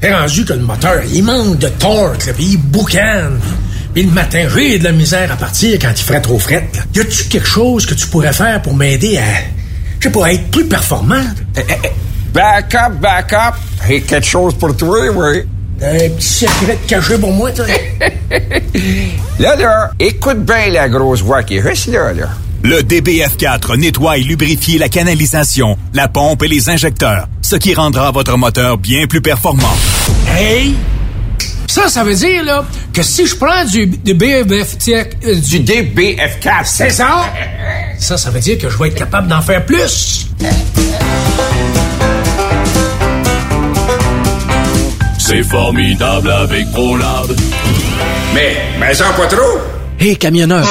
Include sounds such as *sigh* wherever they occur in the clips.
C'est rendu que le moteur, il manque de torque, là, puis il boucane. Puis le matin, j'ai de la misère à partir quand il ferait trop fret. là. Y a-tu quelque chose que tu pourrais faire pour m'aider à, je sais pas, à être plus performant? Eh, eh, eh, Back up, back up. J'ai quelque chose pour toi, oui. Un petit secret caché pour moi, toi? *laughs* Là, là, écoute bien la grosse voix qui est juste là, là. Le DBF4 nettoie et lubrifie la canalisation, la pompe et les injecteurs, ce qui rendra votre moteur bien plus performant. Hey! Ça, ça veut dire, là, que si je prends du, du BFF, tiens, euh, du... Du DBF4. C'est ça? Ça, ça veut dire que je vais être capable d'en faire plus. C'est formidable avec ProLab. Mais, mais ça pas trop. Hé, camionneur!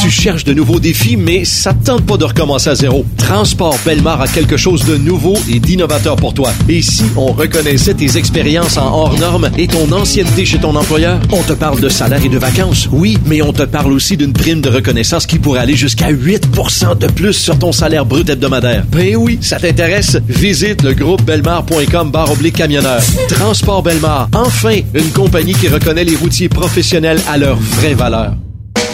Tu cherches de nouveaux défis, mais ça te tente pas de recommencer à zéro. Transport Belmar a quelque chose de nouveau et d'innovateur pour toi. Et si on reconnaissait tes expériences en hors normes et ton ancienneté chez ton employeur? On te parle de salaire et de vacances, oui, mais on te parle aussi d'une prime de reconnaissance qui pourrait aller jusqu'à 8% de plus sur ton salaire brut hebdomadaire. Ben oui, ça t'intéresse? Visite le groupe belmar.com barre camionneur. Transport Belmar, enfin, une compagnie qui reconnaît les routiers professionnels à leur vraie valeur.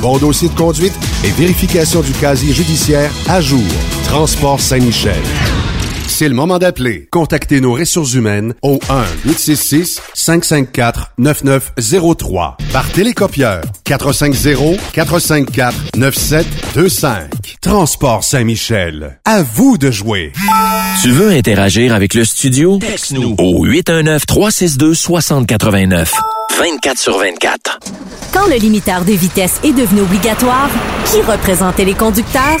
bon dossier de conduite et vérification du casier judiciaire à jour. Transport Saint-Michel. C'est le moment d'appeler. Contactez nos ressources humaines au 1-866-554-9903 par télécopieur 450-454-9725. Transport Saint-Michel. À vous de jouer. Tu veux interagir avec le studio? Texte-nous au 819-362-6089. 24 sur 24. Quand le limiteur de vitesse est devenu obligatoire, qui représentait les conducteurs?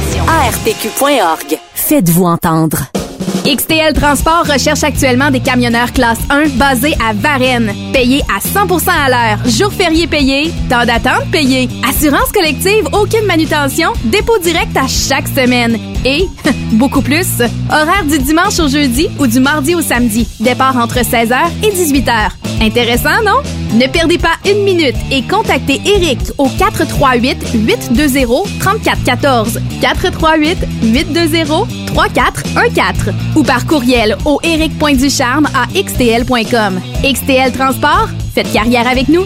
ARPQ.org. Faites-vous entendre. XTL Transport recherche actuellement des camionneurs classe 1 basés à Varennes, payés à 100% à l'heure, jours fériés payés, temps d'attente payé, assurance collective, aucune manutention, dépôt direct à chaque semaine. Et *laughs* beaucoup plus, horaire du dimanche au jeudi ou du mardi au samedi, départ entre 16h et 18h. Intéressant, non? Ne perdez pas une minute et contactez Eric au 438 820 3414 438 820 3414 ou par courriel au eric.ducharme à xtl.com. XTL Transport, faites carrière avec nous.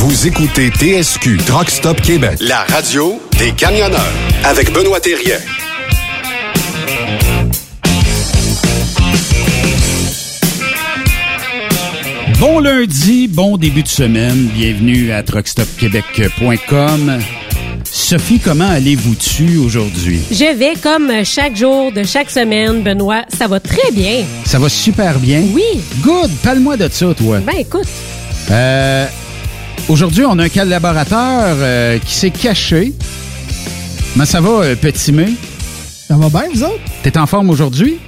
Vous écoutez TSQ Truck Stop Québec, la radio des camionneurs avec Benoît Thérien. Bon lundi, bon début de semaine. Bienvenue à truckstopquebec.com. Sophie, comment allez-vous dessus aujourd'hui? Je vais comme chaque jour de chaque semaine, Benoît. Ça va très bien. Ça va super bien? Oui. Good. Parle-moi de ça, toi. Ben, écoute. Euh, aujourd'hui, on a un collaborateur euh, qui s'est caché. Mais ça va, euh, Petit May? Ça va bien, vous autres? T'es en forme aujourd'hui?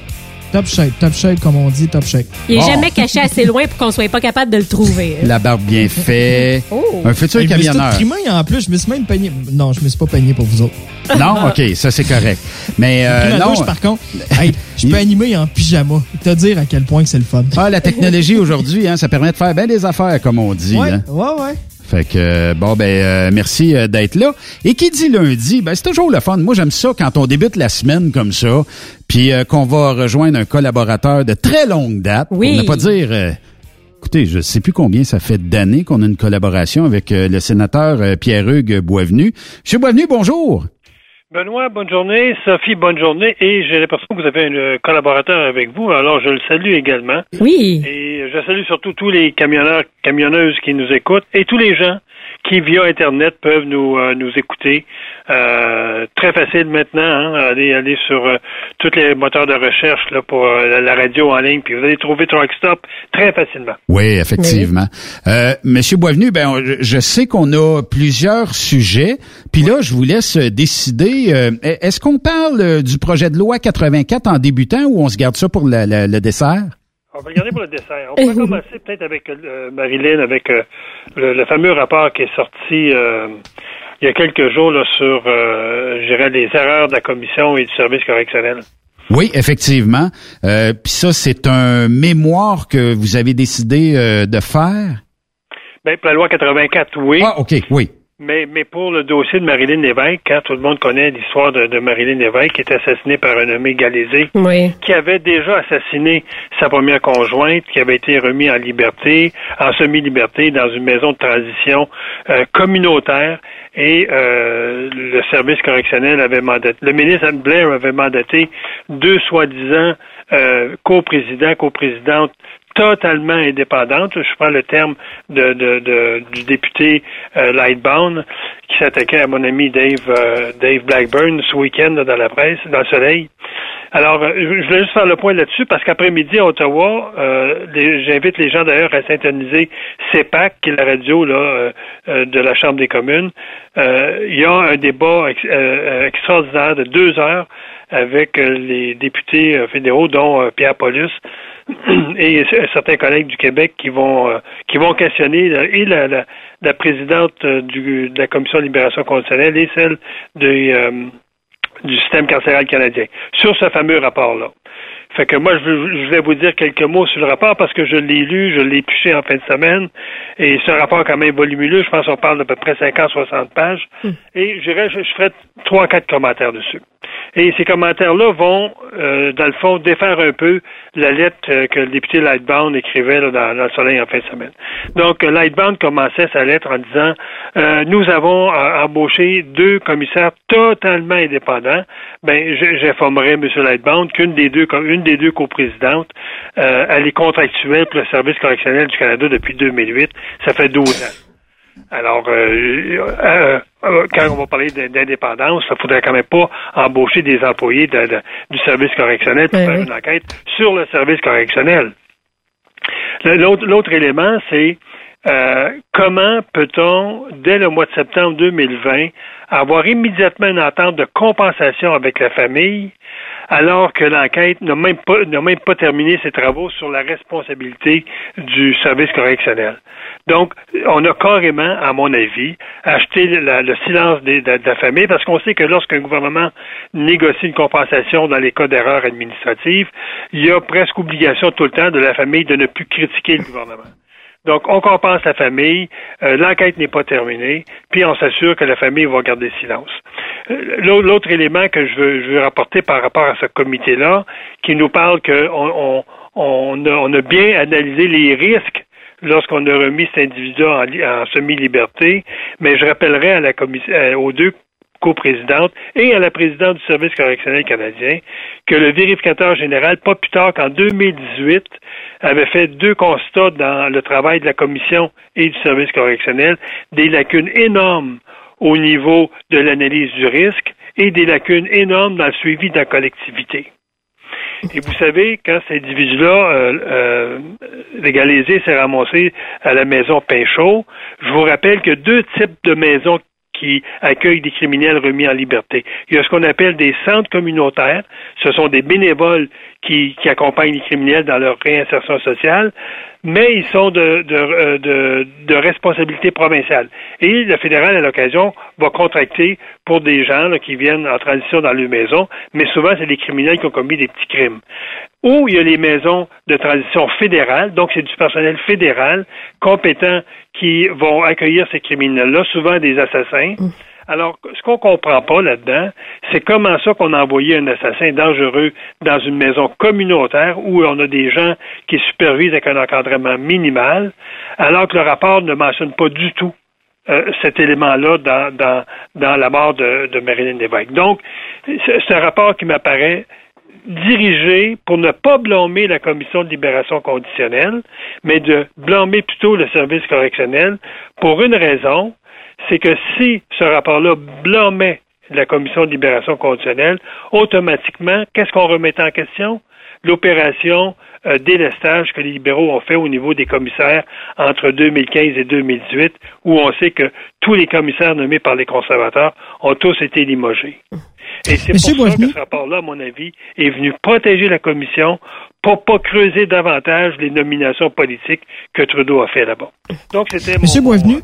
Top shape, top shape, comme on dit, top shape. Il est jamais caché assez loin pour qu'on soit pas capable de le trouver. La barbe bien faite. *laughs* Oh. Un futur Hey, je me suis camionneur. en plus, je me suis même peigné. Non, je me suis pas peigné pour vous autres. Non? OK, ça c'est correct. Mais euh, non. douche, par contre. *laughs* Hey, je peux animer en pyjama. Te dire à quel point que c'est le fun. Ah, la technologie aujourd'hui, hein, ça permet de faire bien des affaires, comme on dit. Ouais, hein. ouais, ouais. Fait que, euh, bon, ben, euh, merci euh, d'être là. Et qui dit lundi, ben, c'est toujours le fun. Moi, j'aime ça quand on débute la semaine comme ça, puis euh, qu'on va rejoindre un collaborateur de très longue date. Oui. Pour ne pas dire... euh, Écoutez, je sais plus combien ça fait d'années qu'on a une collaboration avec le sénateur Pierre-Hugues Boisvenu. Monsieur Boisvenu, bonjour. Benoît, bonne journée. Sophie, bonne journée. Et j'ai l'impression que vous avez un euh, collaborateur avec vous, alors je le salue également. Oui. Et je salue surtout tous les camionneurs, camionneuses qui nous écoutent et tous les gens qui, via Internet, peuvent nous, euh, nous écouter. Euh, très facile maintenant, hein, aller, aller sur euh, tous les moteurs de recherche là, pour euh, la, radio en ligne, puis vous allez trouver Truck Stop très facilement. Oui, effectivement. Euh, Monsieur Boisvenu, ben, on- je- je sais qu'on a plusieurs sujets, puis là, je vous laisse euh, décider. euh, Est-ce qu'on parle euh, du projet de loi 84 en débutant ou on se garde ça pour la- la- le dessert? On va regarder pour le dessert. On peut commencer peut-être avec euh, Marilyn, avec euh, le, le fameux rapport qui est sorti euh, il y a quelques jours là, sur, euh, je dirais, les erreurs de la commission et du service correctionnel. Oui, effectivement. Euh, puis ça, c'est un mémoire que vous avez décidé euh, de faire? Ben, pour la loi 84, oui. Ah, OK, oui. Mais, mais pour le dossier de Marilyn Lévesque, quand tout le monde connaît l'histoire de, de Marilyn Lévesque, qui est assassinée par un nommé Galézé, Oui. qui avait déjà assassiné sa première conjointe, qui avait été remis en liberté, en semi-liberté, dans une maison de transition euh, communautaire, et euh, le service correctionnel avait mandaté, le ministre Anne Blair avait mandaté deux soi-disant euh, coprésidents, coprésidentes totalement indépendante. Je prends le terme de, de, de- du député euh, Lightbound qui s'attaquait à mon ami Dave euh, Dave Blackburn ce week-end dans la presse, dans le soleil. Alors, euh, je voulais juste faire le point là-dessus parce qu'après-midi à Ottawa, euh, j'invite les gens d'ailleurs à syntoniser CEPAC, qui est la radio là, euh, euh, de la Chambre des communes. Euh, il y a un débat euh, extraordinaire de deux heures avec euh, les députés euh, fédéraux, dont euh, Pierre Paulus, *clears throat* et certains collègues du Québec qui vont qui vont questionner et la, la, la présidente du, de la commission de libération conditionnelle et celle du système carcéral canadien sur ce fameux rapport-là. Fait que moi, je, je vais vous dire quelques mots sur le rapport parce que je l'ai lu, je l'ai piché en fin de semaine. Et un rapport quand même volumineux. Je pense qu'on parle d'à peu près 50-60 pages. Et je, je, je ferai trois, quatre commentaires dessus. Et ces commentaires-là vont, euh, dans le fond, défaire un peu la lettre euh, que le député Lightbound écrivait là, dans, dans le Soleil en fin de semaine. Donc, euh, Lightbound commençait sa lettre en disant euh, Nous avons euh, embauché deux commissaires totalement indépendants. Ben, j'informerai M. Lightbound qu'une des deux, une des deux coprésidentes, euh, elle est contractuelle pour le service correctionnel du Canada depuis 2008. Ça fait 12 ans. Alors, euh, euh, quand on va parler d'in- d'indépendance, il faudrait quand même pas embaucher des employés de- de- du service correctionnel pour Oui, faire oui. une enquête sur le service correctionnel. L'autre l'autre élément, c'est euh, comment peut-on, dès le mois de septembre 2020, avoir immédiatement une entente de compensation avec la famille, alors que l'enquête n'a même pas n'a même pas terminé ses travaux sur la responsabilité du service correctionnel. Donc, on a carrément, à mon avis, acheté le silence de, de, la famille parce qu'on sait que lorsqu'un gouvernement négocie une compensation dans les cas d'erreur administrative, il y a presque obligation tout le temps de la famille de ne plus critiquer le gouvernement. Donc, on compense la famille, euh, l'enquête n'est pas terminée, puis on s'assure que la famille va garder silence. Euh, l'autre élément que je veux, je veux rapporter par rapport à ce comité-là, qui nous parle qu'on on, on, a, bien analysé les risques lorsqu'on a remis cet individu en, en semi-liberté, mais je rappellerai à la euh, aux deux coprésidente et à la présidente du Service correctionnel canadien que le vérificateur général, pas plus tard qu'en 2018, avait fait deux constats dans le travail de la commission et du service correctionnel, des lacunes énormes au niveau de l'analyse du risque et des lacunes énormes dans le suivi de la collectivité. Et vous savez, quand cet individu-là, euh, euh, légalisé, s'est ramassé à la maison Pinchot, je vous rappelle que deux types de maisons qui accueillent des criminels remis en liberté. Il y a ce qu'on appelle des centres communautaires. Ce sont des bénévoles qui, qui accompagnent les criminels dans leur réinsertion sociale, mais ils sont de, de, euh, de, de responsabilité provinciale. Et le fédéral, à l'occasion, va contracter pour des gens qui viennent en transition dans leur maison, mais souvent, c'est des criminels qui ont commis des petits crimes. Ou il y a les maisons de transition fédérale, donc c'est du personnel fédéral compétent qui vont accueillir ces criminels-là, souvent des assassins. Mm. Alors, ce qu'on comprend pas là-dedans, c'est comment ça qu'on a envoyé un assassin dangereux dans une maison communautaire où on a des gens qui supervisent avec un encadrement minimal, alors que le rapport ne mentionne pas du tout euh, cet élément-là dans, dans, dans la mort de, de Marilyn Lévesque. Donc, c'est un rapport qui m'apparaît dirigé pour ne pas blâmer la commission de libération conditionnelle, mais de blâmer plutôt le service correctionnel pour une raison, c'est que si ce rapport-là blâmait la commission de libération conditionnelle, automatiquement, qu'est-ce qu'on remettait en question? L'opération euh, délestage que les libéraux ont fait au niveau des commissaires entre 2015 et 2018, où on sait que tous les commissaires nommés par les conservateurs ont tous été limogés. Et c'est pour ça que ce rapport-là, à mon avis, est venu protéger la commission pour pas creuser davantage les nominations politiques que Trudeau a fait là-bas. Donc, c'était Monsieur Boisvenu,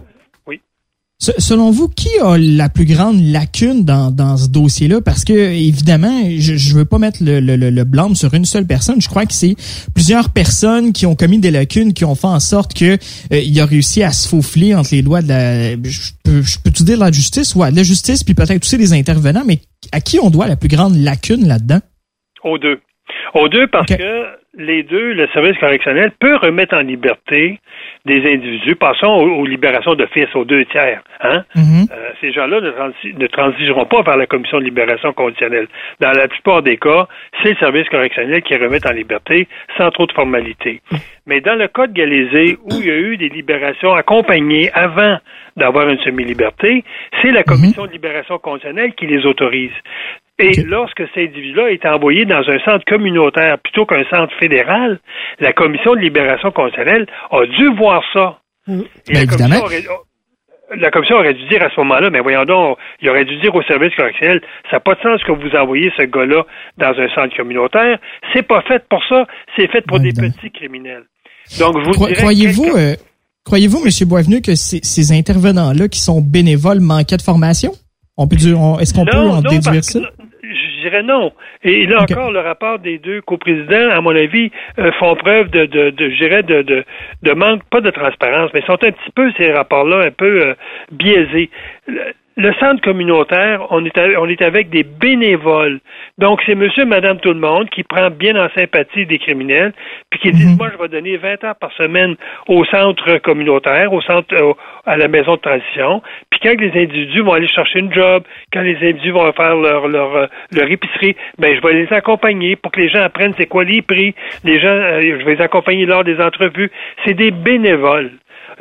Selon vous, qui a la plus grande lacune dans, dans ce dossier-là? Parce que, évidemment, je ne veux pas mettre le, le, le, blâme sur une seule personne. Je crois que c'est plusieurs personnes qui ont commis des lacunes, qui ont fait en sorte que euh, il a réussi à se faufiler entre les lois de la... Je peux, je peux tout dire la justice? Ouais, de la justice, puis peut-être aussi des intervenants, mais à qui on doit la plus grande lacune là-dedans? Aux deux. Aux deux parce que les deux, le service correctionnel peut remettre en liberté des individus. Passons aux, libérations d'office, aux deux tiers. Hein? Mm-hmm. Euh, ces gens-là ne, transigeront pas vers la commission de libération conditionnelle. Dans la plupart des cas, c'est le service correctionnel qui remet en liberté sans trop de formalités. Mais dans le cas de Galizé, où il y a eu des libérations accompagnées avant d'avoir une semi-liberté, c'est la commission mm-hmm. de libération conditionnelle qui les autorise. Et lorsque cet individu-là est envoyé dans un centre communautaire plutôt qu'un centre fédéral, la commission de libération conditionnelle a dû voir ça. Mm. la, ben, commission aurait, la, commission aurait, dû dire à ce moment-là, mais voyons donc, il aurait dû dire au service correctionnel, ça n'a pas de sens que vous envoyez ce gars-là dans un centre communautaire. C'est pas fait pour ça, c'est fait pour des petits criminels. Donc, vous croyez-vous, euh, croyez-vous, M. Boisvenu, que ces intervenants-là qui sont bénévoles manquaient de formation? On peut dire, est-ce qu'on peut en déduire ça? Dirais non. Et là encore, le rapport des deux coprésidents, à mon avis, euh, font preuve de, de, de je dirais, de, de, de, manque, pas de transparence, mais sont un petit peu, ces rapports-là, un peu euh, biaisés le centre communautaire, on est, on est avec des bénévoles. Donc, c'est monsieur, madame, tout le monde qui prend bien en sympathie des criminels, puis qui dit, mhm. moi, je vais donner 20 heures par semaine au centre communautaire, au centre, à la maison de transition. Puis quand les individus vont aller chercher une job, quand les individus vont faire leur, leur, leur épicerie, ben, je vais les accompagner pour que les gens apprennent c'est quoi les prix. Les gens, euh, je vais les accompagner lors des entrevues. C'est des bénévoles.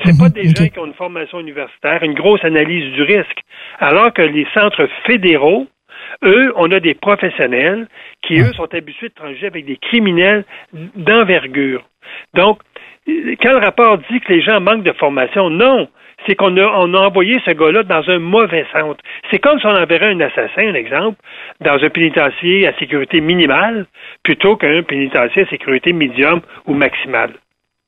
C'est pas mhm. des gens qui ont une formation universitaire, une grosse analyse du risque. Alors que les centres fédéraux, eux, on a des professionnels qui, eux, sont habitués de transiger avec des criminels d'envergure. Donc, quand le rapport dit que les gens manquent de formation, non. c'est qu'on a, on a envoyé ce gars-là dans un mauvais centre. C'est comme si on enverrait un assassin, un exemple, dans un pénitencier à sécurité minimale, plutôt qu'un pénitencier à sécurité médium ou maximale.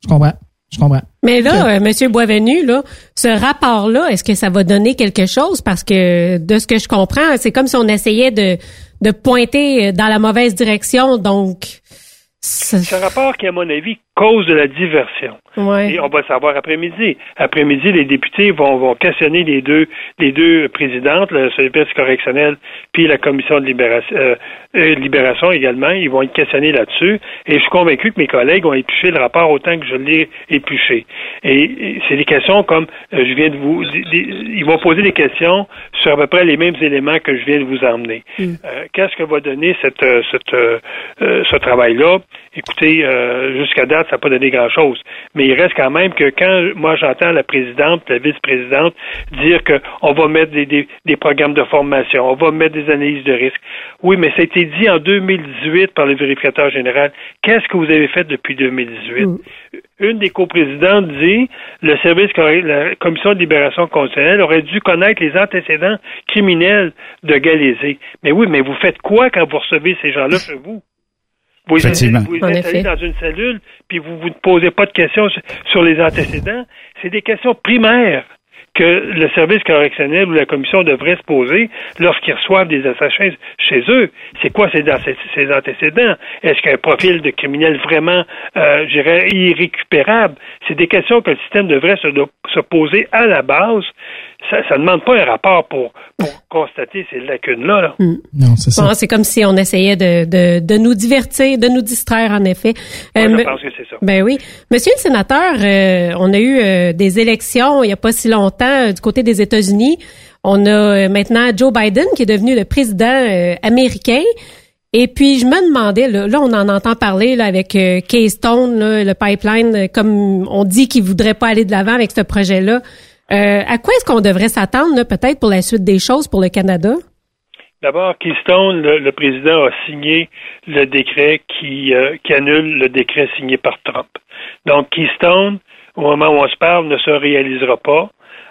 Je comprends. Je comprends. Mais là, euh, Monsieur Boisvenu, là, ce rapport-là, est-ce que ça va donner quelque chose? Parce que de ce que je comprends, c'est comme si on essayait de, de pointer dans la mauvaise direction. Donc, un rapport qui, à mon avis, cause de la diversion. Et on va le savoir après-midi. Après-midi, les députés vont, vont questionner les deux, les deux présidentes, le service correctionnel puis la commission de libération, euh, euh, libération également. Ils vont être questionnés là-dessus. Et je suis convaincu que mes collègues ont épluché le rapport autant que je l'ai épluché. Et, c'est des questions comme euh, je viens de vous, ils vont poser des questions sur à peu près les mêmes éléments que je viens de vous emmener. Mm. Qu'est-ce que va donner cette, cette ce travail-là? Écoutez, jusqu'à date, ça n'a pas donné grand-chose. Mais il reste quand même que quand moi j'entends la présidente, la vice-présidente dire qu'on va mettre des, des, programmes de formation, on va mettre des analyses de risque. Oui, mais ça a été dit en 2018 par le vérificateur général. Qu'est-ce que vous avez fait depuis 2018? Mm. Une des coprésidentes dit le service, la commission de libération constitutionnelle aurait dû connaître les antécédents criminels de Galézé. Mais oui, mais vous faites quoi quand vous recevez ces gens-là chez vous? Vous, Effectivement. vous, installez dans une cellule, puis vous ne posez pas de questions sur les antécédents. C'est des questions primaires que le service correctionnel ou la commission devrait se poser lorsqu'ils reçoivent des assassins chez eux. C'est quoi ces, ces antécédents? Est-ce qu'il y a un profil de criminel vraiment, euh, je dirais, irrécupérable? C'est des questions que le système devrait se, se poser à la base ça ne demande pas un rapport pour, pour constater ces lacunes-là. Hmm. Non, c'est ça. c'est comme si on essayait de, de, de, nous divertir, de nous distraire, en effet. Euh, je pense que c'est ça. Ben oui. Monsieur le sénateur, euh, on a eu euh, des élections il n'y a pas si longtemps du côté des États-Unis. On a maintenant Joe Biden qui est devenu le président américain. Et puis, je me demandais, là, on en entend parler là, avec Keystone, le pipeline, comme on dit qu'il voudrait pas aller de l'avant avec ce projet-là. Euh, à quoi est-ce qu'on devrait s'attendre peut-être pour la suite des choses pour le Canada? D'abord, Keystone, le, président a signé le décret qui, euh, qui annule le décret signé par Trump. Donc, Keystone, au moment où on se parle, ne se réalisera pas.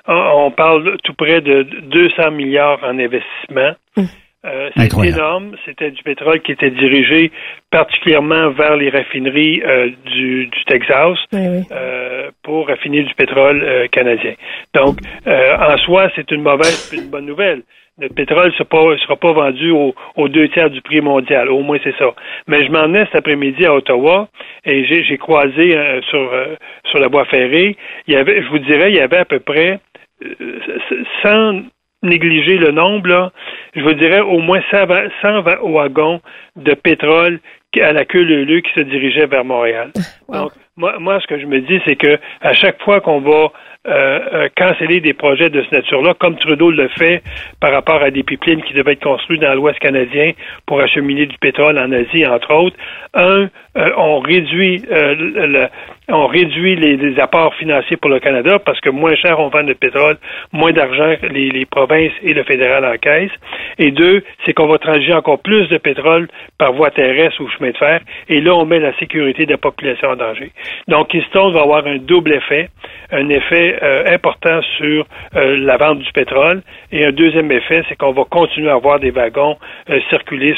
On parle tout près de 200 milliards en investissement. Hum. Euh, c'est énorme. C'était du pétrole qui était dirigé particulièrement vers les raffineries euh, du, Texas euh, pour raffiner du pétrole canadien. Donc, en soi, c'est une mauvaise une bonne nouvelle. Notre pétrole ne sera pas, vendu aux deux tiers du prix mondial. Au moins, c'est ça. Mais je m'en ai cet après-midi à Ottawa et j'ai croisé sur, sur la voie ferrée. Il y avait, je vous dirais, il y avait à peu près 100 négliger le nombre, je vous dirais au moins 100 wagons de pétrole à la queue leu qui se dirigeaient vers Montréal. *laughs* Donc, moi, moi, ce que je me dis, c'est que à chaque fois qu'on va euh, euh, canceller des projets de cette nature-là, comme Trudeau le fait par rapport à des pipelines qui devaient être construits dans l'Ouest canadien pour acheminer du pétrole en Asie, entre autres. Un, euh, on réduit le, on réduit les, apports financiers pour le Canada parce que moins cher on vend de pétrole, moins d'argent les, provinces et le fédéral en caisse. Et deux, c'est qu'on va transiger encore plus de pétrole par voie terrestre ou chemin de fer. Et là, on met la sécurité de la population en danger. Donc, Keystone va avoir un double effet. Un effet euh, important sur euh, la vente du pétrole. Et un deuxième effet, c'est qu'on va continuer à avoir des wagons euh, circuler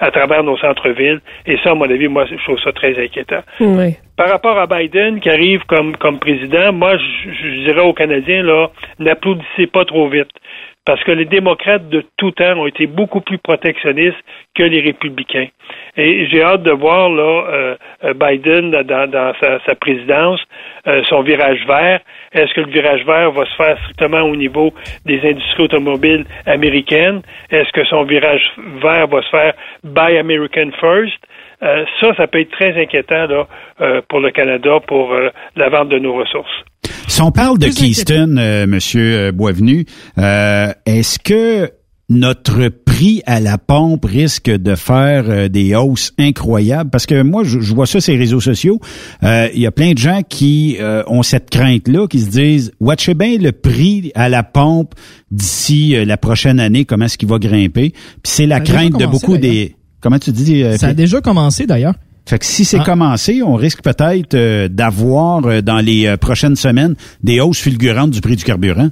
à travers nos centres-villes. Et ça, à mon avis, moi, je trouve ça très inquiétant. Oui. Par rapport à Biden qui arrive comme, comme président, moi, je, je dirais aux Canadiens, là, n'applaudissez pas trop vite parce que les démocrates de tout temps ont été beaucoup plus protectionnistes que les républicains. Et j'ai hâte de voir là euh, euh, Biden dans, sa, présidence euh, son virage vert. Est-ce que le virage vert va se faire strictement au niveau des industries automobiles américaines? Est-ce que son virage vert va se faire by American First? Ça, ça peut être très inquiétant là, pour le Canada pour la vente de nos ressources. Si on parle de Keystone, euh, Monsieur euh, Boisvenu, euh, est-ce que notre prix à la pompe risque de faire des hausses incroyables. Parce que moi je, vois ça sur les réseaux sociaux. Il y a plein de gens qui ont cette crainte là qui se disent watchez bien le prix à la pompe d'ici la prochaine année comment est-ce qu'il va grimper. Puis c'est la crainte de beaucoup des comment tu dis ça a déjà commencé d'ailleurs. Fait que si c'est Ah. commencé, on risque peut-être euh, d'avoir euh, dans les euh, prochaines semaines des hausses fulgurantes du prix du carburant.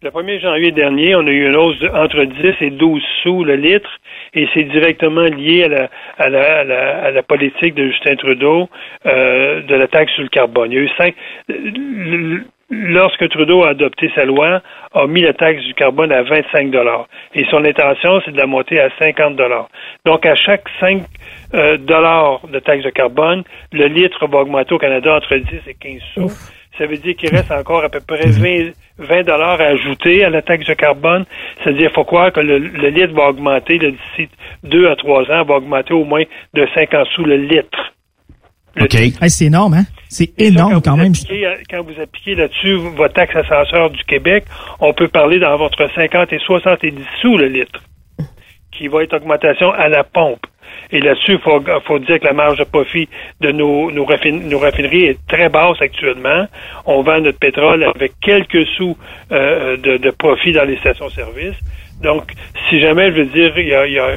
Le 1er janvier dernier, on a eu une hausse entre 10 et 12 sous le litre et c'est directement lié à la, à la, à la, à la politique de Justin Trudeau euh, de la taxe sur le carbone. Il y a eu cinq, lorsque Trudeau a adopté sa loi, a mis la taxe du carbone à 25 dollars et son intention, c'est de la monter à 50 dollars. Donc, à chaque 5 euh, dollars de taxe de carbone, le litre va augmenter au Canada entre 10 et 15 sous. Ça veut dire qu'il reste encore à peu près 20, 20 dollars à ajouter à la taxe de carbone. C'est-à-dire qu'il faut croire que le, le litre va augmenter d'ici deux à trois ans, va augmenter au moins de 50 sous le litre. OK. Hey, c'est énorme, hein? C'est énorme quand même. appliquez, euh, quand vous appliquez là-dessus votre taxe ascenseur du Québec, on peut parler dans votre 50 et 70 sous le litre, qui va être augmentation à la pompe. Et là-dessus, il faut, faut dire que la marge de profit de nos, nos, raffin- nos raffineries est très basse actuellement. On vend notre pétrole avec quelques sous euh, de, de profit dans les stations-service. Donc, si jamais, je veux dire, il y a, il y a-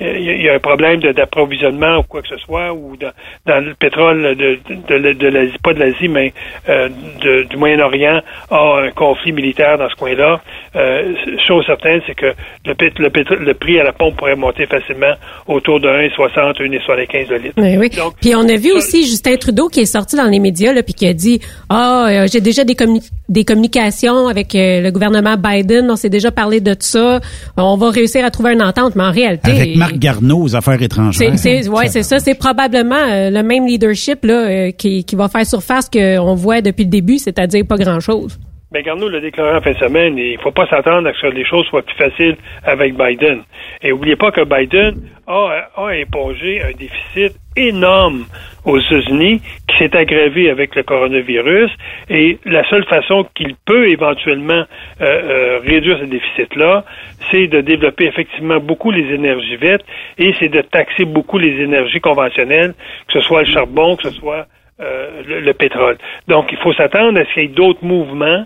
il y a- il y a un problème de- d'approvisionnement ou quoi que ce soit, ou dans, dans le pétrole de, de, de- de l'Asie, pas de l'Asie, mais euh, de- du Moyen-Orient, a un conflit militaire dans ce coin-là, euh, chose certaine, c'est que le, prix à la pompe pourrait monter facilement autour de 1,60, 1,75 le litre. Oui, oui. puis on a vu aussi Justin Trudeau qui est sorti dans les médias là, puis qui a dit ah euh, j'ai déjà des, communi- des communications avec euh, le gouvernement Biden, on s'est déjà parlé de ça, on va réussir à trouver une entente, mais en réalité Avec Marc Garneau aux affaires étrangères. c'est, c'est, ouais, c'est ça. C'est probablement euh, le même leadership là euh, qui, qui va faire surface qu'on voit depuis le début, c'est-à-dire pas grand-chose. Mais Garneau l'a déclaré en fin de semaine, et il ne faut pas s'attendre à ce que les choses soient plus faciles avec Biden. Et n'oubliez pas que Biden a, a impongé un déficit énorme aux États-Unis qui s'est aggravé avec le coronavirus. Et la seule façon qu'il peut éventuellement euh, euh, réduire ce déficit-là, c'est de développer effectivement beaucoup les énergies vertes et c'est de taxer beaucoup les énergies conventionnelles, que ce soit le charbon, que ce soit euh, le, le pétrole. Donc, il faut s'attendre à ce qu'il y ait d'autres mouvements,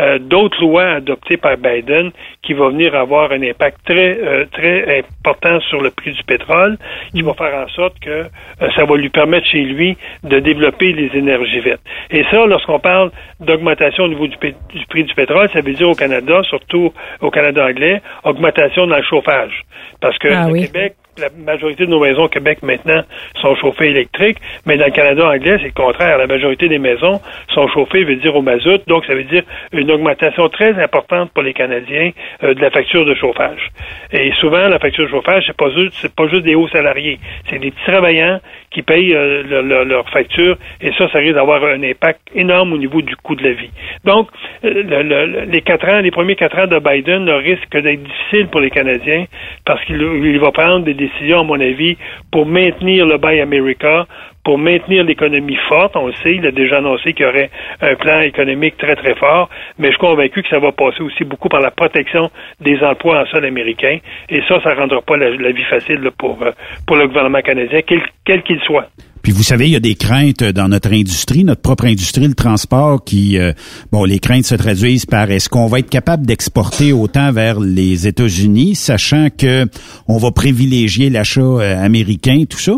euh, d'autres lois adoptées par Biden qui vont venir avoir un impact très euh, très important sur le prix du pétrole, qui va faire en sorte que euh, ça va lui permettre chez lui de développer les énergies vertes. Et ça, lorsqu'on parle d'augmentation au niveau du, prix du pétrole, ça veut dire au Canada, surtout au Canada anglais, augmentation dans le chauffage. Parce que Ah le oui. Québec, la majorité de nos maisons au Québec maintenant sont chauffées électriques, mais dans le Canada anglais, c'est le contraire. La majorité des maisons sont chauffées, veut dire au mazout, donc ça veut dire une augmentation très importante pour les Canadiens euh, de la facture de chauffage. Et souvent, la facture de chauffage, c'est pas juste, pas juste des hauts salariés, c'est des petits travailleurs qui payent euh, leur, leur- leur facture, et ça, ça risque d'avoir un impact énorme au niveau du coût de la vie. Donc, euh, le- le- le- les quatre ans, les premiers quatre ans de Biden risquent d'être difficiles pour les Canadiens parce qu'il il va prendre des décisions, à mon avis, pour maintenir le Buy America, pour maintenir l'économie forte. On le sait, il a déjà annoncé qu'il y aurait un plan économique très, très fort, mais je suis convaincu que ça va passer aussi beaucoup par la protection des emplois en sol américain. Et ça, ça ne rendra pas la, vie facile pour, euh, pour le gouvernement canadien, quel qu'il soit. Puis vous savez, il y a des craintes dans notre industrie, notre propre industrie, le transport, qui, euh, bon, les craintes se traduisent par est-ce qu'on va être capable d'exporter autant vers les États-Unis, sachant que on va privilégier l'achat euh, américain, tout ça.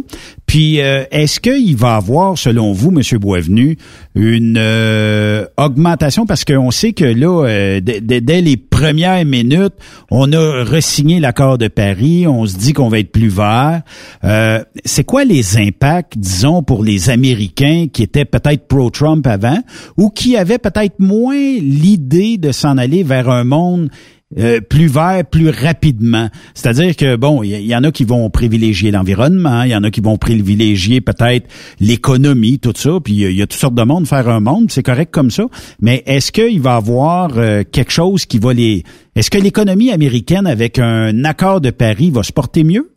Puis euh, est-ce qu'il va avoir, selon vous, Monsieur Boisvenu, une euh, augmentation? Parce qu'on sait que là, euh, dès- les premières minutes, on a resigné l'accord de Paris, on se dit qu'on va être plus vert. C'est quoi les impacts, disons, pour les Américains qui étaient peut-être pro-Trump avant ou qui avaient peut-être moins l'idée de s'en aller vers un monde euh, plus vert plus rapidement. C'est-à-dire que, bon, il y, en a qui vont privilégier l'environnement, il y en a qui vont privilégier peut-être l'économie, tout ça, puis il y, a- il y a toutes sortes de monde, faire un monde, c'est correct comme ça. Mais est-ce qu'il va y avoir euh, quelque chose qui va les... Est-ce que l'économie américaine, avec un accord de Paris, va se porter mieux?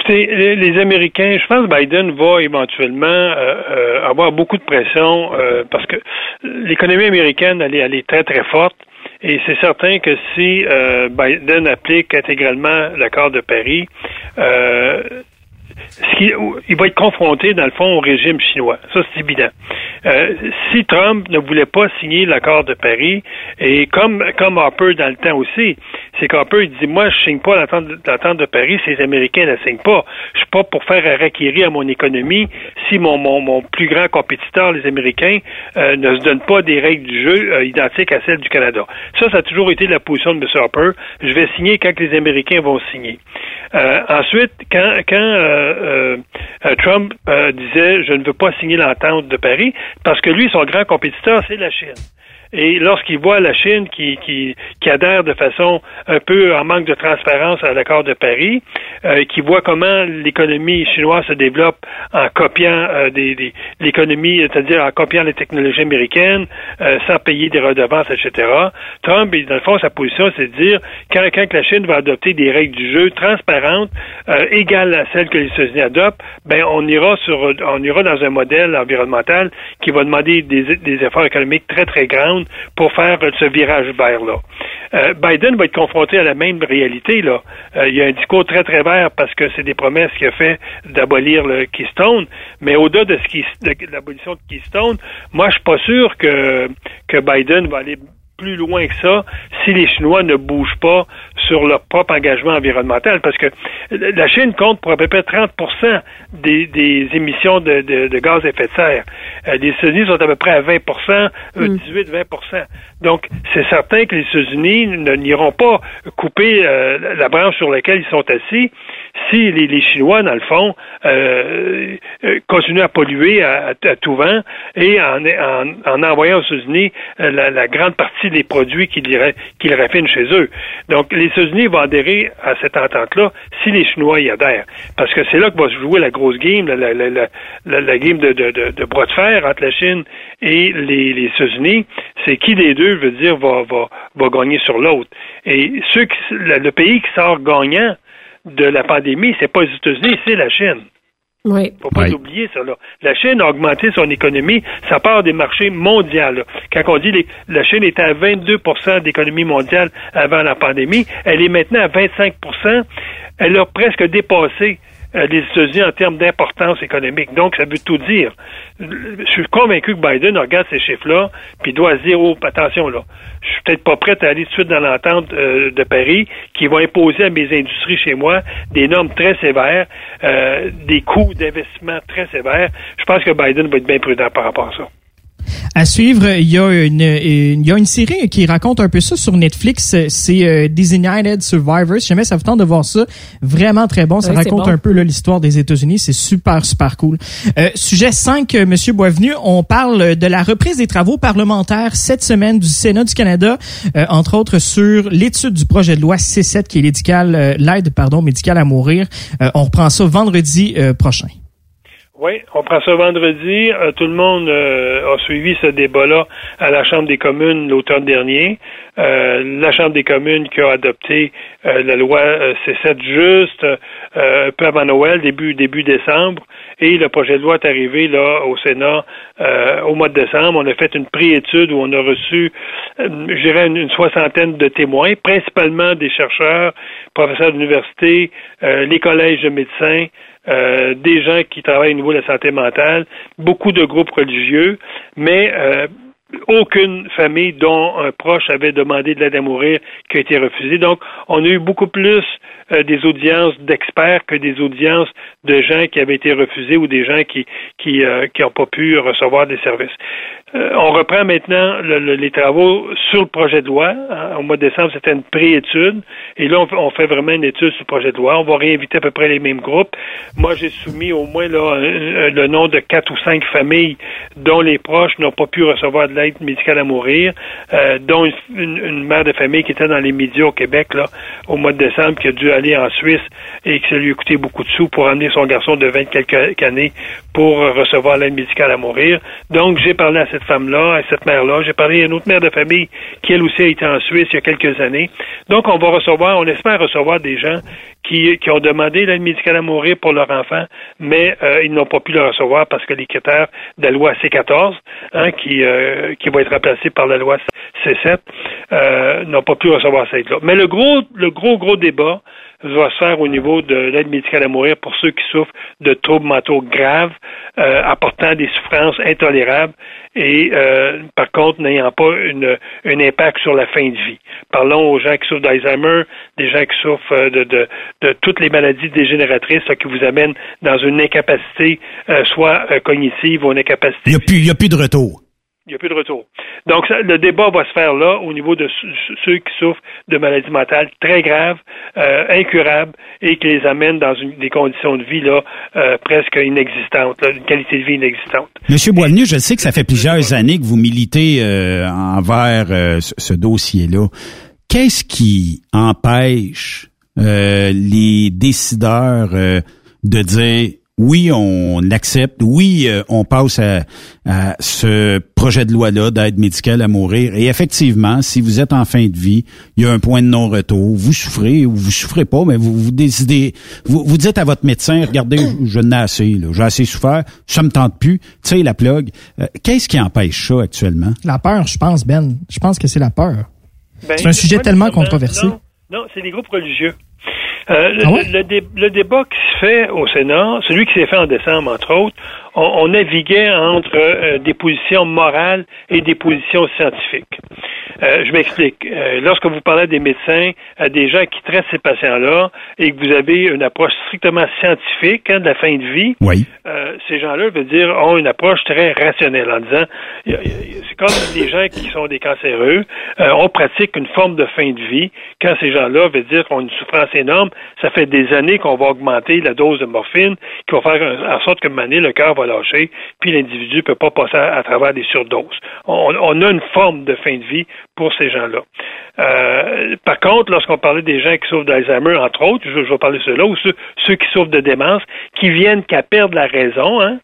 Écoutez, les, les Américains, je pense que Biden va éventuellement euh, euh, avoir beaucoup de pression euh, parce que l'économie américaine, elle elle est très, très forte. Et c'est certain que si euh, Biden applique intégralement l'accord de Paris, euh, il va être confronté, dans le fond, au régime chinois. Ça, c'est évident. Euh, si Trump ne voulait pas signer l'accord de Paris, et comme, comme Harper dans le temps aussi, c'est qu'Harper il dit, moi, je signe pas l'entente de Paris si les Américains ne la signent pas. Je suis pas pour faire requérir à mon économie si mon, mon, mon plus grand compétiteur, les Américains, euh, ne se donnent pas des règles du jeu euh, identiques à celles du Canada. Ça, ça a toujours été la position de M. Harper. Je vais signer quand les Américains vont signer. Ensuite, quand, quand euh, euh, Trump disait je ne veux pas signer l'entente de Paris, parce que lui, son grand compétiteur, c'est la Chine. Et lorsqu'il voit la Chine qui, qui, qui, adhère de façon un peu en manque de transparence à l'accord de Paris, euh, qui voit comment l'économie chinoise se développe en copiant euh, des, l'économie, c'est-à-dire en copiant les technologies américaines, euh, sans payer des redevances, etc. Trump, dans le fond, sa position, c'est de dire quand, quand la Chine va adopter des règles du jeu transparentes, euh, égales à celles que les États-Unis adoptent, ben on ira sur, on ira dans un modèle environnemental qui va demander des, des efforts économiques très très grands pour faire ce virage vert-là. Euh, Biden va être confronté à la même réalité. Là. Euh, il y a un discours très, très vert parce que c'est des promesses qu'il a fait d'abolir le Keystone, mais au-delà de, de l'abolition de Keystone, moi, je suis pas sûr que, que Biden va aller plus loin que ça si les Chinois ne bougent pas sur leur propre engagement environnemental, parce que la Chine compte pour à peu près 30 des, des émissions de, de, gaz à effet de serre. Euh, les États-Unis sont à peu près à 20 18-20 mm. Donc, c'est certain que les États-Unis n'iront pas couper euh, la branche sur laquelle ils sont assis si les, Chinois, dans le fond, euh, euh, continuent à polluer à, tout vent et en, en, envoyant aux États-Unis euh, la, grande partie des produits qu'ils raffinent chez eux. Donc, les États-Unis vont adhérer à cette entente-là si les Chinois y adhèrent. Parce que c'est là que va se jouer la grosse game, la, la, game de, de, de, bras de fer entre la Chine et les, les États-Unis. C'est qui des deux, veut dire, va, va, va gagner sur l'autre. Et ceux qui, le pays qui sort gagnant, de la pandémie, c'est pas les États-Unis, c'est la Chine. Oui. Faut pas oublier ça, là. La Chine a augmenté son économie, ça part des marchés mondiaux, Quand on dit que la Chine était à 22% d'économie mondiale avant la pandémie, elle est maintenant à 25% Elle a presque dépassé euh, les États-Unis en termes d'importance économique. Donc, ça veut tout dire. Je suis convaincu que Biden regarde ces chiffres-là, puis doit se dire, oh, attention là, je suis peut-être pas prêt à aller tout de suite dans l'entente euh, de Paris qui va imposer à mes industries chez moi des normes très sévères, euh, des coûts d'investissement très sévères. Je pense que Biden va être bien prudent par rapport à ça. À suivre, il y a une, il y a une série qui raconte un peu ça sur Netflix. C'est euh, Designated Survivors. Jamais ça vous tente de voir ça. Vraiment très bon. Ça raconte un peu l'histoire des États-Unis. C'est super, super cool. Euh, sujet 5, euh, Monsieur Boisvenu, on parle de la reprise des travaux parlementaires cette semaine du Sénat du Canada, euh, entre autres sur l'étude du projet de loi C7 qui est l'édical, l'aide pardon médicale à mourir. on reprend ça vendredi prochain. Oui, on prend ça vendredi. Euh, tout le monde euh, a suivi ce débat-là à la Chambre des communes l'automne dernier. Euh, la Chambre des communes qui a adopté la loi C7 juste peu avant Noël, début début décembre, et le projet de loi est arrivé là au Sénat au mois de décembre. On a fait une pré-étude où on a reçu, je dirais, une, une, soixantaine de témoins, principalement des chercheurs, professeurs d'université, les collèges de médecins. Euh, des gens qui travaillent au niveau de la santé mentale, beaucoup de groupes religieux, mais euh, aucune famille dont un proche avait demandé de l'aide à mourir qui a été refusée. Donc, on a eu beaucoup plus euh, des audiences d'experts que des audiences de gens qui avaient été refusés ou des gens qui qui n'ont pas pu recevoir des services. Euh, on reprend maintenant les travaux sur le projet de loi. Hein. Au mois de décembre, c'était une pré-étude. Et là, on, fait vraiment une étude sur le projet de loi. On va réinviter à peu près les mêmes groupes. Moi, j'ai soumis au moins là, le nom de quatre ou cinq familles dont les proches n'ont pas pu recevoir de l'aide médicale à mourir, euh, dont une, mère de famille qui était dans les médias au Québec là, au mois de décembre, qui a dû aller en Suisse et que ça lui a coûté beaucoup de sous pour amener son garçon de 20 quelques années pour recevoir l'aide médicale à mourir. Donc, j'ai parlé à cette femme-là, à cette mère-là. J'ai parlé à une autre mère de famille qui, elle aussi, a été en Suisse il y a quelques années. Donc, on va recevoir, on espère recevoir des gens qui, qui ont demandé l'aide médicale à mourir pour leur enfant, mais euh, ils n'ont pas pu le recevoir parce que les critères de la loi C14, hein, qui, euh, qui va être remplacée par la loi C7, euh, n'ont pas pu recevoir cette aide-là. Mais le gros, le gros, gros débat, va se faire au niveau de l'aide médicale à mourir pour ceux qui souffrent de troubles mentaux graves, euh, apportant des souffrances intolérables et euh, par contre n'ayant pas une, un impact sur la fin de vie. Parlons aux gens qui souffrent d'Alzheimer, des gens qui souffrent euh, de, de, de toutes les maladies dégénératrices qui vous amènent dans une incapacité euh, soit cognitive ou une incapacité. Il n'y a, a plus de retour. Il n'y a plus de retour. Donc, le débat va se faire là au niveau de ceux qui souffrent de maladies mentales très graves, euh, incurables, et qui les amènent dans une, des conditions de vie là euh, presque inexistantes, une qualité de vie inexistante. Monsieur Boisvenu, je sais que ça fait plusieurs années que vous militez euh, envers euh, ce, dossier-là. Qu'est-ce qui empêche euh, les décideurs de dire oui, on accepte, oui, euh, on passe à, ce projet de loi-là d'aide médicale à mourir. Et effectivement, si vous êtes en fin de vie, il y a un point de non-retour. Vous souffrez ou vous souffrez pas, mais vous, vous décidez, vous, vous dites à votre médecin, regardez, je, n'ai assez, j'ai assez souffert, ça me tente plus, tu sais, la plug. Euh, qu'est-ce qui empêche ça actuellement? La peur, je pense, Ben. Je pense que c'est la peur. Ben, c'est un sujet tellement controversé. Non, non c'est les groupes religieux. Euh, ah le, débat qui se fait au Sénat, celui qui s'est fait en décembre, entre autres, on, naviguait entre euh, des positions morales et des positions scientifiques. Euh, je m'explique. lorsque vous parlez des médecins, à des gens qui traitent ces patients-là, et que vous avez une approche strictement scientifique hein, de la fin de vie, oui. ces gens-là, veut dire, ont une approche très rationnelle en disant, c'est comme les gens qui sont des cancéreux, on pratique une forme de fin de vie quand ces gens-là, veut dire, ont une souffrance énorme ça fait des années qu'on va augmenter la dose de morphine, qui va faire en sorte que mané, le cœur va puis l'individu ne peut pas passer à, travers des surdoses. On, a une forme de fin de vie pour ces gens-là. Euh, par contre, lorsqu'on parlait des gens qui souffrent d'Alzheimer, entre autres, je, vais parler de ceux-là, ou ceux, qui souffrent de démence, qui viennent qu'à perdre la raison, hein,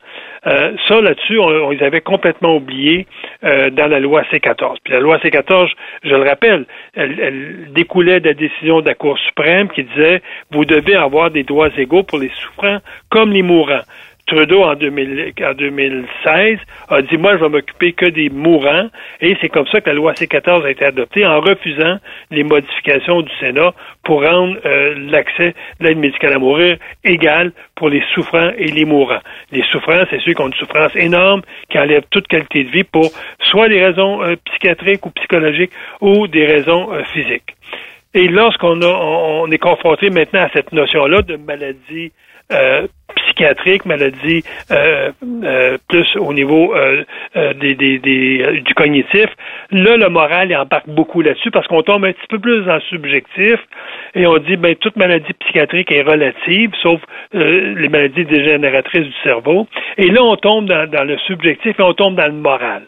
euh, ça, là-dessus, on, les avait complètement oubliés euh, dans la loi C-14. Puis la loi C-14, je le rappelle, elle, elle, découlait de la décision de la Cour suprême qui disait vous devez avoir des droits égaux pour les souffrants comme les mourants. Trudeau, en, 2016, a dit, moi, je vais m'occuper que des mourants, et c'est comme ça que la loi C-14 a été adoptée, en refusant les modifications du Sénat pour rendre euh, l'accès de l'aide médicale à mourir égal pour les souffrants et les mourants. Les souffrants, c'est ceux qui ont une souffrance énorme, qui enlèvent toute qualité de vie pour soit des raisons euh, psychiatriques ou psychologiques ou des raisons euh, physiques. Et lorsqu'on on est confronté maintenant à cette notion-là de maladie euh, psychiatrique, maladie euh, euh, plus au niveau des, des, des, du cognitif. Là, le moral il embarque beaucoup là-dessus parce qu'on tombe un petit peu plus dans le subjectif et on dit ben toute maladie psychiatrique est relative, sauf les maladies dégénératrices du cerveau. Et là, on tombe dans, dans le subjectif et on tombe dans le moral.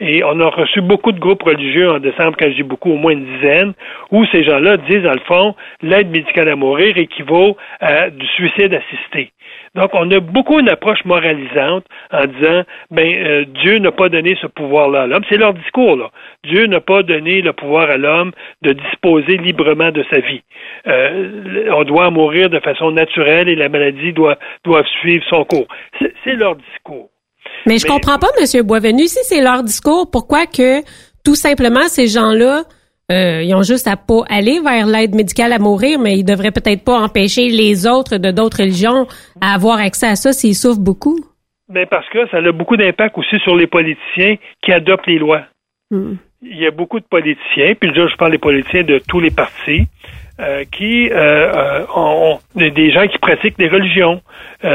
Et on a reçu beaucoup de groupes religieux en décembre, quand je dis beaucoup, au moins une dizaine, où ces gens-là disent, dans le fond, l'aide médicale à mourir équivaut à du suicide assisté. Donc, on a beaucoup une approche moralisante en disant, ben, euh, Dieu n'a pas donné ce pouvoir-là à l'homme. C'est leur discours, là. Dieu n'a pas donné le pouvoir à l'homme de disposer librement de sa vie. Euh, on doit mourir de façon naturelle et la maladie doit, doit suivre son cours. C'est leur discours. Mais je comprends pas, Monsieur Boisvenu, si c'est leur discours, pourquoi que tout simplement ces gens-là, euh, ils ont juste à pas aller vers l'aide médicale à mourir, mais ils devraient peut-être pas empêcher les autres de d'autres religions à avoir accès à ça s'ils souffrent beaucoup. Ben parce que ça a beaucoup d'impact aussi sur les politiciens qui adoptent les lois. Hmm. Il y a beaucoup de politiciens, puis là je parle des politiciens de tous les partis, euh, qui euh, euh, ont, des gens qui pratiquent des religions,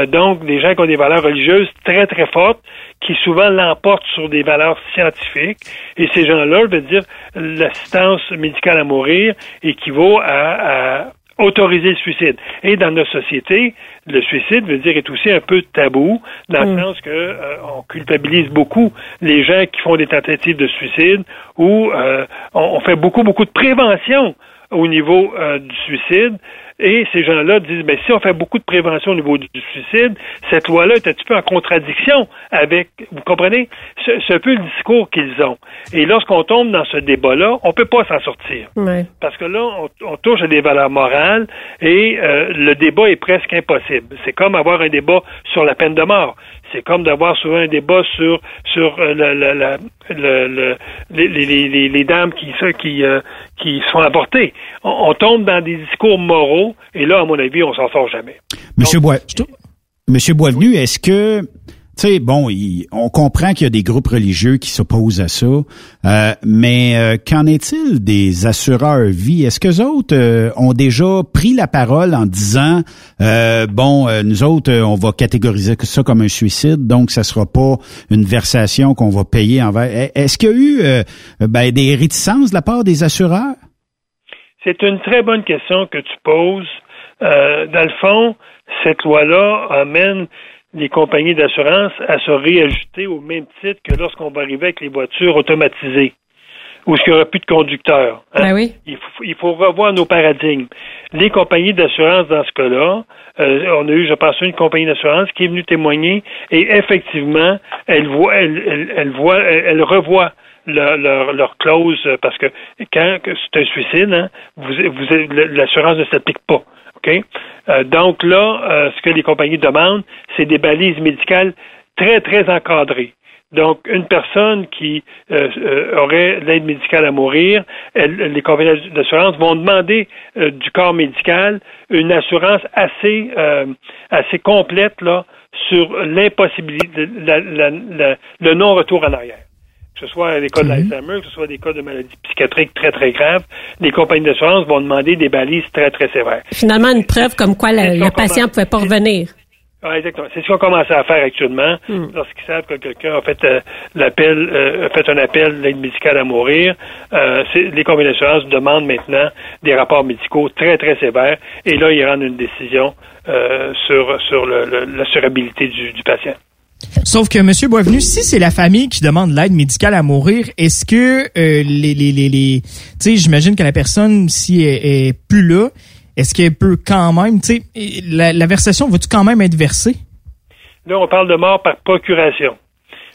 donc des gens qui ont des valeurs religieuses très très fortes, qui souvent l'emportent sur des valeurs scientifiques. Et ces gens-là, je veux dire, l'assistance médicale à mourir équivaut à, autoriser le suicide. Et dans notre société, le suicide veut dire est aussi un peu tabou, dans le mm. sens que on culpabilise beaucoup les gens qui font des tentatives de suicide, ou on, fait beaucoup beaucoup de prévention au niveau euh, du suicide. Et ces gens-là disent, ben, si on fait beaucoup de prévention au niveau du suicide, cette loi-là est un petit peu en contradiction avec, vous comprenez, c'est un peu le discours qu'ils ont. Et lorsqu'on tombe dans ce débat-là, on peut pas s'en sortir. Parce que là, on, touche à des valeurs morales et euh, le débat est presque impossible. C'est comme avoir un débat sur la peine de mort. C'est comme d'avoir souvent un débat sur sur euh, la, la, la, le, les, les, les, dames qui qui, euh, qui sont avortées. On, tombe dans des discours moraux Et là, à mon avis, on s'en sort jamais. Monsieur, Bois, Monsieur Boisvenu, est-ce que tu sais, bon, on comprend qu'il y a des groupes religieux qui s'opposent à ça, euh, mais euh, qu'en est-il des assureurs vie? Est-ce que les autres euh, ont déjà pris la parole en disant, bon, nous autres, on va catégoriser ça comme un suicide, donc ça sera pas une versation qu'on va payer envers? Est-ce qu'il y a eu ben, des réticences de la part des assureurs? C'est une très bonne question que tu poses. dans le fond, cette loi-là amène les compagnies d'assurance à se réajuster au même titre que lorsqu'on va arriver avec les voitures automatisées où il n'y aura plus de conducteurs. Hein. Ben oui. il, faut, il, faut, revoir nos paradigmes. Les compagnies d'assurance, dans ce cas-là, euh, on a eu, je pense, une compagnie d'assurance qui est venue témoigner et effectivement, elle voit, elle, elle, voit, elle, revoit leur, leur, leur, clause parce que quand c'est un suicide, hein, vous, vous, l'assurance ne s'applique pas. OK? Euh, donc là, euh, ce que les compagnies demandent, c'est des balises médicales très, très encadrées. Donc, une personne qui euh, aurait l'aide médicale à mourir, les compagnies d'assurance vont demander du corps médical une assurance assez assez complète là sur l'impossibilité, le non-retour en arrière que ce soit des cas d'Alzheimer, que ce soit des cas de maladies psychiatriques très, très graves, les compagnies d'assurance vont demander des balises très, très sévères. Finalement, une preuve comme quoi le, patient ne pouvait pas revenir. Ah, exactement. C'est ce qu'on commence à faire actuellement. Hmm. Lorsqu'ils savent que quelqu'un a fait euh, l'appel, euh, a fait un appel l'aide médicale à mourir, euh, les compagnies d'assurance demandent maintenant des rapports médicaux très très sévères. Et là, ils rendent une décision sur sur l'assurabilité du, du patient. Sauf que, Monsieur Boisvenu, si c'est la famille qui demande l'aide médicale à mourir, est-ce que euh, les, les, les, les tu sais, j'imagine que la personne, si elle est plus là, est-ce qu'elle peut quand même, tu sais, la, la, versation va-tu quand même être versée? Là, on parle de mort par procuration.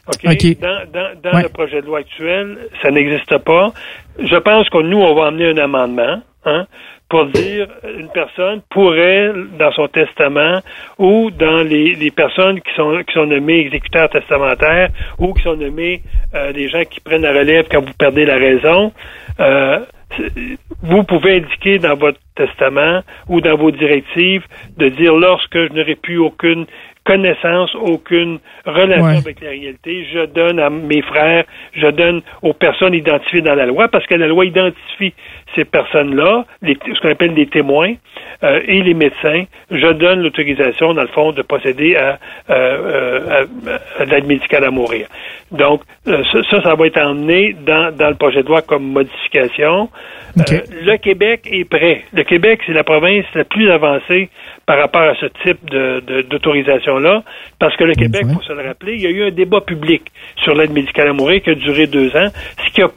OK? Dans, dans, dans le projet de loi actuel, ça n'existe pas. Je pense que nous, on va amener un amendement, hein, pour dire une personne pourrait, dans son testament, ou dans les, les personnes qui sont, qui sont nommées exécuteurs testamentaires, ou qui sont nommés euh, des gens qui prennent la relève quand vous perdez la raison, euh, vous pouvez indiquer dans votre testament ou dans vos directives de dire lorsque je n'aurai plus aucune connaissance, aucune relation avec la réalité. Je donne à mes frères, je donne aux personnes identifiées dans la loi, parce que la loi identifie ces personnes-là, ce qu'on appelle des témoins, euh, et les médecins. Je donne l'autorisation, dans le fond, de procéder à, euh, à, l'aide médicale à mourir. Donc, euh, ça, ça va être emmené dans, dans le projet de loi comme modification. le Québec est prêt. Le Québec, c'est la province la plus avancée par rapport à ce type d'autorisation-là, parce que le Québec, il faut se le rappeler, il y a eu un débat public sur l'aide médicale à mourir qui a duré deux ans, ce qui ne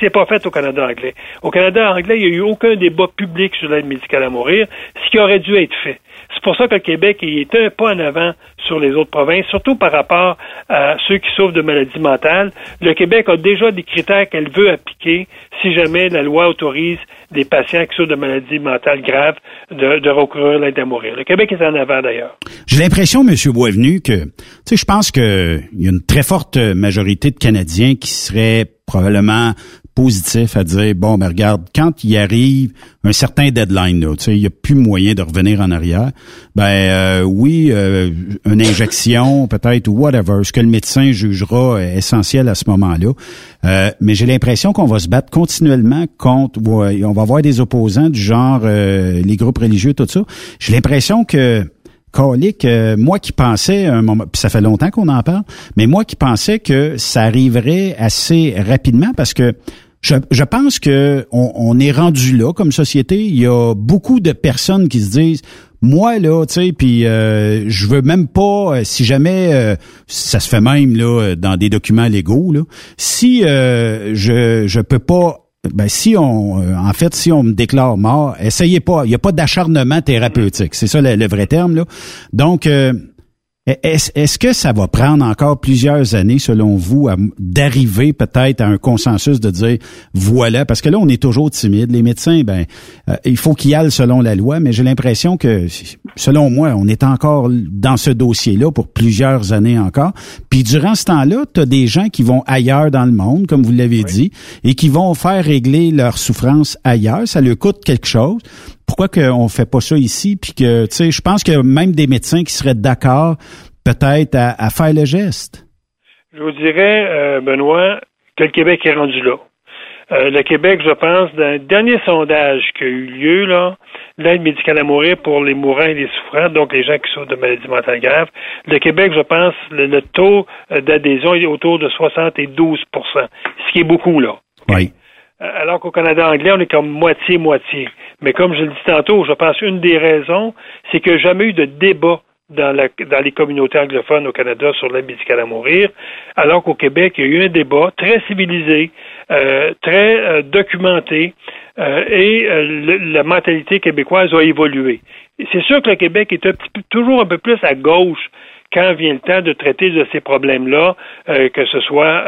s'est pas fait au Canada anglais. Au Canada anglais, il n'y a eu aucun débat public sur l'aide médicale à mourir, ce qui aurait dû être fait. C'est pour ça que le Québec est un pas en avant sur les autres provinces, surtout par rapport à ceux qui souffrent de maladies mentales. Le Québec a déjà des critères qu'elle veut appliquer si jamais la loi autorise des patients qui souffrent de maladies mentales graves de, recourir à l'aide à mourir. Le Québec est en avant d'ailleurs. J'ai l'impression, M. Boisvenu, que tu sais, je pense qu'il y a une très forte majorité de Canadiens qui seraient probablement positif à dire bon mais regarde quand il arrive un certain deadline là, tu sais il y a plus moyen de revenir en arrière. Ben euh, oui, euh, une injection *laughs* peut-être ou whatever, ce que le médecin jugera essentiel à ce moment-là. Euh, mais j'ai l'impression qu'on va se battre continuellement contre on va avoir des opposants du genre les groupes religieux tout ça. J'ai l'impression que Colique, moi qui pensais un moment, ça fait longtemps qu'on en parle, mais moi qui pensais que ça arriverait assez rapidement parce que je, je, pense que on, on, est rendu là comme société. Il y a beaucoup de personnes qui se disent moi là, tu sais, puis euh, je veux même pas, euh, si jamais euh, ça se fait même là dans des documents légaux là, si euh, je je peux pas ben si on en fait si on me déclare mort, essayez pas, il y a pas d'acharnement thérapeutique, c'est ça le, le, vrai terme là. Donc est-ce que ça va prendre encore plusieurs années, selon vous, d'arriver peut-être à un consensus de dire voilà, parce que là, on est toujours timide. Les médecins, ben, euh, il faut qu'ils aillent selon la loi, mais j'ai l'impression que, selon moi, on est encore dans ce dossier-là pour plusieurs années encore. Puis durant ce temps-là, tu as des gens qui vont ailleurs dans le monde, comme vous l'avez dit, et qui vont faire régler leur souffrance ailleurs. Ça leur coûte quelque chose. Pourquoi qu'on fait pas ça ici, puis que, tu sais, je pense que même des médecins qui seraient d'accord peut-être à, faire le geste. Je vous dirais, euh, Benoît, que le Québec est rendu là. Euh, le Québec, je pense, dans le dernier sondage qui a eu lieu, là, l'aide médicale à mourir pour les mourants et les souffrants, donc les gens qui souffrent de maladies mentales graves, le Québec, je pense, le, taux euh, d'adhésion est autour de 72% ce qui est beaucoup, là. Oui. Euh, alors qu'au Canada anglais, on est comme moitié-moitié. Mais comme je le dis tantôt, je pense une des raisons, c'est qu'il n'y a jamais eu de débat dans, la, dans les communautés anglophones au Canada sur l'aide à mourir, alors qu'au Québec, il y a eu un débat très civilisé, euh, très euh, documenté, euh, et la mentalité québécoise a évolué. C'est sûr que le Québec est toujours un peu plus à gauche quand vient le temps de traiter de ces problèmes-là, que ce soit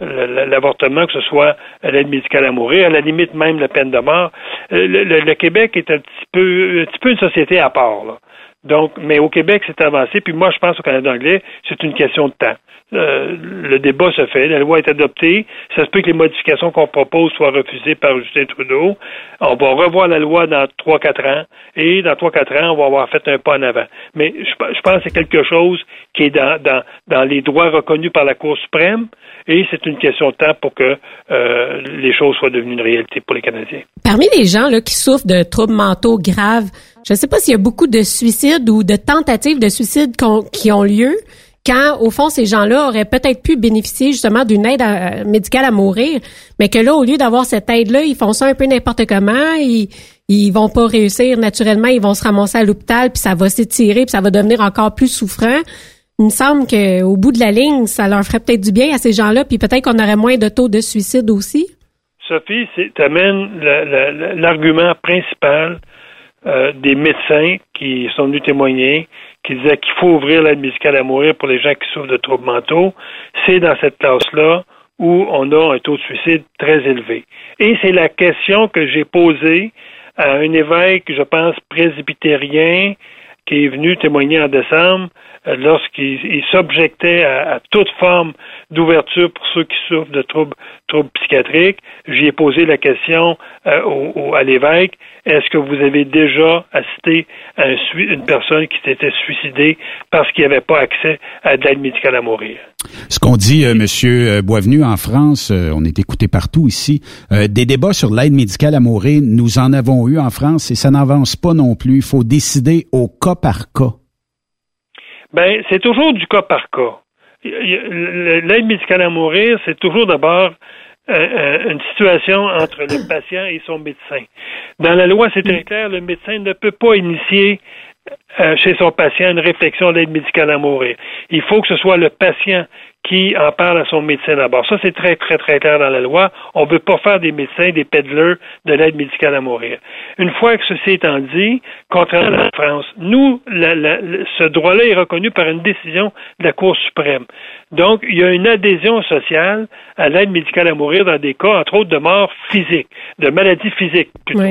l'avortement, que ce soit l'aide médicale à mourir, à la limite même la peine de mort. Le, Québec est un petit peu, une société à part. Donc, mais au Québec, c'est avancé. Puis moi, je pense au Canada anglais, c'est une question de temps. Euh, le débat se fait, la loi est adoptée. Ça se peut que les modifications qu'on propose soient refusées par Justin Trudeau. On va revoir la loi dans trois quatre ans. Et dans trois quatre ans, on va avoir fait un pas en avant. Mais je, pense que c'est quelque chose qui est dans, dans, dans les droits reconnus par la Cour suprême. Et c'est une question de temps pour que euh, les choses soient devenues une réalité pour les Canadiens. Parmi les gens là, qui souffrent de troubles mentaux graves, je ne sais pas s'il y a beaucoup de suicides ou de tentatives de suicide qui ont lieu quand, au fond, ces gens-là auraient peut-être pu bénéficier justement d'une aide médicale à mourir, mais que là, au lieu d'avoir cette aide-là, ils font ça un peu n'importe comment, ils, ils vont pas réussir naturellement, ils vont se ramasser à l'hôpital, puis ça va s'étirer, puis ça va devenir encore plus souffrant. Il me semble qu'au bout de la ligne, ça leur ferait peut-être du bien à ces gens-là, puis peut-être qu'on aurait moins de taux de suicide aussi. Sophie, tu amènes l'argument principal euh, des médecins qui sont venus témoigner, qui disaient qu'il faut ouvrir l'aide médicale à mourir pour les gens qui souffrent de troubles mentaux. C'est dans cette classe-là où on a un taux de suicide très élevé. Et c'est la question que j'ai posée à un évêque, je pense, presbytérien, qui est venu témoigner en décembre euh, lorsqu'il s'objectait à, toute forme d'ouverture pour ceux qui souffrent de troubles, psychiatriques. J'y ai posé la question euh, à l'évêque est-ce que vous avez déjà assisté à une personne qui s'était suicidée parce qu'il n'y avait pas accès à de l'aide médicale à mourir? Ce qu'on dit, euh, Monsieur Boisvenu, en France, on est écouté partout ici, des débats sur l'aide médicale à mourir, nous en avons eu en France et ça n'avance pas non plus. Il faut décider au cas par cas. Ben, c'est toujours du cas par cas. L'aide médicale à mourir, c'est toujours d'abord euh, euh, une situation entre le *coughs* patient et son médecin. Dans la loi, c'est très clair, le médecin ne peut pas initier euh, chez son patient une réflexion d'aide médicale à mourir. Il faut que ce soit le patient qui en parle à son médecin d'abord. Ça, c'est très, très, très clair dans la loi. On ne veut pas faire des médecins, des peddlers de l'aide médicale à mourir. Une fois que ceci étant dit, contrairement à la France, nous, ce droit-là est reconnu par une décision de la Cour suprême. Donc, il y a une adhésion sociale à l'aide médicale à mourir dans des cas, entre autres, de mort physique, de maladie physique plutôt.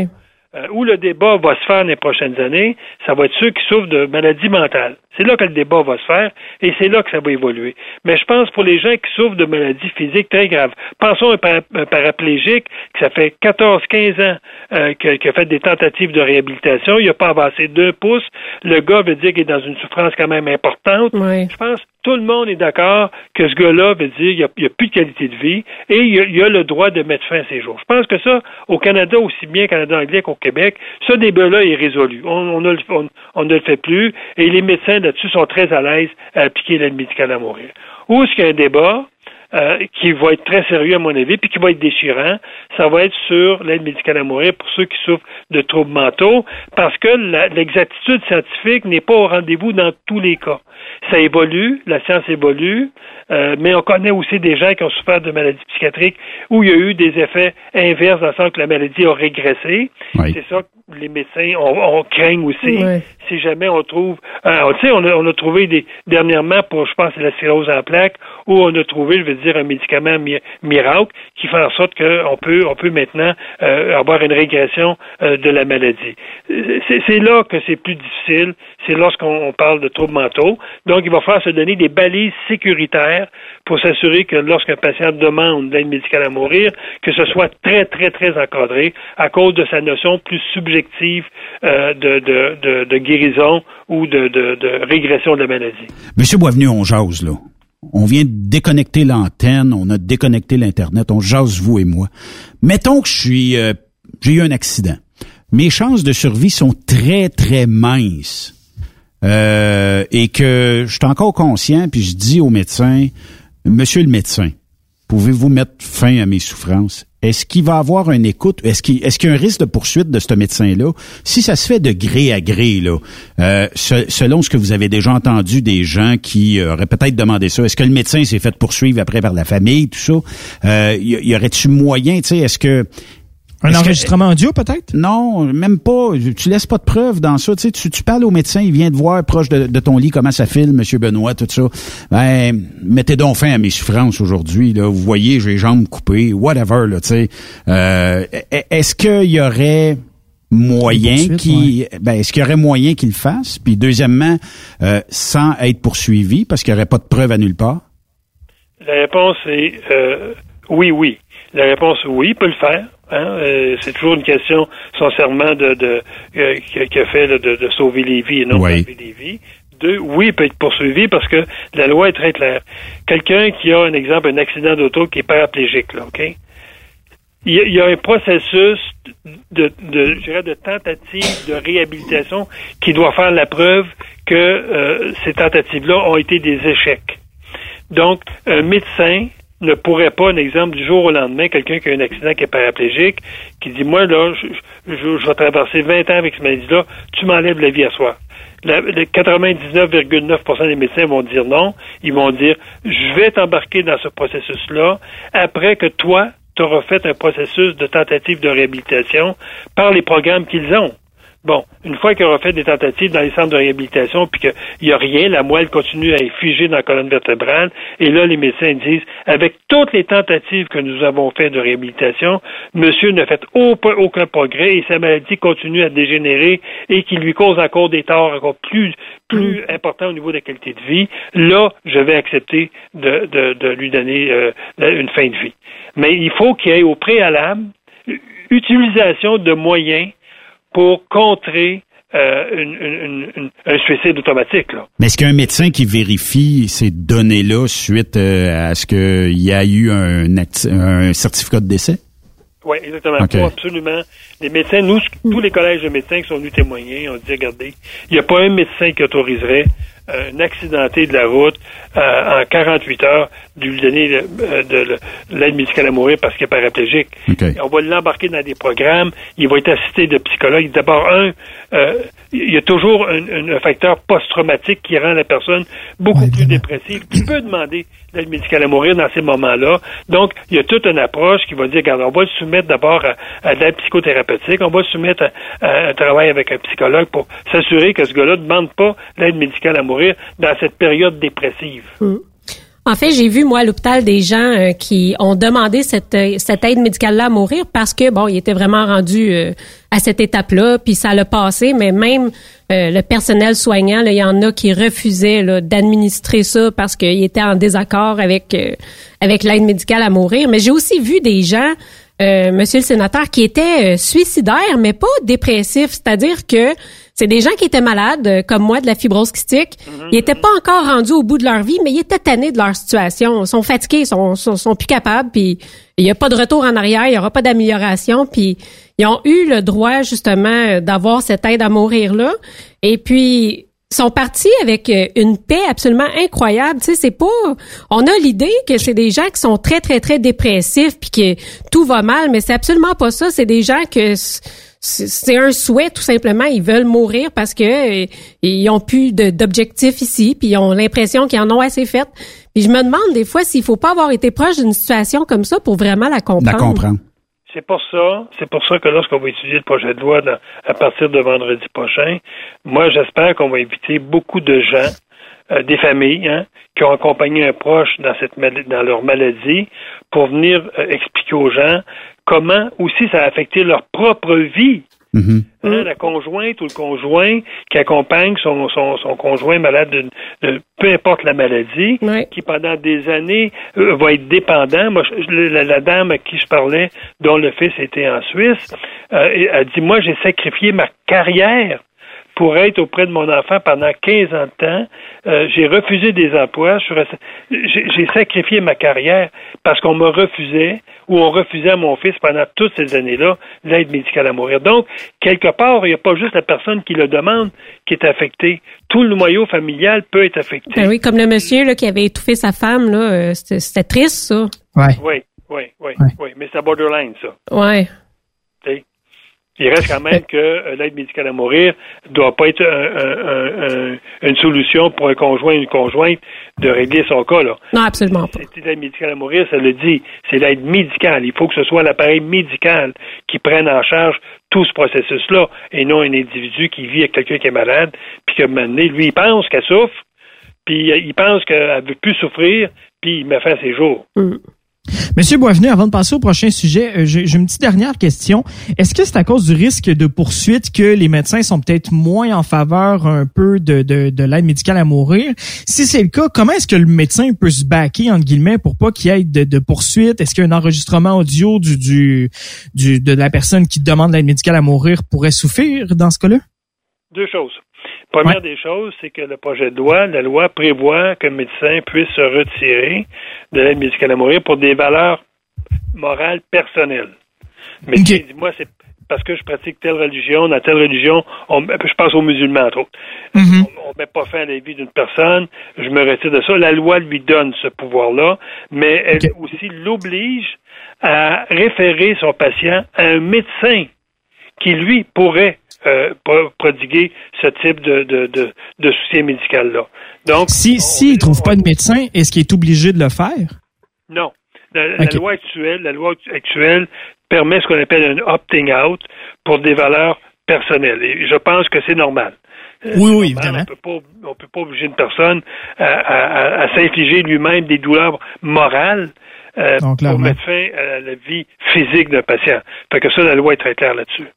Euh, où le débat va se faire les prochaines années, ça va être ceux qui souffrent de maladies mentales. C'est là que le débat va se faire et c'est là que ça va évoluer. Mais je pense pour les gens qui souffrent de maladies physiques très graves, pensons à un, paraplégique qui ça fait 14-15 ans euh, qui, a fait des tentatives de réhabilitation, il n'a pas avancé deux pouces, le gars veut dire qu'il est dans une souffrance quand même importante. Je pense tout le monde est d'accord que ce gars-là veut dire qu'il n'y a, plus de qualité de vie et il a, a, le droit de mettre fin à ses jours. Je pense que ça, au Canada, aussi bien Canada anglais qu'au Québec, ce débat-là est résolu. On, ne le fait plus et les médecins là-dessus sont très à l'aise à appliquer l'aide médicale à mourir. Où est-ce qu'il y a un débat? Euh, qui va être très sérieux à mon avis, puis qui va être déchirant, ça va être sur l'aide médicale à mourir pour ceux qui souffrent de troubles mentaux, parce que l'exactitude scientifique n'est pas au rendez-vous dans tous les cas. Ça évolue, la science évolue, euh, mais on connaît aussi des gens qui ont souffert de maladies psychiatriques où il y a eu des effets inverses dans le sens que la maladie a régressé. C'est ça que les médecins on, craignent aussi. Si jamais on trouve, euh, tu sais, on a, trouvé des dernièrement pour, je pense, la sclérose en plaques, où on a trouvé, je veux dire un médicament miracle qui fait en sorte qu'on peut, on peut maintenant euh, avoir une régression euh, de la maladie. C'est là que c'est plus difficile, c'est lorsqu'on parle de troubles mentaux. Donc, il va falloir se donner des balises sécuritaires pour s'assurer que lorsqu'un patient demande l'aide médicale à mourir, que ce soit très, très, très encadré à cause de sa notion plus subjective euh, de, de, de, guérison ou de, de, régression de la maladie. Monsieur Boisvenu, on jase, là. On vient de déconnecter l'antenne, on a déconnecté l'Internet, on jase, vous et moi. Mettons que je suis, euh, j'ai eu un accident. Mes chances de survie sont très, très minces. Euh, et que je suis encore conscient, puis je dis au médecin, Monsieur le médecin, pouvez-vous mettre fin à mes souffrances? Est-ce qu'il va avoir une écoute? Est-ce qu'il qu'il y a un risque de poursuite de ce médecin-là? Si ça se fait de gré à gré, là, euh, selon ce que vous avez déjà entendu des gens qui auraient peut-être demandé ça, est-ce que le médecin s'est fait poursuivre après par la famille, tout ça? Euh, y, y aurait-tu moyen, tu sais, est-ce que un enregistrement audio, peut-être? Non, même pas. Tu laisses pas de preuves dans ça. Tu, sais, tu, tu parles au médecin, il vient te voir proche de, ton lit comment ça file, Monsieur Benoît, tout ça. Ben, mettez donc fin à mes souffrances aujourd'hui. Là. Vous voyez, j'ai les jambes coupées, whatever. Là, tu sais. Euh, est-ce qu'il y aurait moyen qui ben est-ce qu'il y aurait moyen qu'il le fasse? Puis deuxièmement euh, sans être poursuivi parce qu'il n'y aurait pas de preuves à nulle part? La réponse est euh, oui oui la réponse oui il peut le faire Hein? Euh, c'est toujours une question, son serment de, de euh, qui a fait de, sauver les vies et non de sauver les vies. Deux, oui, il peut être poursuivi parce que la loi est très claire. Quelqu'un qui a un exemple, un accident d'auto qui est paraplégique, là, OK? Il y, a, un processus de, de, je dirais, de tentative de réhabilitation qui doit faire la preuve que euh, ces tentatives-là ont été des échecs. Donc, un médecin ne pourrait pas, un exemple, du jour au lendemain, quelqu'un qui a un accident qui est paraplégique, qui dit, moi, là, je, je, vais traverser 20 ans avec ce maladie-là, tu m'enlèves la vie à soi. 99,9% des médecins vont dire non. Ils vont dire, je vais t'embarquer dans ce processus-là après que toi, tu auras fait un processus de tentative de réhabilitation par les programmes qu'ils ont. Bon, une fois qu'il aura fait des tentatives dans les centres de réhabilitation, puis qu'il n'y a rien, la moelle continue à être figée dans la colonne vertébrale, et là, les médecins disent, avec toutes les tentatives que nous avons faites de réhabilitation, monsieur n'a fait aucun, progrès et sa maladie continue à dégénérer et qui lui cause encore des torts encore plus, plus mm. importants au niveau de la qualité de vie. Là, je vais accepter de, de, de lui donner euh, une fin de vie. Mais il faut qu'il y ait au préalable utilisation de moyens pour contrer euh, un suicide automatique. Là. Mais est-ce qu'il y a un médecin qui vérifie ces données-là suite euh, à ce qu'il y a eu un, un certificat de décès? Oui, exactement. absolument. Les médecins, nous, tous les collèges de médecins qui sont venus témoigner, ont dit, regardez, il n'y a pas un médecin qui autoriserait un accidenté de la route en 48 heures de lui donner de, l'aide médicale à mourir parce qu'il est paraplégique. On va l'embarquer dans des programmes. Il va être assisté de psychologues. D'abord, un, euh, il y a toujours un, facteur post-traumatique qui rend la personne beaucoup plus dépressive, qui peut demander l'aide médicale à mourir dans ces moments-là. Donc, il y a toute une approche qui va dire, regarde, on va le soumettre d'abord à, de l'aide psychothérapeutique, on va le soumettre à, un travail avec un psychologue pour s'assurer que ce gars-là ne demande pas l'aide médicale à mourir dans cette période dépressive. Mm. En fait, j'ai vu moi à l'hôpital des gens euh, qui ont demandé cette, euh, cette aide médicale-là à mourir parce que bon, ils étaient vraiment rendus euh, à cette étape-là, puis ça l'a passé. Mais même le personnel soignant, il y en a qui refusaient d'administrer ça parce qu'ils étaient en désaccord avec avec l'aide médicale à mourir. Mais j'ai aussi vu des gens Monsieur le sénateur, qui étaient suicidaires, mais pas dépressifs. C'est-à-dire que c'est des gens qui étaient malades, euh, comme moi, de la fibrose kystique. Mhm. Ils n'étaient pas encore rendus au bout de leur vie, mais ils étaient tannés de leur situation. Ils sont fatigués, ils sont, sont, plus capables, puis il n'y a pas de retour en arrière, il n'y aura pas d'amélioration, puis ils ont eu le droit, justement, d'avoir cette aide à mourir-là. Et puis, sont partis avec euh, une paix absolument incroyable. Tu sais, c'est pas. On a l'idée que c'est des gens qui sont très très très dépressifs puis que tout va mal, mais c'est absolument pas ça. C'est des gens que c'est un souhait tout simplement. Ils veulent mourir parce que euh, ils ont plus d'objectifs ici, puis ils ont l'impression qu'ils en ont assez fait. Puis je me demande des fois s'il faut pas avoir été proche d'une situation comme ça pour vraiment la comprendre. La comprendre. C'est pour ça, c'est pour ça que lorsqu'on va étudier le projet de loi à partir de vendredi prochain, moi j'espère qu'on va éviter beaucoup de gens euh, des familles hein, qui ont accompagné un proche dans cette dans leur maladie pour venir euh, expliquer aux gens comment aussi ça a affecté leur propre vie. Mm-hmm. Hein, la conjointe ou le conjoint qui accompagne son, son, son conjoint malade de, de, peu importe la maladie, qui pendant des années euh, va être dépendant. Moi, je, la, la, dame à qui je parlais, dont le fils était en Suisse, euh, a dit moi j'ai sacrifié ma carrière pour être auprès de mon enfant pendant 15 ans de temps. Euh, j'ai refusé des emplois. J'ai sacrifié ma carrière parce qu'on me refusait ou on refusait à mon fils pendant toutes ces années-là l'aide médicale à mourir. Donc, quelque part, il n'y a pas juste la personne qui le demande qui est affectée. Tout le noyau familial peut être affecté. Ben oui, comme le monsieur là, qui avait étouffé sa femme, là, euh, c'était triste, ça. Oui, oui, oui, oui, oui. Mais c'est borderline, ça. Oui. Il reste quand même que euh, l'aide médicale à mourir doit pas être un, un, une solution pour un conjoint ou une conjointe de régler son cas. Là. Non, absolument pas. C'est l'aide médicale à mourir, ça le dit. C'est l'aide médicale. Il faut que ce soit l'appareil médical qui prenne en charge tout ce processus-là et non un individu qui vit avec quelqu'un qui est malade puis que maintenant, lui, il pense qu'elle souffre puis il pense qu'elle veut plus souffrir puis il met fin à ses jours. Mm. Monsieur Boisvenu, avant de passer au prochain sujet, euh, j'ai une petite dernière question. Est-ce que c'est à cause du risque de poursuite que les médecins sont peut-être moins en faveur un peu de, de, de l'aide médicale à mourir? Si c'est le cas, comment est-ce que le médecin peut se baquer, entre guillemets, pour pas qu'il y ait de, de poursuite? Est-ce qu'un enregistrement audio du, du, du, de la personne qui demande l'aide médicale à mourir pourrait souffrir dans ce cas-là? Deux choses. Première des choses, c'est que le projet de loi, la loi prévoit qu'un médecin puisse se retirer de l'aide médicale à mourir pour des valeurs morales personnelles. Mais dis-moi, c'est parce que je pratique telle religion, dans telle religion, je pense aux musulmans, entre autres. Mm-hmm. On ne met pas fin à la vie d'une personne, je me retire de ça. La loi lui donne ce pouvoir-là, mais elle aussi l'oblige à référer son patient à un médecin qui, lui, pourrait euh, prodiguer ce type de, de, de, de soutien médical-là. Donc, si s'il ne trouve pas de médecin, est-ce qu'il est obligé de le faire? Non. La, loi actuelle, la loi actuelle permet ce qu'on appelle un opting out pour des valeurs personnelles. Et je pense que c'est normal. Euh, oui, oui, évidemment. On ne peut pas obliger une personne à, à, à s'infliger lui-même des douleurs morales euh, pour mettre fin à la vie physique d'un patient. Fait que ça, la loi est très claire là-dessus.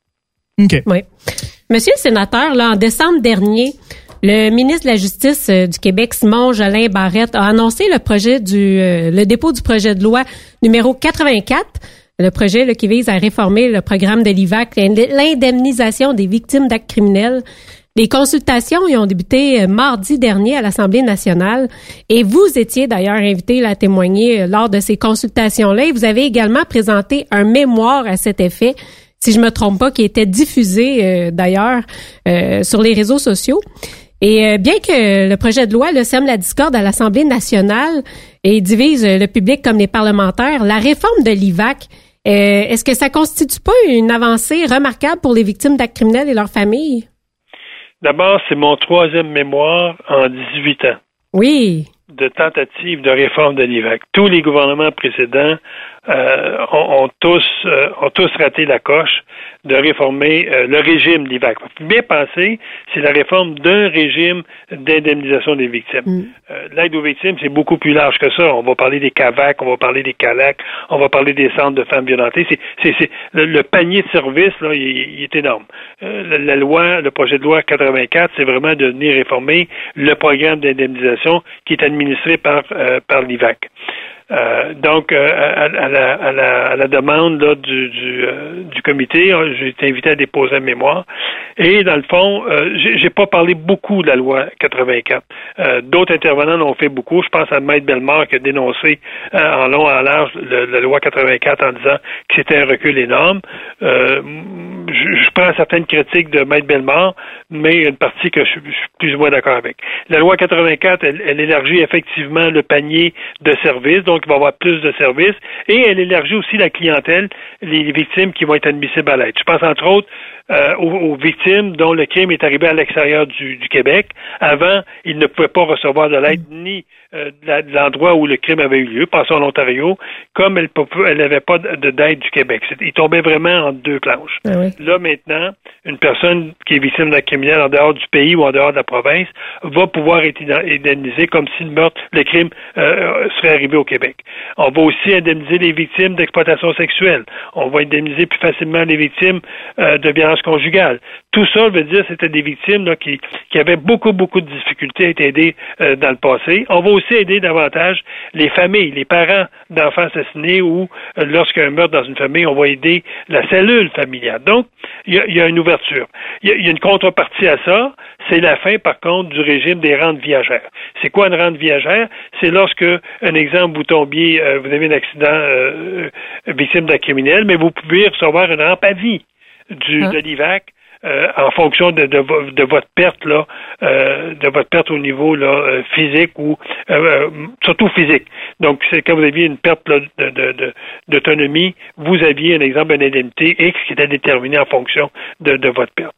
Oui. Monsieur le sénateur, là, en décembre dernier, le ministre de la Justice euh, du Québec, Simon Jolin Barrette, a annoncé le euh, dépôt du projet de loi numéro 84, le projet qui vise à réformer le programme de l'IVAC, l'indemnisation des victimes d'actes criminels. Les consultations y ont débuté euh, mardi dernier à l'Assemblée nationale et vous étiez d'ailleurs invité à témoigner lors de ces consultations-là et vous avez également présenté un mémoire à cet effet si je me trompe pas, qui était diffusé euh, d'ailleurs euh, sur les réseaux sociaux. Et euh, bien que le projet de loi le sème la discorde à l'Assemblée nationale et divise le public comme les parlementaires, la réforme de l'IVAC, est-ce que ça constitue pas une avancée remarquable pour les victimes d'actes criminels et leurs familles? D'abord, c'est mon troisième mémoire en 18 ans. Oui. De tentative de réforme de l'IVAC. Tous les gouvernements précédents euh, ont, tous, euh, ont tous raté la coche de réformer euh, le régime d'IVAC. Bien penser, c'est la réforme d'un régime d'indemnisation des victimes. Mm. L'aide aux victimes, c'est beaucoup plus large que ça. On va parler des CAVAC, on va parler des CALAC, on va parler des centres de femmes violentées. C'est, c'est, le, panier de services, là, il, est énorme. La, la, loi, le projet de loi 84, c'est vraiment de venir réformer le programme d'indemnisation qui est administré par, par l'IVAC. Euh, donc, euh, à, la, à, la, à, la, demande là, du, du, euh, du comité, hein, j'ai été invité à déposer un mémoire. Et dans le fond, j'ai pas parlé beaucoup de la loi 84. D'autres intervenants l'ont fait beaucoup. Je pense à Maître Bellemare qui a dénoncé en long et en large la loi 84 en disant que c'était un recul énorme. Je, je, prends certaines critiques de Maître Bellemare, mais une partie que je, suis plus ou moins d'accord avec. La loi 84, elle, elle élargit effectivement le panier de services il va y avoir plus de services, et elle élargit aussi la clientèle, les victimes qui vont être admissibles à l'aide. Je pense entre autres euh, aux, victimes dont le crime est arrivé à l'extérieur du, Québec. Avant, ils ne pouvaient pas recevoir de l'aide ni euh, de l'endroit où le crime avait eu lieu, passons en Ontario, comme elle n'avait pas d'aide du Québec. Ils tombaient vraiment en deux planches. Ah Là, maintenant, une personne qui est victime d'un criminel en dehors du pays ou en dehors de la province va pouvoir être indemnisée comme si le meurtre, le crime euh, serait arrivé au Québec. On va aussi indemniser les victimes d'exploitation sexuelle. On va indemniser plus facilement les victimes de violence conjugale. Tout ça veut dire que c'était des victimes qui avaient beaucoup, beaucoup de difficultés à être aidées euh, dans le passé. On va aussi aider davantage les familles, les parents d'enfants assassinés ou euh, lorsqu'il y a un meurtre dans une famille, on va aider la cellule familiale. Donc, il y a, une ouverture. Il y a, une contrepartie à ça, c'est la fin, par contre, du régime des rentes viagères. C'est quoi une rente viagère? C'est lorsque, un exemple, vous tombiez, euh, vous avez un accident victime d'un criminel, mais vous pouvez recevoir une vie du, de l'IVAC euh, en fonction de, de, de, votre perte là, euh, de votre perte au niveau là, euh, physique ou surtout physique. Donc, c'est quand vous aviez une perte d'autonomie, vous aviez un exemple d'une indemnité X qui était déterminée en fonction de, de votre perte.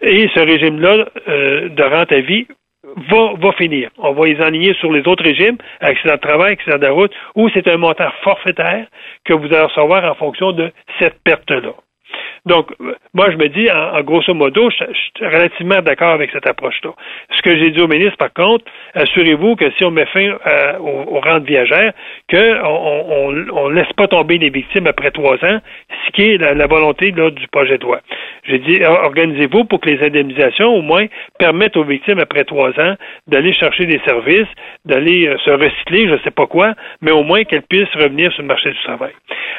Et ce régime-là de rente à vie va, va finir. On va les enligner sur les autres régimes, accident de travail, accident de route, où c'est un montant forfaitaire que vous allez recevoir en fonction de cette perte-là. Donc, moi, je me dis, en, grosso modo, je, suis relativement d'accord avec cette approche-là. Ce que j'ai dit au ministre, par contre, assurez-vous que si on met fin euh, aux, rentes viagères, qu'on on, laisse pas tomber les victimes après trois ans, ce qui est la, volonté là, du projet de loi. J'ai dit, organisez-vous pour que les indemnisations, au moins, permettent aux victimes après trois ans d'aller chercher des services, d'aller euh, se recycler, je ne sais pas quoi, mais au moins qu'elles puissent revenir sur le marché du travail.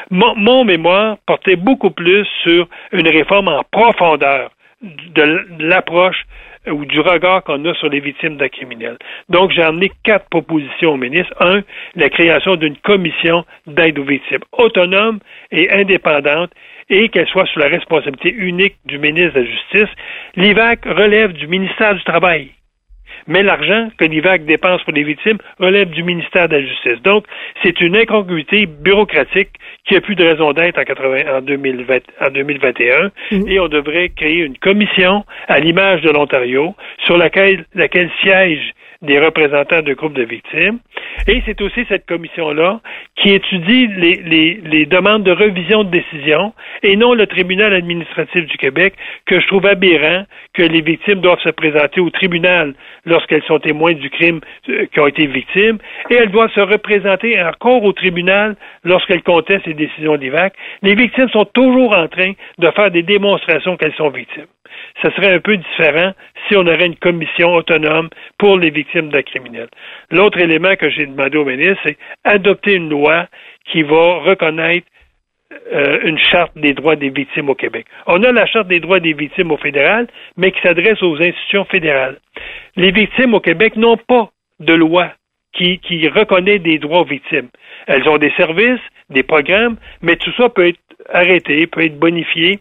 Mon mémoire portait beaucoup plus sur une réforme en profondeur de l'approche ou du regard qu'on a sur les victimes de criminels. Donc, j'ai amené quatre propositions au ministre. Un, la création d'une commission d'aide aux victimes autonome et indépendante et qu'elle soit sous la responsabilité unique du ministre de la Justice. L'IVAC relève du ministère du Travail mais l'argent que l'IVAC dépense pour les victimes relève du ministère de la Justice. Donc, c'est une incongruité bureaucratique qui a plus de raison d'être en, en, 2021 mm. et on devrait créer une commission à l'image de l'Ontario sur laquelle, laquelle siègent des représentants de groupes de victimes. Et c'est aussi cette commission-là qui étudie les, les, demandes de revision de décision et non le tribunal administratif du Québec que je trouve aberrant que les victimes doivent se présenter au tribunal lorsqu'elles sont témoins du crime euh, qui ont été victimes et elles doivent se représenter encore au tribunal lorsqu'elles contestent les décisions d'IVAC. Les victimes sont toujours en train de faire des démonstrations qu'elles sont victimes ce serait un peu différent si on aurait une commission autonome pour les victimes de criminels. L'autre élément que j'ai demandé au ministre, c'est adopter une loi qui va reconnaître euh, une charte des droits des victimes au Québec. On a la charte des droits des victimes au fédéral, mais qui s'adresse aux institutions fédérales. Les victimes au Québec n'ont pas de loi qui, reconnaît des droits aux victimes. Elles ont des services, des programmes, mais tout ça peut être arrêté, peut être bonifié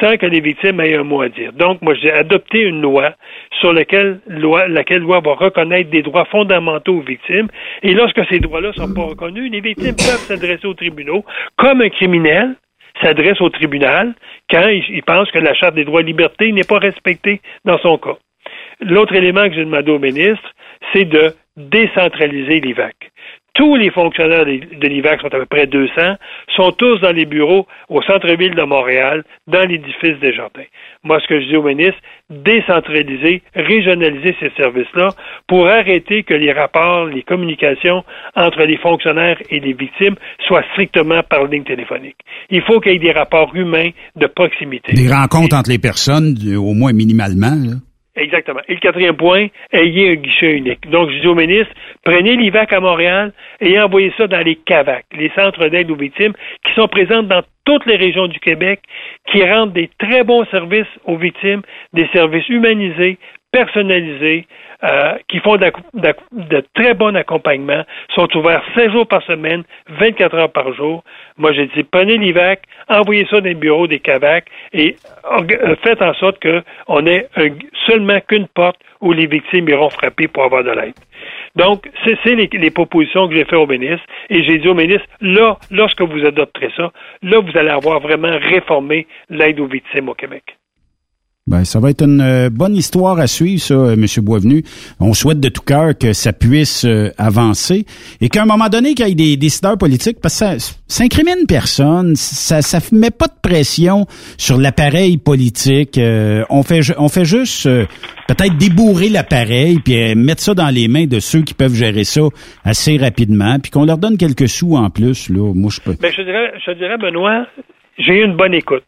sans que les victimes aient un mot à dire. Donc, moi, j'ai adopté une loi sur laquelle loi, laquelle loi va reconnaître des droits fondamentaux aux victimes. Et lorsque ces droits-là ne sont pas reconnus, les victimes peuvent s'adresser aux tribunaux comme un criminel s'adresse au tribunal quand il, pense que la Charte des droits et libertés n'est pas respectée dans son cas. L'autre élément que j'ai demandé au ministre, c'est de décentraliser l'IVAC tous les fonctionnaires de l'IVAC sont à peu près 200, sont tous dans les bureaux au centre-ville de Montréal, dans l'édifice des Jardins. Moi, ce que je dis au ministre, décentraliser, régionaliser ces services-là pour arrêter que les rapports, les communications entre les fonctionnaires et les victimes soient strictement par ligne téléphonique. Il faut qu'il y ait des rapports humains de proximité. Des rencontres entre les personnes, au moins minimalement. Là. Exactement. Et le quatrième point, ayez un guichet unique. Donc, je dis au ministre, prenez l'IVAC à Montréal et envoyez ça dans les CAVAC, les centres d'aide aux victimes, qui sont présents dans toutes les régions du Québec, qui rendent des très bons services aux victimes, des services humanisés, personnalisés, euh, qui font de, de, de, très bons accompagnements, sont ouverts 16 jours par semaine, 24 heures par jour. Moi, j'ai dit, prenez l'IVAC, envoyez ça dans les bureaux des CAVAC et euh, faites en sorte qu'on ait seulement qu'une porte où les victimes iront frapper pour avoir de l'aide. Donc, c'est les, les, propositions que j'ai faites au ministre. Et j'ai dit au ministre, là, lorsque vous adopterez ça, là, vous allez avoir vraiment réformé l'aide aux victimes au Québec. Ben, ça va être une euh, bonne histoire à suivre, ça, euh, M. Boisvenu. On souhaite de tout cœur que ça puisse euh, avancer et qu'à un moment donné, qu'il y ait des décideurs politiques, parce que ça, ça incrimine personne, ça ça met pas de pression sur l'appareil politique. on fait on fait juste peut-être débourrer l'appareil puis mettre ça dans les mains de ceux qui peuvent gérer ça assez rapidement, puis qu'on leur donne quelques sous en plus. Là, moi, je peux. Ben, je dirais, je dirais, Benoît, j'ai eu une bonne écoute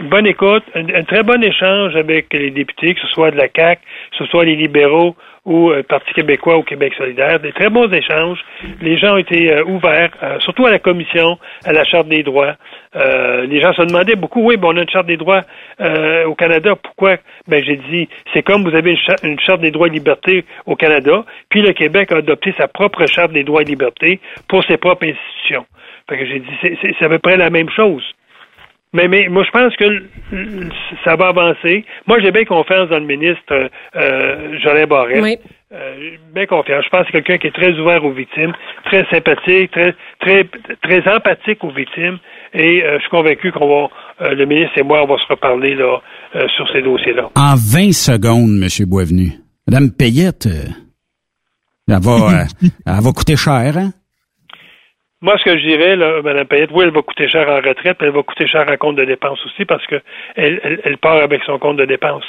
une bonne écoute, un, très bon échange avec les députés, que ce soit de la CAC, que ce soit les libéraux ou le Parti québécois ou Québec solidaire, des très bons échanges. Les gens ont été euh, ouverts, euh, surtout à la commission, à la Charte des droits. Euh, les gens se demandaient beaucoup, oui, bon, on a une Charte des droits au Canada, pourquoi? Ben, j'ai dit, c'est comme vous avez une, une, Charte des droits et libertés au Canada, puis le Québec a adopté sa propre Charte des droits et libertés pour ses propres institutions. Que j'ai dit, c'est à peu près la même chose. Mais, mais moi, je pense que ça va avancer. Moi, j'ai bien confiance dans le ministre euh, Jolin Barrette. Oui. Euh, bien confiance. Je pense que c'est quelqu'un qui est très ouvert aux victimes, très sympathique, très très très empathique aux victimes. Et euh, je suis convaincu qu'on va, euh, le ministre et moi, on va se reparler là euh, sur ces dossiers-là. En 20 secondes, M. Boisvenu. Madame Payette, elle va, *laughs* elle va coûter cher, hein? Moi, ce que je dirais, là, Mme Payette, oui, elle va coûter cher en retraite, mais elle va coûter cher en compte de dépenses aussi parce que elle, elle, part avec son compte de dépenses.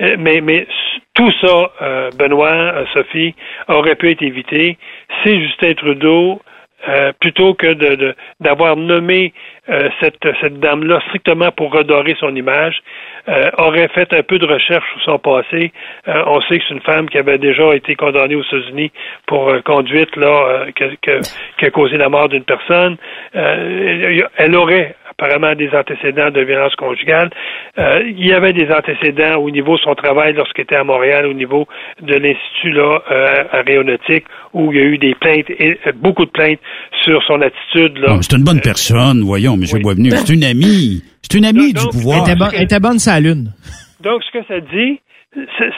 Euh, mais, mais tout ça, euh, Benoît, euh, Sophie, aurait pu être évité si Justin Trudeau euh, plutôt que de, d'avoir nommé euh, cette, cette dame-là strictement pour redorer son image, euh, aurait fait un peu de recherche sur son passé. on sait que c'est une femme qui avait déjà été condamnée aux États-Unis pour conduite là, qui a causé la mort d'une personne. elle aurait apparemment des antécédents de violence conjugale. Euh, il y avait des antécédents au niveau de son travail lorsqu'il était à Montréal, au niveau de l'Institut là, euh, aéronautique, où il y a eu des plaintes, et, euh, beaucoup de plaintes sur son attitude. Là. c'est une bonne personne, voyons, M. Oui. Boisvenu. C'est une amie. C'est une amie du pouvoir. Elle était, bonne sa lune. Donc, ce que ça dit,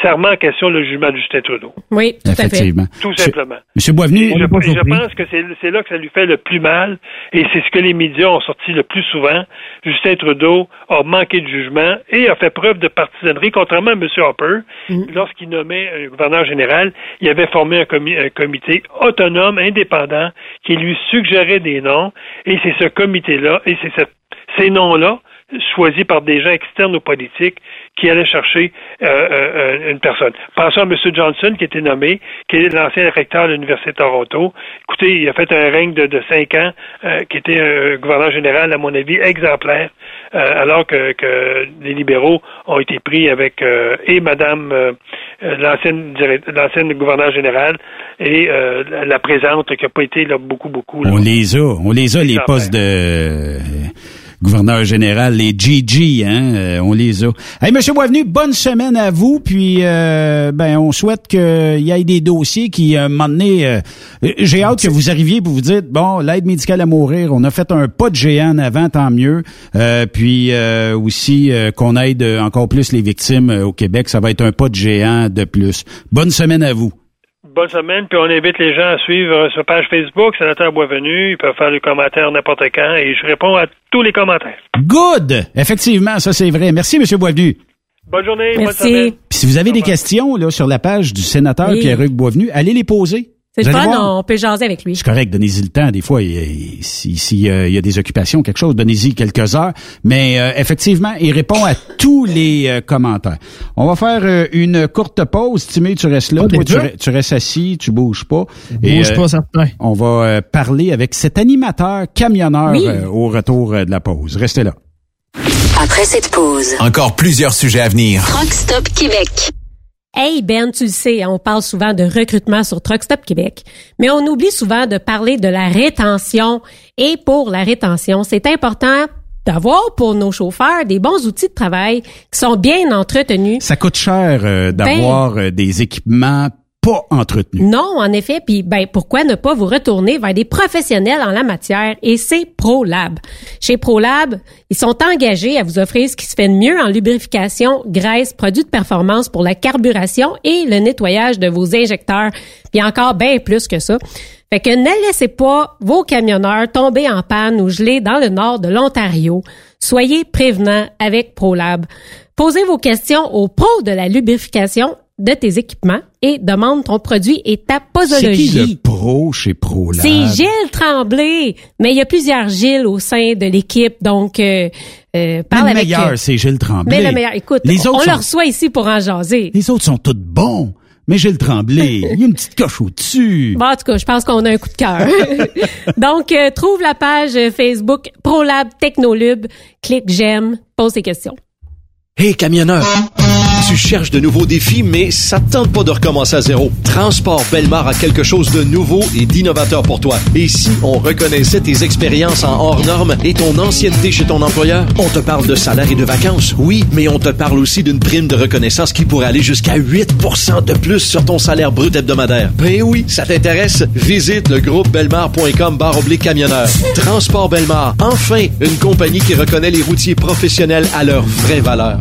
ça remet en question le jugement de Justin Trudeau. Oui, tout à fait. Tout simplement. Monsieur Boisvenu, je, je, pense que c'est là que ça lui fait le plus mal, et c'est ce que les médias ont sorti le plus souvent. Justin Trudeau a manqué de jugement et a fait preuve de partisanerie, contrairement à M. Hopper, mm. lorsqu'il nommait un gouverneur général, il avait formé un, un comité autonome, indépendant, qui lui suggérait des noms, et c'est ce comité-là, et c'est ces noms-là choisi par des gens externes aux politiques qui allaient chercher euh, euh, une personne. Pensons à M. Johnson qui était nommé, qui est l'ancien recteur de l'Université de Toronto. Écoutez, il a fait un règne de, cinq ans, euh, qui était un gouverneur général, à mon avis, exemplaire, alors que, que, les libéraux ont été pris avec et Madame l'ancienne l'ancienne gouverneur général et la présente qui n'a pas été là beaucoup beaucoup. on les a, on les a les postes de gouverneur général, les GG, hein, euh, on les a. Hey, Monsieur Boisvenu, bonne semaine à vous, puis euh, ben on souhaite qu'il y ait des dossiers qui, un moment donné, euh, j'ai hâte que vous arriviez pour vous dire, bon, l'aide médicale à mourir, on a fait un pas de géant en avant, tant mieux, puis aussi qu'on aide encore plus les victimes au Québec, ça va être un pas de géant de plus. Bonne semaine à vous bonne semaine, puis on invite les gens à suivre sur page Facebook, Sénateur Boisvenu. Ils peuvent faire des commentaires n'importe quand et je réponds à tous les commentaires. Good! Effectivement, ça c'est vrai. Merci, M. Boisvenu. Bonne journée, bonne semaine. Puis si vous avez des questions là, sur la page du sénateur Pierre-Hugues Boisvenu, allez les poser. C'est le fun, on peut jaser avec lui. C'est correct, donnez-y le temps. Des fois, s'il si, euh, y a des occupations, quelque chose, donnez-y quelques heures. Mais euh, effectivement, il répond à *laughs* tous les euh, commentaires. On va faire une courte pause. Timé, tu restes là. Toi, tu, restes assis, tu bouges pas. Je bouge pas, certain. On va parler avec cet animateur camionneur au retour de la pause. Restez là. Après cette pause, encore plusieurs sujets à venir. Rockstop Québec. Hey Ben, tu le sais, on parle souvent de recrutement sur Truckstop Québec, mais on oublie souvent de parler de la rétention. Et pour la rétention, c'est important d'avoir pour nos chauffeurs des bons outils de travail qui sont bien entretenus. Ça coûte cher euh, d'avoir euh, des équipements Non, en effet, puis ben pourquoi ne pas vous retourner vers des professionnels en la matière? Et c'est ProLab. Chez ProLab, ils sont engagés à vous offrir ce qui se fait de mieux en lubrification, graisse, produits de performance pour la carburation et le nettoyage de vos injecteurs, puis encore bien plus que ça. Fait que ne laissez pas vos camionneurs tomber en panne ou geler dans le nord de l'Ontario. Soyez prévenants avec ProLab. Posez vos questions aux pros de la lubrification de tes équipements et demande ton produit et ta posologie. C'est qui le pro chez ProLab? C'est Gilles Tremblay. Mais il y a plusieurs Gilles au sein de l'équipe, donc euh, euh, parle mais le meilleur, c'est Gilles Tremblay. Mais le meilleur, écoute, Les on, le reçoit ici pour en jaser. Les autres sont tous bons. Mais Gilles Tremblay, *laughs* il y a une petite coche au-dessus. Bon, en tout cas, je pense qu'on a un coup de cœur. *laughs* Donc, euh, trouve la page euh, Facebook ProLab Technolube, clique j'aime, pose tes questions. Hey camionneur, tu cherches de nouveaux défis, mais ça te tente pas de recommencer à zéro. Transport Belmar a quelque chose de nouveau et d'innovateur pour toi. Et si on reconnaissait tes expériences en hors normes et ton ancienneté chez ton employeur? On te parle de salaire et de vacances, oui, mais on te parle aussi d'une prime de reconnaissance qui pourrait aller jusqu'à 8% de plus sur ton salaire brut hebdomadaire. Ben oui, ça t'intéresse? Visite le groupe belmar.com barre oblique camionneur. Transport Belmar, enfin, une compagnie qui reconnaît les routiers professionnels à leur vraie valeur.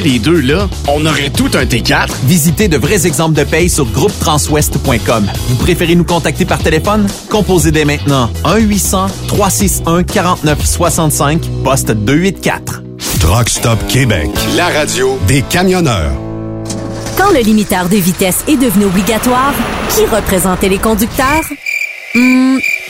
les deux là, on aurait tout un T4. Visitez de vrais exemples de paye sur groupetranswest.com. Vous préférez nous contacter par téléphone? Composez dès maintenant 1-800-361-4965, poste 284. Truck Stop Québec, la radio des camionneurs. Quand le limiteur de vitesse est devenu obligatoire, qui représentait les conducteurs? Hmm,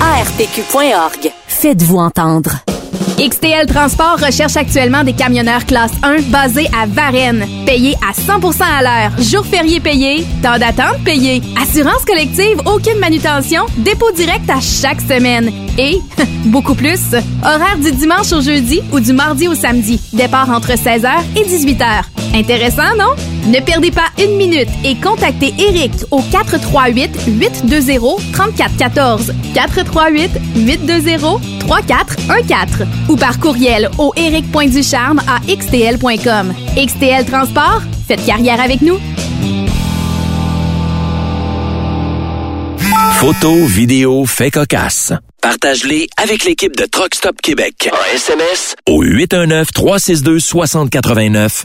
arpq.org. Faites-vous entendre. XTL Transport recherche actuellement des camionneurs classe 1 basés à Varennes. Payés à 100% à l'heure. Jour férié payé. Temps d'attente payé. Assurance collective, aucune manutention. Dépôt direct à chaque semaine. Et, *laughs* beaucoup plus, horaire du dimanche au jeudi ou du mardi au samedi. Départ entre 16h et 18h. Intéressant, non? Ne perdez pas une minute et contactez Eric au 438-820-3414. 438-820-3414 ou par courriel au eric.ducharme à xtl.com. XTL Transport, faites carrière avec nous. Photos, vidéos, faits cocasse. Partage-les avec l'équipe de Truck Stop Québec. En SMS au 819-362-6089.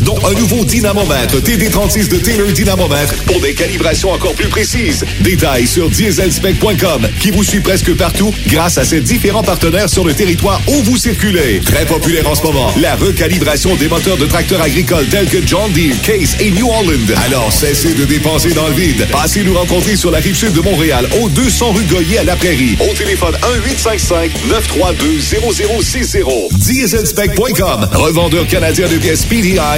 dont un nouveau dynamomètre TD36 de Taylor Dynamomètre pour des calibrations encore plus précises. Détails sur dieselspec.com qui vous suit presque partout grâce à ses différents partenaires sur le territoire où vous circulez. Très populaire en ce moment, la recalibration des moteurs de tracteurs agricoles tels que John Deere, Case et New Holland. Alors cessez de dépenser dans le vide. Passez nous rencontrer sur la rive sud de Montréal, au 200 rue Goyer à la Prairie. Au téléphone 1-855-932-0060. Dieselspec.com, revendeur canadien de pièces PDI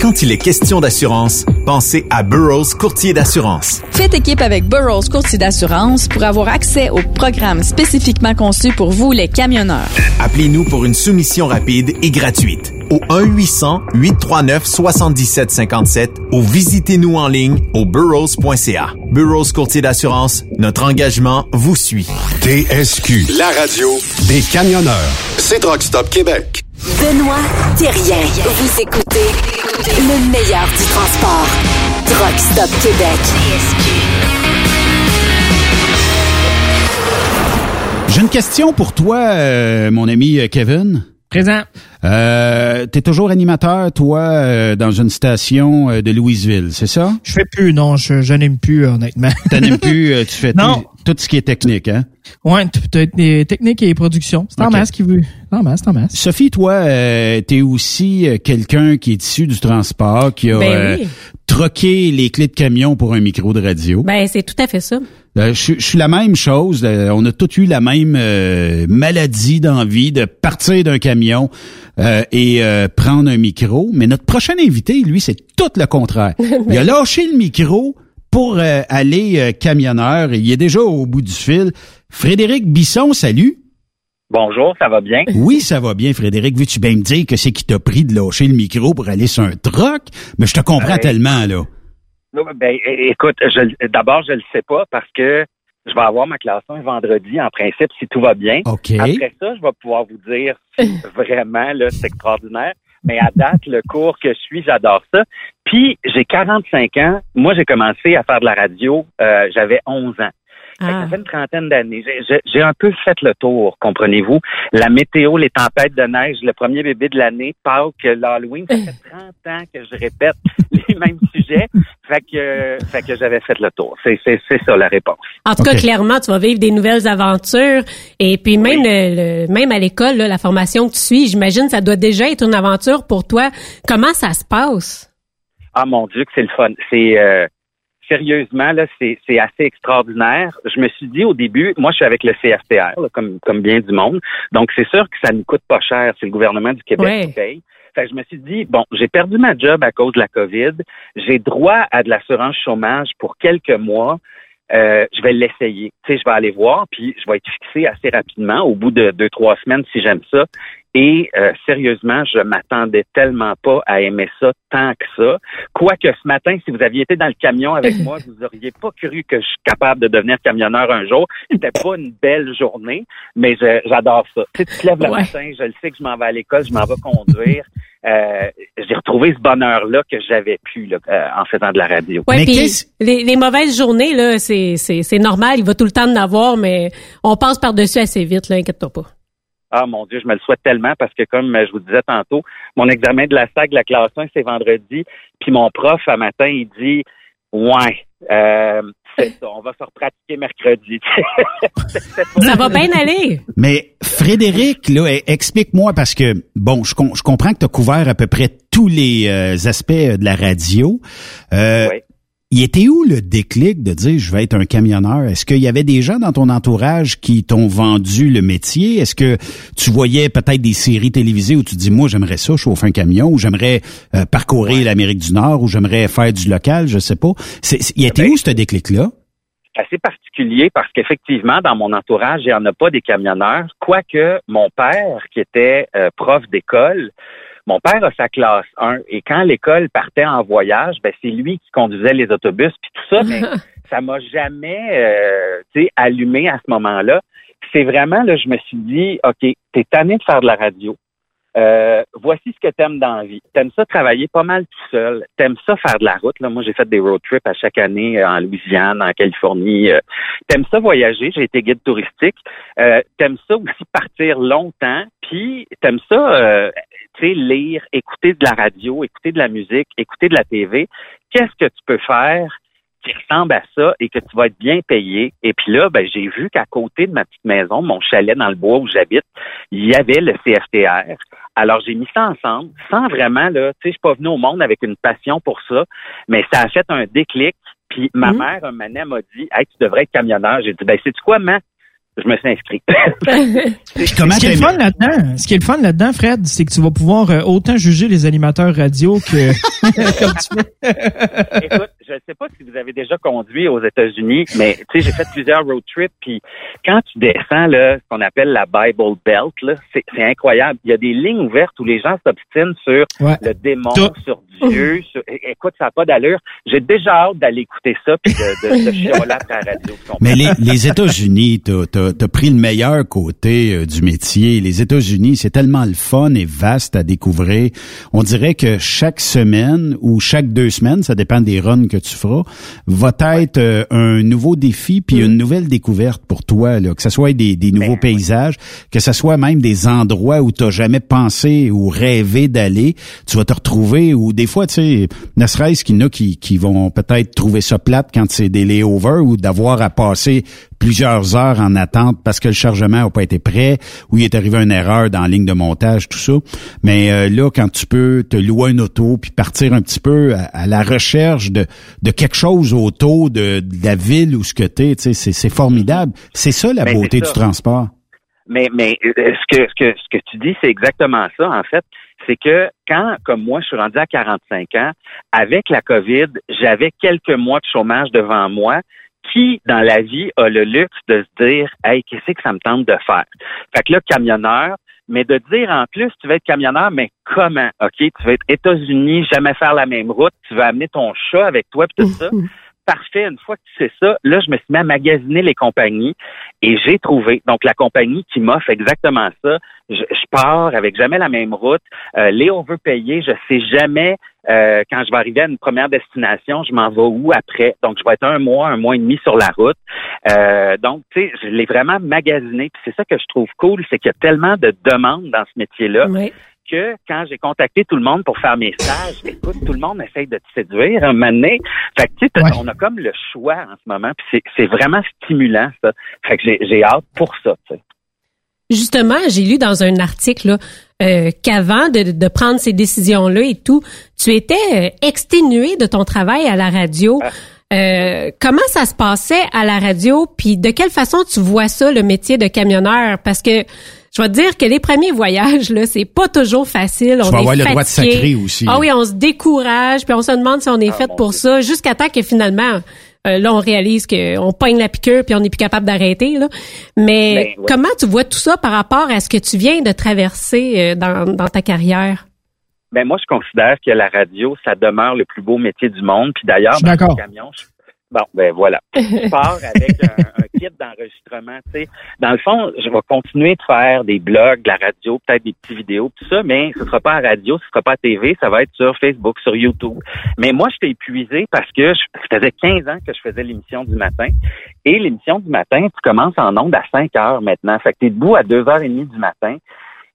Quand il est question d'assurance, pensez à Burroughs Courtier d'assurance. Faites équipe avec Burroughs Courtier d'assurance pour avoir accès aux programmes spécifiquement conçus pour vous, les camionneurs. Appelez-nous pour une soumission rapide et gratuite au 1-800-839-7757 ou visitez-nous en ligne au burrows.ca. Burrows Courtier d'assurance, notre engagement vous suit. TSQ, la radio des camionneurs. C'est Rockstop Québec. Benoît Thérien. Vous écoutez le meilleur du transport. Truck Stop Québec. J'ai une question pour toi, euh, mon ami Kevin. Présent. Euh, T'es toujours animateur, toi, euh, dans une station euh, de Louisville, c'est ça? Je fais plus, non, je, je n'aime plus, honnêtement. Tu n'aimes plus, *laughs* euh, tu fais Non. Tout, tout ce qui est technique, hein? Ouais, les techniques et production. C'est en masse qui veut. C'est en masse, c'est en masse. Sophie, toi, euh, t'es aussi euh, quelqu'un qui est issu du transport, qui a Ben euh, troqué les clés de camion pour un micro de radio. Ben, c'est tout à fait ça. Euh, je, je suis la même chose. euh, on a tous eu la même euh, maladie d'envie de partir d'un camion euh, et euh, prendre un micro. Mais notre prochain invité, lui, c'est tout le contraire. *laughs* Il a lâché le micro pour euh, aller euh, camionneur. Il est déjà au bout du fil. Frédéric Bisson, salut. Bonjour, ça va bien? Oui, ça va bien, Frédéric. Veux-tu bien me dire que c'est qui t'a pris de lâcher le micro pour aller sur un truck? Mais je te comprends tellement, là. Non, Ben, écoute, je- d'abord, je le sais pas parce que je vais avoir ma classe 1 vendredi, en principe, si tout va bien. OK. Après ça, je vais pouvoir vous dire si *laughs* vraiment, là, c'est extraordinaire. Mais à date, le cours que je suis, j'adore ça. Puis, j'ai 45 ans. Moi, j'ai commencé à faire de la radio, euh, j'avais 11 ans. Ça fait une trentaine d'années. J'ai- J'ai j'ai un peu fait le tour, comprenez-vous? La météo, les tempêtes de neige, le premier bébé de l'année, Pâques, l'Halloween, ça fait *laughs* 30 ans que je répète *laughs* les mêmes sujets. Fait que, fait que j'avais fait le tour. C'est c'est- c'est ça la réponse. En tout cas, clairement, tu vas vivre des nouvelles aventures. Et puis même le- le- même à l'école, là, la formation que tu suis, j'imagine ça doit déjà être une aventure pour toi. Comment ça se passe? Ah mon Dieu, que c'est le fun. C'est euh, sérieusement là, c'est c'est assez extraordinaire. Je me suis dit au début, moi je suis avec le CFTR, là, comme comme bien du monde. Donc c'est sûr que ça ne coûte pas cher. C'est le gouvernement du Québec qui paye. Fait que je me suis dit, bon, j'ai perdu ma job à cause de la COVID. J'ai droit à de l'assurance chômage pour quelques mois. Euh, je vais l'essayer. Tu sais, je vais aller voir, puis je vais être fixé assez rapidement, au bout de deux, trois semaines, si j'aime ça. Et euh, sérieusement, je m'attendais tellement pas à aimer ça tant que ça. Quoique ce matin, si vous aviez été dans le camion avec moi, *laughs* vous auriez pas cru que je suis capable de devenir camionneur un jour. C'était pas une belle journée, mais j'adore ça. Tu, sais, tu te lèves le matin, je le sais que je m'en vais à l'école, je m'en vais conduire. *laughs* Euh, j'ai retrouvé ce bonheur-là que j'avais plus là, euh, en faisant de la radio. Ouais, les, les, mauvaises journées, là, c'est, c'est, c'est normal, il va tout le temps en avoir, mais on passe par-dessus assez vite, là, inquiète-toi pas. Ah mon Dieu, je me le souhaite tellement parce que comme je vous disais tantôt, mon examen de la SAG, la classe 1, c'est vendredi. Puis mon prof, à matin, il dit Ouais, euh, c'est ça, on va se repratiquer mercredi. *laughs* ça va bien aller. Mais Frédéric, là, e, explique-moi parce que bon, je, je comprends que tu as couvert à peu près tous les euh, aspects de la radio. Euh, oui. Il était où le déclic de dire je vais être un camionneur? Est-ce qu'il y avait des gens dans ton entourage qui t'ont vendu le métier? Est-ce que tu voyais peut-être des séries télévisées où tu dis moi j'aimerais ça chauffer un camion ou j'aimerais euh, parcourir l'Amérique du Nord ou j'aimerais faire du local, je sais pas. il était où ce déclic-là? assez particulier parce qu'effectivement, dans mon entourage, il n'y en a pas des camionneurs, quoique mon père, qui était euh, prof d'école, mon père a sa classe 1 et quand l'école partait en voyage, ben c'est lui qui conduisait les autobus puis tout ça, mais *laughs* ça m'a jamais euh, allumé à ce moment-là. C'est vraiment là, je me suis dit, ok, t'es tanné de faire de la radio. Euh, voici ce que t'aimes dans la vie. T'aimes ça travailler pas mal tout seul. T'aimes ça faire de la route. Là. Moi, j'ai fait des road trips à chaque année euh, en Louisiane, en Californie. Euh, t'aimes ça voyager. J'ai été guide touristique. Euh, t'aimes ça aussi partir longtemps. Puis t'aimes ça lire, écouter de la radio, écouter de la musique, écouter de la TV. Qu'est-ce que tu peux faire qui ressemble à ça et que tu vas être bien payé? Et puis là, ben, j'ai vu qu'à côté de ma petite maison, mon chalet dans le bois où j'habite, il y avait le CFTR. Alors, j'ai mis ça ensemble sans vraiment, là, tu sais, je suis pas venu au monde avec une passion pour ça, mais ça a fait un déclic. Puis ma mhm. mère, un matin, m'a dit, hey, tu devrais être camionneur. J'ai dit, ben, c'est quoi, man? Je me suis inscrit. *laughs* ce, qui est le fun là-dedans, ce qui est le fun là-dedans, Fred, c'est que tu vas pouvoir euh, autant juger les animateurs radio que *laughs* comme tu. Écoute, je ne sais pas si vous avez déjà conduit aux États-Unis, mais tu sais, j'ai fait plusieurs road trips, puis quand tu descends là, ce qu'on appelle la Bible Belt, là, c'est, incroyable. Il y a des lignes ouvertes où les gens s'obstinent sur le démon, sur Dieu. écoute, ça n'a pas d'allure. J'ai déjà hâte d'aller écouter ça puis de, de, de *laughs* à la radio. Mais les, les États-Unis, t'as, as, pris le meilleur côté euh, du métier. Les États-Unis, c'est tellement le fun et vaste à découvrir. On dirait que chaque semaine ou chaque deux semaines, ça dépend des runs que tu feras, va être euh, un nouveau défi puis mm. une nouvelle découverte pour toi. Là. Que ce soit des, des nouveaux ben paysages, que ce soit même des endroits où tu jamais pensé ou rêvé d'aller. Tu vas te retrouver ou des fois, tu sais, ne serait-ce qu'il y en a qui, qui vont peut-être trouver ça plate quand c'est des layovers ou d'avoir à passer plusieurs heures en attente parce que le chargement n'a pas été prêt ou il est arrivé une erreur dans la ligne de montage, tout ça. Mais euh, là, quand tu peux te louer un auto puis partir un petit peu à, la recherche de, de quelque chose autour de, la ville où ce que tu es, c'est formidable. C'est ça la beauté du transport. Mais, mais euh, ce que, ce que, ce que tu dis, c'est exactement ça, en fait c'est que quand, comme moi, je suis rendu à 45 ans, avec la COVID, j'avais quelques mois de chômage devant moi. Qui, dans la vie, a le luxe de se dire, hey, qu'est-ce que ça me tente de faire? Fait que là, camionneur, mais de dire en plus, tu vas être camionneur, mais comment? OK, tu vas être États-Unis, jamais faire la même route, tu vas amener ton chat avec toi, puis tout ça. *laughs* parfait, une fois que tu sais ça, là, je me suis mis à magasiner les compagnies et j'ai trouvé, donc la compagnie qui m'offre exactement ça, je, pars avec jamais la même route, euh, Léo veut payer, je sais jamais euh, quand je vais arriver à une première destination, je m'en vais où après? Donc, je vais être un mois, un mois et demi sur la route. Euh, donc, tu sais, je l'ai vraiment magasiné. Puis c'est ça que je trouve cool, c'est qu'il y a tellement de demandes dans ce métier-là. que quand j'ai contacté tout le monde pour faire mes stages, écoute, tout le monde essaye de te séduire un moment donné. Fait que, tu sais, on a comme le choix en ce moment, puis c'est vraiment stimulant, ça. Fait que j'ai hâte pour ça, tu sais. Justement, j'ai lu dans un article euh, qu'avant de, prendre ces décisions-là et tout, tu étais euh, exténué de ton travail à la radio. Ah. Euh, comment ça se passait à la radio, puis de quelle façon tu vois ça, le métier de camionneur? Parce que je vais te dire que les premiers voyages, là, c'est pas toujours facile. On va avoir le droit de sacrer aussi. Ah oui, on se décourage, puis on se demande si on est ah, fait pour ça, jusqu'à temps que finalement, euh, là, on réalise qu'on pogne la piqûre puis on n'est plus capable d'arrêter. Là. Mais Ben, ouais. comment tu vois tout ça par rapport à ce que tu viens de traverser euh, dans, dans ta carrière? Ben moi, je considère que la radio, ça demeure le plus beau métier du monde. Puis d'ailleurs, Je suis dans d'accord. mon camion, je- bon, ben voilà. *laughs* Je pars avec un, un kit d'enregistrement. Tu sais, dans le fond, je vais continuer de faire des blogs, de la radio, peut-être des petites vidéos, tout ça, mais ce sera pas à radio, ce sera pas à TV, ça va être sur Facebook, sur YouTube. Mais moi, j'étais épuisé parce que je, ça faisait 15 ans que je faisais l'émission du matin. Et l'émission du matin, tu commences en ondes à 5 heures maintenant. Fait que t'es debout à 2h30 du matin.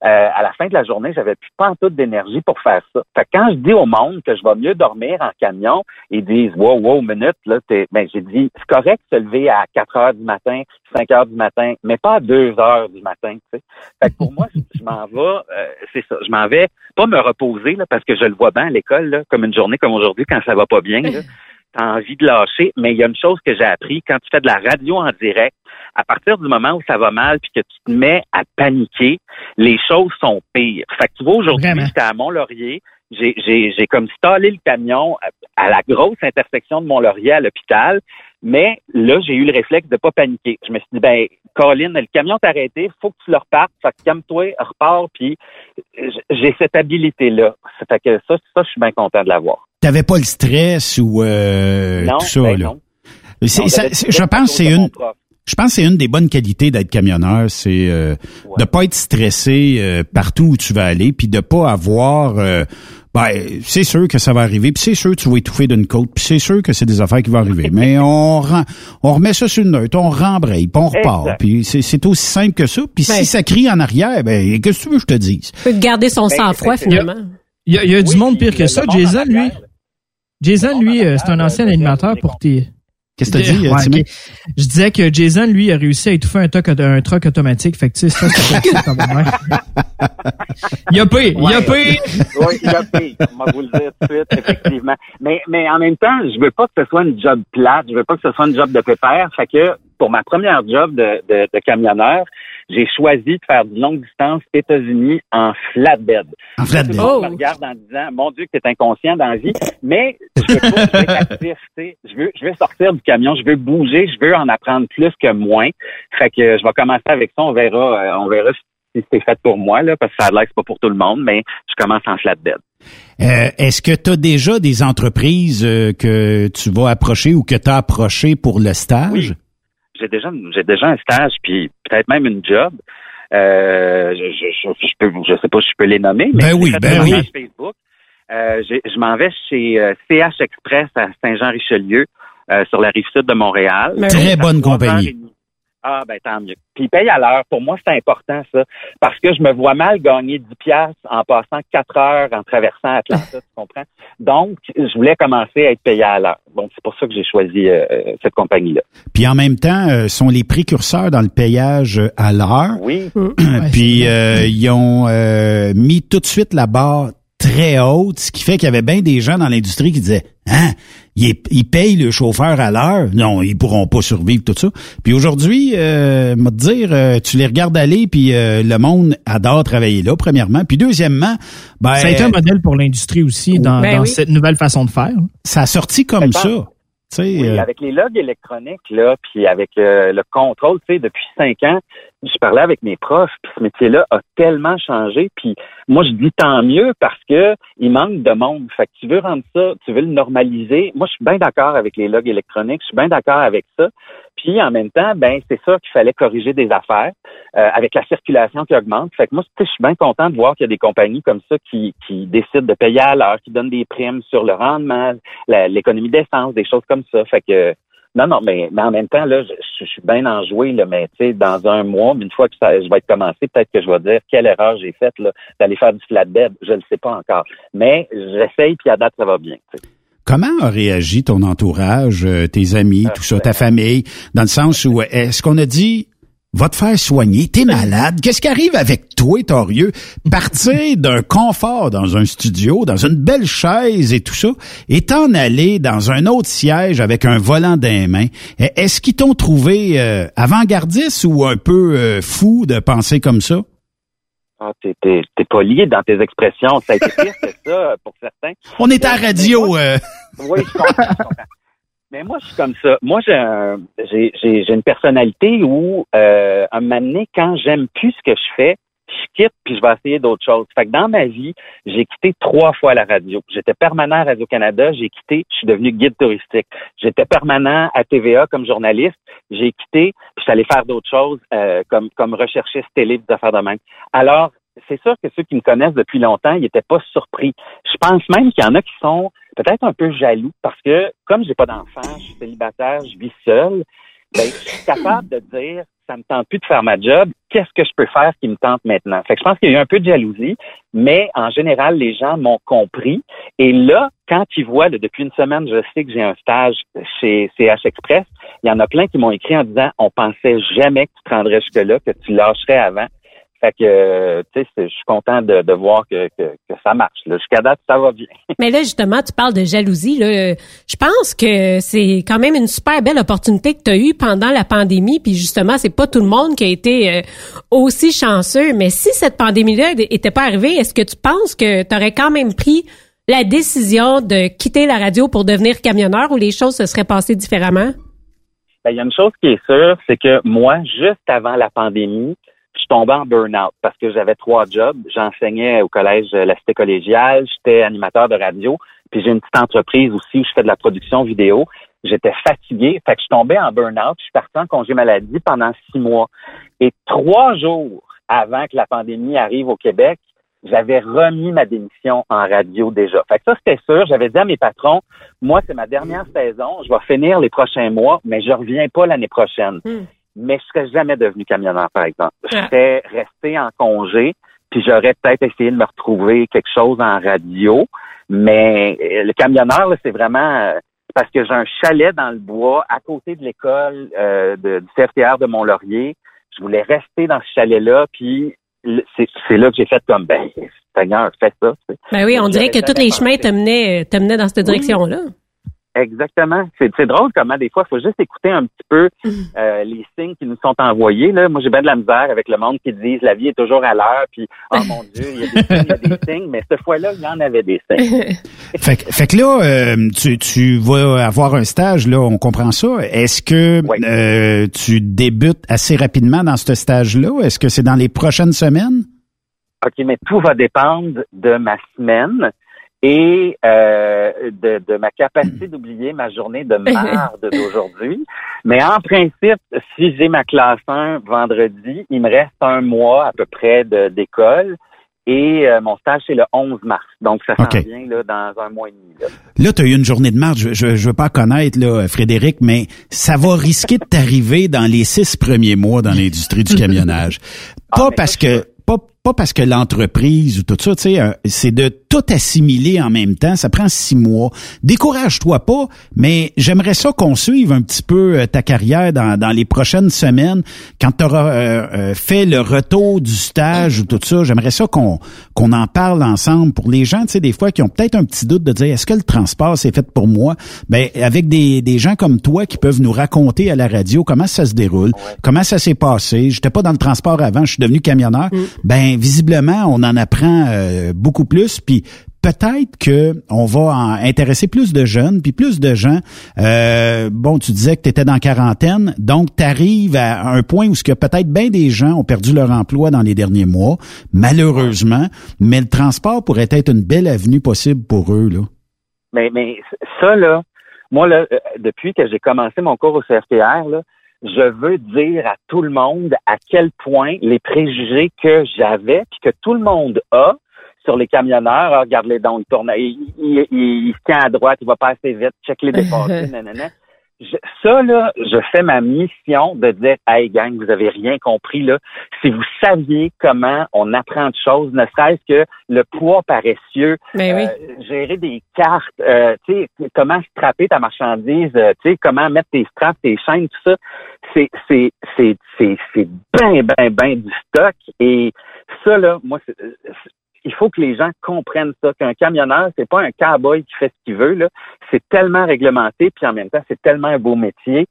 Euh, à la fin de la journée, j'avais plus pas d'énergie pour faire ça. Fait que quand je dis au monde que je vais mieux dormir en camion, ils disent wow, wow, minute, là, t'es ben j'ai dit c'est correct de se lever à 4 heures du matin, 5 heures du matin, mais pas à 2 heures du matin. Tu sais. Fait que pour moi, je je m'en vais, euh, c'est ça, je m'en vais pas me reposer là, parce que je le vois bien à l'école, là, comme une journée comme aujourd'hui, quand ça va pas bien. Là, t'as envie de lâcher, mais il y a une chose que j'ai appris, quand tu fais de la radio en direct, à partir du moment où ça va mal puis que tu te mets à paniquer, les choses sont pires. Fait que tu vois, aujourd'hui, j'étais à Mont-Laurier, j'ai, j'ai, j'ai comme stallé le camion à, à la grosse intersection de Mont-Laurier à l'hôpital, mais là, j'ai eu le réflexe de pas paniquer. Je me suis dit, ben, Colin, le camion t'a arrêté, faut que tu le repartes, fait que calme-toi, repars, puis j'ai cette habilité-là. Ça fait que ça, ça, je suis bien content de l'avoir. T'avais pas le stress ou euh, Non, tout ça, ben là. non. Non, ça- je pense c'est une. Je pense c'est une des bonnes qualités d'être camionneur, c'est euh, de pas être stressé euh, partout où tu vas aller, puis de pas avoir. euh, ben, c'est sûr que ça va arriver, puis c'est sûr que tu vas étouffer d'une côte, puis c'est sûr que c'est des affaires qui vont arriver. Mais *laughs* on rend, on remet ça sur le neutre, on rembraye, puis on repart, puis c'est c'est aussi simple que ça. Puis Ben. si ça crie en arrière, ben qu'est-ce que tu veux que je te dise? Tu peux garder son Ben, sang-froid, ben, finalement. Il y a, y a du monde pire que ça. Jason, lui, arrière, Jason, lui, euh, c'est un ancien animateur pour tes. Qu'est-ce que t'as dit, euh, Ouais, Timmy? ok. Je disais que Jason, lui, a réussi à étouffer un truck, un truck automatique. Fait que, tu sais, ça, c'est même. Il y a pire, il y a oui, *laughs* il y a pire. On va vous le dire tout de suite, effectivement. Mais, mais en même temps, je veux pas que ce soit une job plate, je veux pas que ce soit une job de pépère. Fait que pour ma première job de, de, de camionneur, j'ai choisi de faire du longue distance États-Unis en flatbed. En flatbed. Le monde me Oh. regarde en disant, mon Dieu, que t'es inconscient dans la vie. Mais je veux pas, je veux être actif, tu sais. Je veux, je veux sortir du camion, je veux bouger, je veux en apprendre plus que moins. Fait que je vais commencer avec ça, on verra, euh, on verra si c'est fait pour moi, là, parce que ça a l'air que c'est pas pour tout le monde, mais je commence en flatbed. Euh, Est-ce que tu as déjà des entreprises euh, que tu vas approcher ou que tu as approché pour le stage? Oui. J'ai déjà, j'ai déjà un stage, puis peut-être même une job. Euh, je, je, je, peux, je sais pas si je peux les nommer, mais Ben oui, ben oui. Facebook. Euh, je m'en vais chez euh, CH Express à Saint-Jean-Richelieu, euh, sur la rive sud de Montréal. Très bonne compagnie. Ah, ben tant mieux. Puis ils payent à l'heure. Pour moi, c'est important, ça. Parce que je me vois mal gagner 10 piastres en passant 4 heures en traversant Atlanta, tu comprends? Donc, je voulais commencer à être payé à l'heure. Donc, c'est pour ça que j'ai choisi euh, cette compagnie-là. Puis en même temps, euh, sont les précurseurs dans le payage euh, à l'heure. Oui. Puis euh, ils ont euh, mis tout de suite la barre très haute, ce qui fait qu'il y avait bien des gens dans l'industrie qui disaient Hein, ils, ils payent le chauffeur à l'heure. Non, ils pourront pas survivre tout ça. Puis aujourd'hui, euh, me dire, euh, tu les regardes aller, puis euh, le monde adore travailler là, premièrement. Puis deuxièmement, ben Ça a été un modèle pour l'industrie aussi dans, Ben dans oui. cette nouvelle façon de faire. ça a sorti comme ça. Tu sais, Oui, euh, avec les logs électroniques, là, puis avec euh, le contrôle, tu sais, depuis cinq ans, je parlais avec mes profs, puis ce métier-là a tellement changé, puis moi, je dis tant mieux parce que il manque de monde. Fait que tu veux rendre ça, tu veux le normaliser. Moi, je suis bien d'accord avec les logs électroniques, je suis bien d'accord avec ça. Puis en même temps, ben c'est ça qu'il fallait corriger des affaires euh, avec la circulation qui augmente. Fait que moi, je suis bien content de voir qu'il y a des compagnies comme ça qui, qui décident de payer à l'heure, qui donnent des primes sur le rendement, l'économie d'essence, des choses comme ça. Fait que non, non, mais, mais en même temps, là, je, je suis bien enjoué, là, mais tu sais, dans un mois, une fois que ça, je vais être commencé, peut-être que je vais dire quelle erreur j'ai faite là, d'aller faire du flatbed. Je ne le sais pas encore. Mais j'essaye, puis à date, ça va bien. Comment a réagi ton entourage, euh, tes amis, tout ça, ta famille, dans le sens où est-ce qu'on a dit va te faire soigner, t'es malade, qu'est-ce qui arrive avec toi, Torieux? Partir *laughs* d'un confort dans un studio, dans une belle chaise et tout ça, et t'en aller dans un autre siège avec un volant dans les mains. E- Est-ce qu'ils t'ont trouvé euh, avant-gardiste ou un peu euh, fou de penser comme ça? Ah, t'es, t'es, t'es pas lié dans tes expressions. Ça a été pire que ça pour certains. On est à la radio. euh. Oui, je comprends, je comprends. Mais moi, je suis comme ça. Moi, j'ai un, une personnalité où, euh, un moment donné, quand j'aime plus ce que je fais, je quitte puis je vais essayer d'autres choses. Fait que dans ma vie, j'ai quitté trois fois la radio. J'étais permanent à Radio-Canada, j'ai quitté, je suis devenu guide touristique. J'étais permanent à TVA comme journaliste, j'ai quitté, puis je suis allé faire d'autres choses euh, comme, comme recherchiste télé, des affaires de même. Alors, c'est sûr que ceux qui me connaissent depuis longtemps, ils n'étaient pas surpris. Je pense même qu'il y en a qui sont peut-être un peu jaloux parce que comme j'ai pas d'enfant, je suis célibataire, je vis seul, ben, je suis capable de dire ça me tente plus de faire ma job, qu'est-ce que je peux faire qui me tente maintenant? Fait que je pense qu'il y a eu un peu de jalousie, mais en général, les gens m'ont compris. Et là, quand ils voient, depuis une semaine, je sais que j'ai un stage chez CH Express, il y en a plein qui m'ont écrit en disant on pensait jamais que tu te rendrais jusque-là, que tu lâcherais avant. Fait que, tu sais, je suis content de, de voir que, que, que, ça marche. Jusqu'à date, ça va bien. *laughs* Mais là, justement, tu parles de jalousie. Là. Je pense que c'est quand même une super belle opportunité que tu as eue pendant la pandémie. Puis justement, c'est pas tout le monde qui a été euh, aussi chanceux. Mais si cette pandémie-là était pas arrivée, est-ce que tu penses que tu aurais quand même pris la décision de quitter la radio pour devenir camionneur ou les choses se seraient passées différemment? Ben, il y a une chose qui est sûre, c'est que moi, juste avant la pandémie, je suis tombé en burn-out parce que j'avais trois jobs. J'enseignais au collège La Cité collégiale, j'étais animateur de radio, puis j'ai une petite entreprise aussi où je fais de la production vidéo. J'étais fatigué, fait que je tombé en burn-out. Je suis parti en congé maladie pendant six mois. Et trois jours avant que la pandémie arrive au Québec, j'avais remis ma démission en radio déjà. Fait que ça, c'était sûr. J'avais dit à mes patrons, moi, c'est ma dernière saison. Je vais finir les prochains mois, mais je reviens pas l'année prochaine. Hmm mais je serais jamais devenu camionneur, par exemple. Je ah. serais resté en congé, puis j'aurais peut-être essayé de me retrouver quelque chose en radio, mais euh, le camionneur, c'est vraiment euh, parce que j'ai un chalet dans le bois à côté de l'école euh, du CFTR de Mont-Laurier. Je voulais rester dans ce chalet-là, puis c'est là que j'ai fait comme ben Seigneur, fais ça. Ben oui, on dirait que tous les chemins te menaient, te menaient dans cette direction-là. Exactement. C'est drôle comment des fois, il faut juste écouter un petit peu mm. euh, les signes qui nous sont envoyés. Là. Moi, j'ai bien de la misère avec le monde qui dit la vie est toujours à l'heure, puis oh mon *laughs* Dieu, il y a des signes, il y a des signes, mais cette fois-là, il y en avait des signes. *laughs* fait, fait que là, euh, tu, tu vas avoir un stage, là, on comprend ça. Est-ce que euh, tu débutes assez rapidement dans ce stage-là? Est-ce que c'est dans les prochaines semaines? OK, mais tout va dépendre de ma semaine et euh, de, de, ma capacité d'oublier ma journée de marde *laughs* d'aujourd'hui. Mais en principe, si j'ai ma classe 1 vendredi, il me reste un mois à peu près d'école. Et euh, mon stage, c'est le 11 mars. Donc, ça s'en vient là, dans un mois et demi. Là, là tu as eu une journée de marche. Je ne veux pas connaître, là, Frédéric, mais ça va risquer de t'arriver dans les six premiers mois dans l'industrie du *laughs* camionnage. Ah, pas parce que pas, pas parce que l'entreprise ou tout ça, tu sais, euh, c'est de tout assimiler en même temps. Ça prend six mois. Décourage-toi pas, mais j'aimerais ça qu'on suive un petit peu euh, ta carrière dans, dans les prochaines semaines. Quand tu auras euh, fait le retour du stage ou tout ça, j'aimerais ça qu'on qu'on en parle ensemble pour les gens, tu sais, des fois qui ont peut-être un petit doute de dire est-ce que le transport c'est fait pour moi? Ben avec des, des gens comme toi qui peuvent nous raconter à la radio comment ça se déroule, comment ça s'est passé. J'étais pas dans le transport avant, je suis devenu camionneur. Mm. Visiblement, on en apprend euh, beaucoup plus. Puis peut-être que on va intéresser plus de jeunes, puis plus de gens. Euh, bon, tu disais que tu étais dans quarantaine, donc tu arrives à un point où ce que peut-être bien des gens ont perdu leur emploi dans les derniers mois, malheureusement, mais le transport pourrait être une belle avenue possible pour eux là. Mais mais ça là, moi là, euh, depuis que j'ai commencé mon cours au CFTR là, je veux dire à tout le monde à quel point les préjugés que j'avais, puis que tout le monde a sur les camionneurs, ah, regarde les dents, il tourne, il, il, il, se tient à droite, il va pas assez vite, check les *laughs* dépassés, nanana ça, là, je fais ma mission de dire Hey gang, vous avez rien compris là. Si vous saviez comment on apprend de choses, ne serait-ce que le poids paressieux, ben euh, gérer des cartes, euh, tu sais, comment strapper ta marchandise, euh, tu sais, comment mettre tes straps, tes chaînes, tout ça, c'est c'est c'est c'est c'est bien, bien, bien du stock. Et ça, là, moi, c'est il faut que les gens comprennent ça, qu'un camionneur, c'est pas un cowboy qui fait ce qu'il veut, là. C'est tellement réglementé, puis en même temps, c'est tellement un beau métier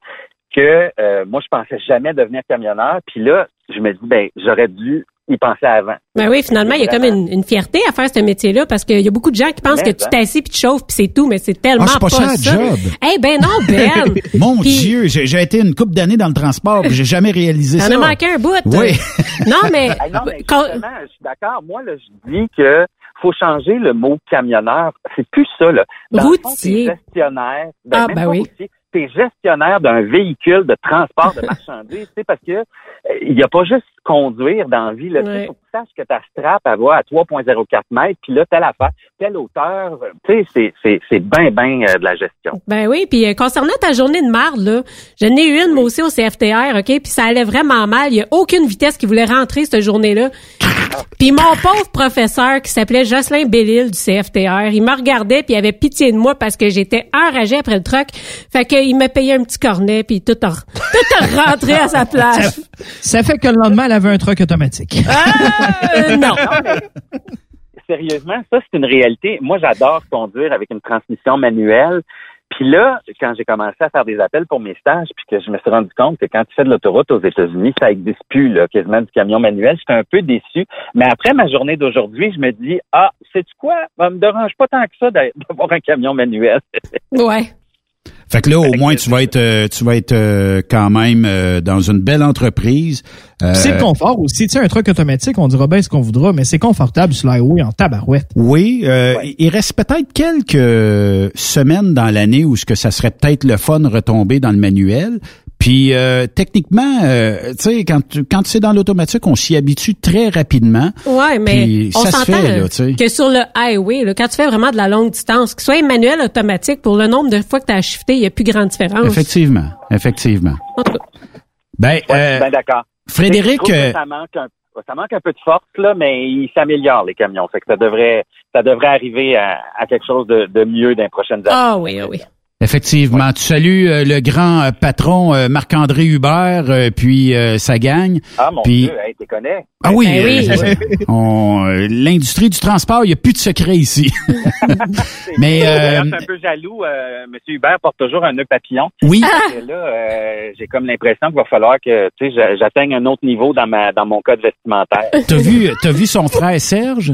que euh, moi, je pensais jamais devenir camionneur. Puis là, je me dis, ben, j'aurais dû y pensaient avant. Ben oui, finalement, il y a comme une, une fierté à faire ce métier-là parce qu'il y a beaucoup de gens qui pensent Mais que tu t'assis puis tu chauffes puis c'est tout, mais c'est tellement Ah, c'est pas ça, job. Eh ben non, Ben. *laughs* Mon Dieu, j'ai j'ai été une couple d'années dans le transport, puis j'ai jamais réalisé T'en ça. as manqué un bout. Oui. *laughs* non, mais, non, mais quand- je suis d'accord. Moi, là, je dis que faut changer le mot camionneur. C'est plus ça, là. Dans le fond, Routier. gestionnaire. Ben, Ah, même ben pas oui. routier, Gestionnaire d'un véhicule de transport de *laughs* marchandises, tu sais, parce que euh, il n'y a pas juste conduire dans la vie, là. Ouais. faut que tu saches que ta strap, elle va à 3,04 mètres, puis là, telle affaire, telle hauteur, euh, tu sais, c'est, c'est, c'est bien, bien euh, de la gestion. Ben oui, puis euh, concernant ta journée de marde, là, j'en ai eu une, moi aussi, au CFTR, OK? Puis ça allait vraiment mal. Il y a aucune vitesse qui voulait rentrer cette journée-là. *laughs* Puis mon pauvre professeur qui s'appelait Jocelyn Bellil du CFTR, il me regardait puis il avait pitié de moi parce que j'étais enragée après le truck. Fait qu'il m'a payé un petit cornet puis tout a, tout a rentré à sa place. Ça fait que le lendemain, elle avait un truck automatique. Euh, non. Sérieusement, ça, c'est une réalité. Moi, j'adore conduire avec une transmission manuelle. Puis là, quand j'ai commencé à faire des appels pour mes stages, puis que je me suis rendu compte que quand tu fais de l'autoroute aux États-Unis, ça n'existe plus, là, quasiment du camion manuel, j'étais un peu déçu. Mais après ma journée d'aujourd'hui, je me dis, ah, sais-tu quoi? Ça me dérange pas tant que ça d'a- d'avoir un camion manuel. Ouais. Fait que là, au moins, tu vas être, euh, tu vas être euh, quand même euh, dans une belle entreprise. Euh, Puis C'est le confort aussi. Tu sais, un truc automatique, on dira bien ce qu'on voudra, mais c'est confortable sur l'highway en tabarouette. Oui, euh, il reste peut-être quelques semaines dans l'année où ce que ça serait peut-être le fun retomber dans le manuel. Puis euh, techniquement, euh, tu sais, quand tu quand c'est dans l'automatique, on s'y habitue très rapidement. Ouais, mais Puis on ça se s'entend fait, là, tu que sur le highway, là, quand tu fais vraiment de la longue distance, que ce soit manuel automatique, pour le nombre de fois que tu as shifté, il n'y a plus grande différence. Effectivement, effectivement. En tout cas. Ben, euh, ben d'accord. Frédéric, euh, ça manque un ça manque un peu de force, là, mais ils s'améliorent, les camions. Fait que ça devrait, ça devrait arriver à, à quelque chose de, de mieux dans les prochaines années. Ah oui, ah oui. Effectivement. Tu salues euh, le grand euh, patron euh, Marc-André Hubert, euh, puis euh, sa gang. Ah, mon Puis- Dieu, hey, t'es connais? Ah oui, Ben oui. euh, *laughs* *laughs* on- euh, l'industrie du transport, il n'y a plus de secret ici. *laughs* Mais euh, je suis un peu jaloux. Euh, Monsieur Hubert porte toujours un nœud papillon. Oui. Et là, euh, j'ai comme l'impression qu'il va falloir que tu sais, j'a- j'atteigne un autre niveau dans ma dans mon code vestimentaire. t'as vu, t'as vu son frère Serge?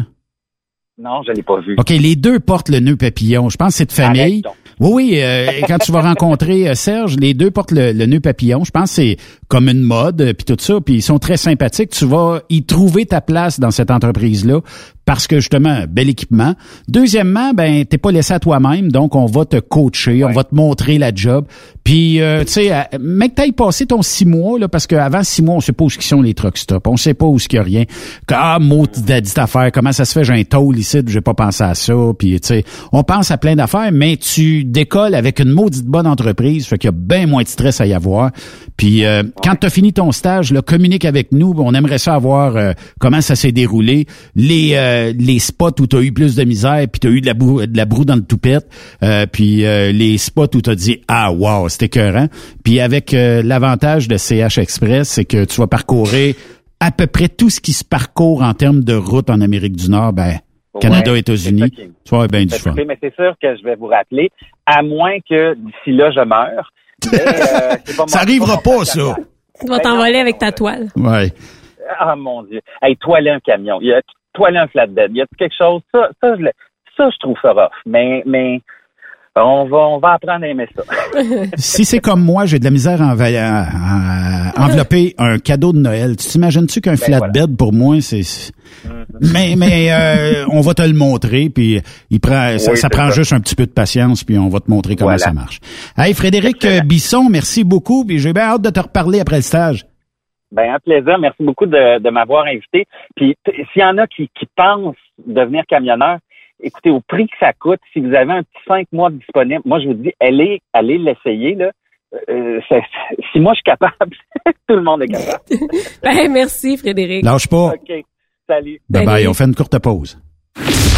Non, je l'ai pas vu. OK, les deux portent le nœud papillon. Je pense que c'est de famille. Oui, oui. euh, quand tu vas rencontrer euh, Serge, les deux portent le, le nœud papillon. Je pense que c'est comme une mode, euh, puis tout ça. Puis ils sont très sympathiques. Tu vas y trouver ta place dans cette entreprise-là parce que justement, bel équipement. Deuxièmement, ben t'es pas laissé à toi-même, donc on va te coacher, on va te montrer la job. Puis euh, tu sais, euh, mec, t'ailles passé ton six mois là, parce qu'avant six mois, on sait pas où sont les truck stops, on sait pas où ce qu'il y a rien. Ah, mot dit affaire, comment ça se fait, j'ai un toll ici, j'ai pas pensé à ça. Puis tu sais, on pense à plein d'affaires, mais tu décolles avec une maudite bonne entreprise, fait qu'il y a bien moins de stress à y avoir. Puis euh, quand tu as fini ton stage, là, communique avec nous, on aimerait savoir euh, comment ça s'est déroulé, les euh, les spots où tu as eu plus de misère, puis tu as eu de la, boue, de la broue dans le toupette, euh, puis euh, les spots où tu as dit ah wow, c'était écœurant. Puis avec euh, l'avantage de CH Express, c'est que tu vas parcourir à peu près tout ce qui se parcourt en termes de route en Amérique du Nord, ben Canada, Ouais, États-Unis, tu vas avoir bien du fun. Mais c'est sûr que je vais vous rappeler, à moins que d'ici là je meure. *laughs* Mais, euh, pas Ça arrivera pas ça. Tu vas t'envoler avec ta toile. Ouais. Ah mon Dieu. Hey, toiler un camion. Il y a un flatbed. Il y a quelque chose. Ça, ça, je, le- ça, je trouve ça rough. Mais, mais on va, on va apprendre à aimer ça. *laughs* si c'est comme moi, j'ai de la misère à, à- à envelopper un cadeau de Noël. Tu t'imagines-tu qu'un flatbed pour moi, c'est mais mais euh, on va te le montrer puis il prend ça, Oui, ça c'est prend ça. juste un petit peu de patience puis on va te montrer comment Voilà. ça marche. Hey Frédéric euh, Bisson, merci beaucoup puis j'ai bien hâte de te reparler après le stage. Ben, un plaisir. Merci beaucoup de, de m'avoir invité. Puis, s'il y en a qui, qui pensent devenir camionneur, écoutez, au prix que ça coûte, si vous avez un petit cinq mois disponible, moi, je vous dis, allez, allez l'essayer, là. Euh, c'est- si moi, je suis capable, *laughs* tout le monde est capable. *laughs* Ben, merci, Frédéric. Lâche pas. OK. Salut. Bye bye, on fait une courte pause.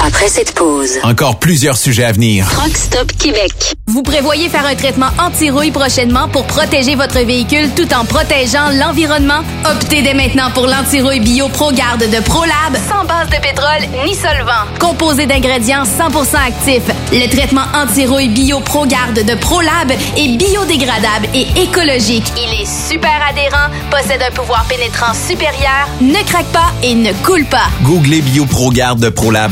Après cette pause, Encore plusieurs sujets à venir. Truck Stop Québec. Vous prévoyez faire un traitement anti-rouille prochainement pour protéger votre véhicule tout en protégeant l'environnement? Optez dès maintenant pour l'anti-rouille bio ProGarde de ProLab sans base de pétrole ni solvant. Composé d'ingrédients 100% actifs, le traitement anti-rouille bio ProGarde de ProLab est biodégradable et écologique. Il est super adhérent, possède un pouvoir pénétrant supérieur, ne craque pas et ne coule pas. Googlez BioProGarde de ProLab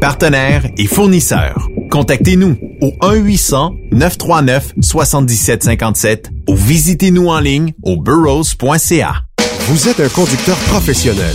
partenaires et fournisseurs. Contactez-nous au 1-800-939-7757 ou visitez-nous en ligne au burrows.ca. Vous êtes un conducteur professionnel.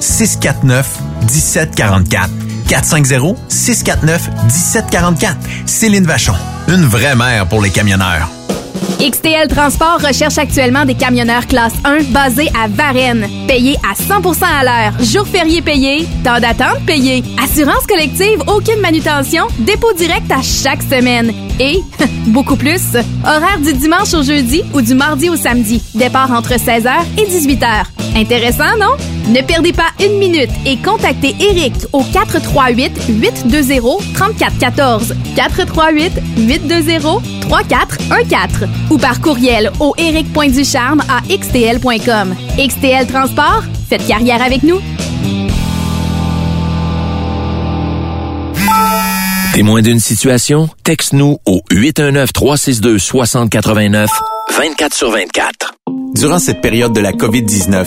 649 1744. 450 649 1744. Céline Vachon. Une vraie mère pour les camionneurs. XTL Transport recherche actuellement des camionneurs classe 1 basés à Varennes. Payés à 100% à l'heure. Jour férié payé. Temps d'attente payé. Assurance collective, aucune manutention. Dépôt direct à chaque semaine. Et, *laughs* beaucoup plus, horaire du dimanche au jeudi ou du mardi au samedi. Départ entre 16h et 18h. Intéressant, non? Ne perdez pas une minute et contactez Eric au 438-820-3414. 438-820-3414 ou par courriel au eric.ducharme à xtl.com. XTL Transport, faites carrière avec nous. Témoin d'une situation? Texte-nous au 819-362-6089, 24 sur 24. Durant cette période de la COVID-19,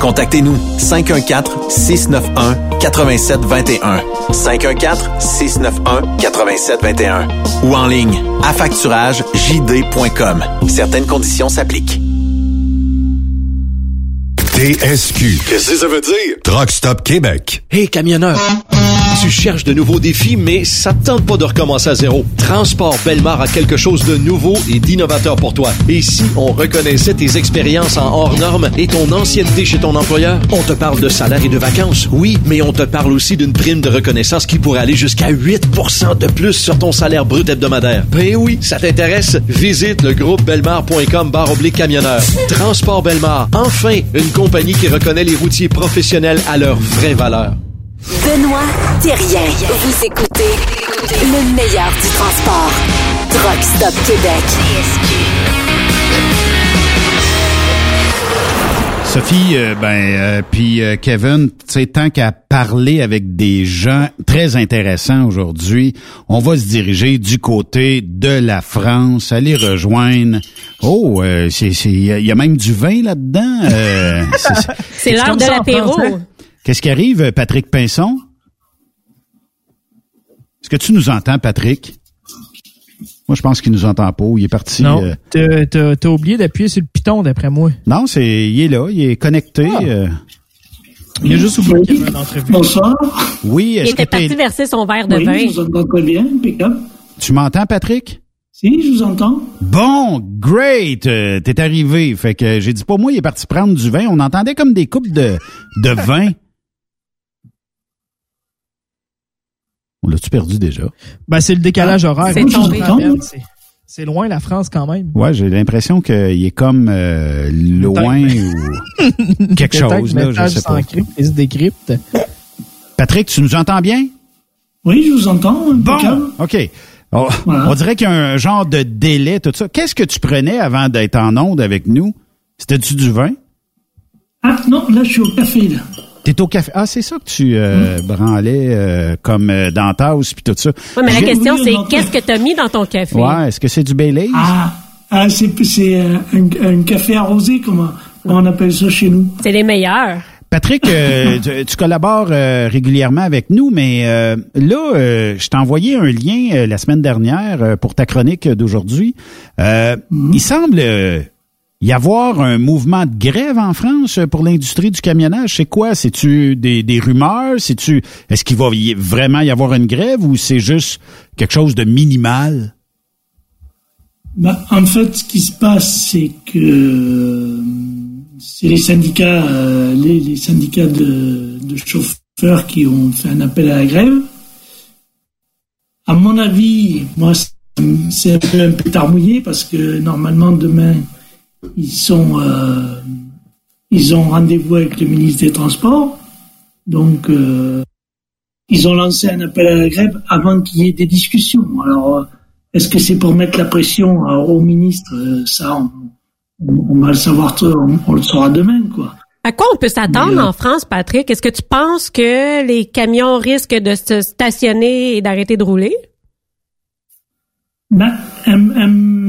Contactez-nous 514-691-8721. 514-691-8721. Ou en ligne, affacturagejd.com. Certaines conditions s'appliquent. TSQ. Qu'est-ce que ça veut dire? Truck Stop Québec. Hey, camionneur! Tu cherches de nouveaux défis, mais ça te tente pas de recommencer à zéro. Transport Belmar a quelque chose de nouveau et d'innovateur pour toi. Et si on reconnaissait tes expériences en hors normes et ton ancienneté chez ton employeur? On te parle de salaire et de vacances, oui, mais on te parle aussi d'une prime de reconnaissance qui pourrait aller jusqu'à 8% de plus sur ton salaire brut hebdomadaire. Ben oui, ça t'intéresse? Visite le groupe belmar.com barre oblique camionneur. Transport Belmar, enfin une compagnie qui reconnaît les routiers professionnels à leur vraie valeur. Benoît Thérien. Vous écoutez le meilleur du transport. Truck Stop Québec. Sophie, euh, ben, euh, puis euh, Kevin, tu sais, tant qu'à parler avec des gens très intéressants aujourd'hui, on va se diriger du côté de la France, aller rejoindre. Oh, c'est, il y, a même du vin là-dedans. *laughs* c'est l'heure de l'apéro. Qu'est-ce qui arrive, Patrick Pinson? Est-ce que tu nous entends, Patrick? Moi, je pense qu'il nous entend pas. Il est parti. Non, euh... t'as oublié d'appuyer sur le piton, d'après moi. Non, c'est, il est là, il est connecté. Ah. Euh... Il a juste oublié. Bonsoir. Oui, est-ce Il était parti verser son verre de oui, vin. je vous entends bien, impeccable. Tu m'entends, Patrick? Si, je vous entends. Bon, great! Euh, T'es arrivé. Fait que j'ai dit pas moi, il est parti prendre du vin. On entendait comme des coupes de, de vin. On l'a-tu perdu déjà? Ben, c'est le décalage Ah, horaire. c'est tombé. C'est loin la France quand même. Ouais, j'ai l'impression qu'il est comme euh, loin ou *laughs* quelque chose, là, je sais pas. Crypte, il se décrypte. Patrick, tu nous entends bien? Oui, je vous entends. Bon. OK. On, Voilà. on dirait qu'il y a un genre de délai, tout ça. Qu'est-ce que tu prenais avant d'être en onde avec nous? C'était-tu du vin? Ah, non, là, je suis au café, là. T'es au café. Ah, c'est ça que tu euh, branlais euh, comme euh, dans Taos puis tout ça. Oui, mais la question, c'est qu'est-ce que tu as mis dans ton café? Ouais, est-ce que c'est du Baileys? Ah, ah c'est c'est, euh, un, un café arrosé, comme on appelle ça chez nous? C'est les meilleurs. Patrick, euh, *laughs* tu, tu collabores euh, régulièrement avec nous, mais euh, là, euh, je t'ai envoyé un lien euh, la semaine dernière euh, pour ta chronique d'aujourd'hui. Euh, Il semble euh, y avoir un mouvement de grève en France pour l'industrie du camionnage. C'est quoi? C'est-tu des, rumeurs? C'est-tu est-ce qu'il va vraiment y avoir une grève ou c'est juste quelque chose de minimal? Bah, en fait, ce qui se passe, c'est que c'est les syndicats, euh, les, syndicats de, chauffeurs qui ont fait un appel à la grève. À mon avis, moi, c'est- un peu un parce que normalement demain, ils sont, euh, ils ont rendez-vous avec le ministre des Transports. Donc, euh, ils ont lancé un appel à la grève avant qu'il y ait des discussions. Alors, euh, est-ce que c'est pour mettre la pression au ministre? Ça, on, on- on va le savoir, on, on le saura demain, quoi. À quoi on peut s'attendre en France, Patrick? Est-ce que tu penses que les camions risquent de se stationner et d'arrêter de rouler? Ben, un, un-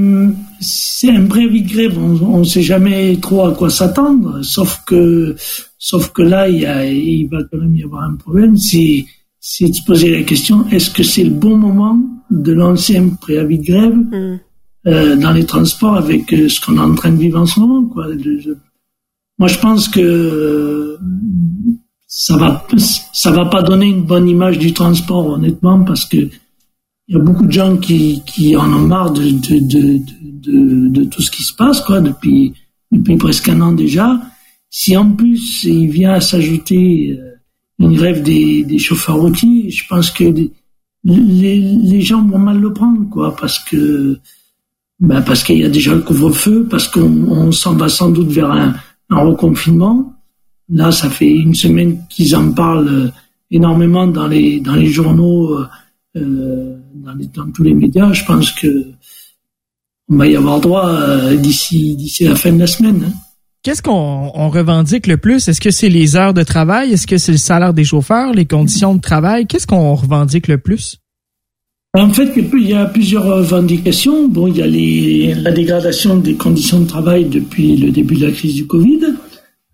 c'est un préavis de grève. On ne sait jamais trop à quoi s'attendre, sauf que, sauf que là, il, y a, il va quand même y avoir un problème. C'est, c'est de se poser la question est-ce que c'est le bon moment de lancer un préavis de grève mm. euh, dans les transports avec euh, ce qu'on est en train de vivre en ce moment, quoi? moi, je pense que euh, ça va, ça va pas donner une bonne image du transport, honnêtement, parce que il y a beaucoup de gens qui, en ont marre de, tout ce qui se passe, quoi, depuis, presque un an déjà. Si en plus il vient à s'ajouter euh, une grève des, chauffeurs routiers, je pense que les, gens vont mal le prendre, quoi, parce que ben parce qu'il y a déjà le couvre-feu, parce qu'on s'en va sans doute vers un, reconfinement. Là, ça fait une semaine qu'ils en parlent euh, énormément dans les dans les journaux. Euh, dans, tous les médias, je pense que on va y avoir droit euh, d'ici d'ici la fin de la semaine. Hein. Qu'est-ce qu'on revendique le plus? Est-ce que c'est les heures de travail? Est-ce que c'est le salaire des chauffeurs, les conditions de travail? Qu'est-ce qu'on revendique le plus? En fait, il y a plusieurs revendications. Bon, il y a les, la dégradation des conditions de travail depuis le début de la crise du Covid,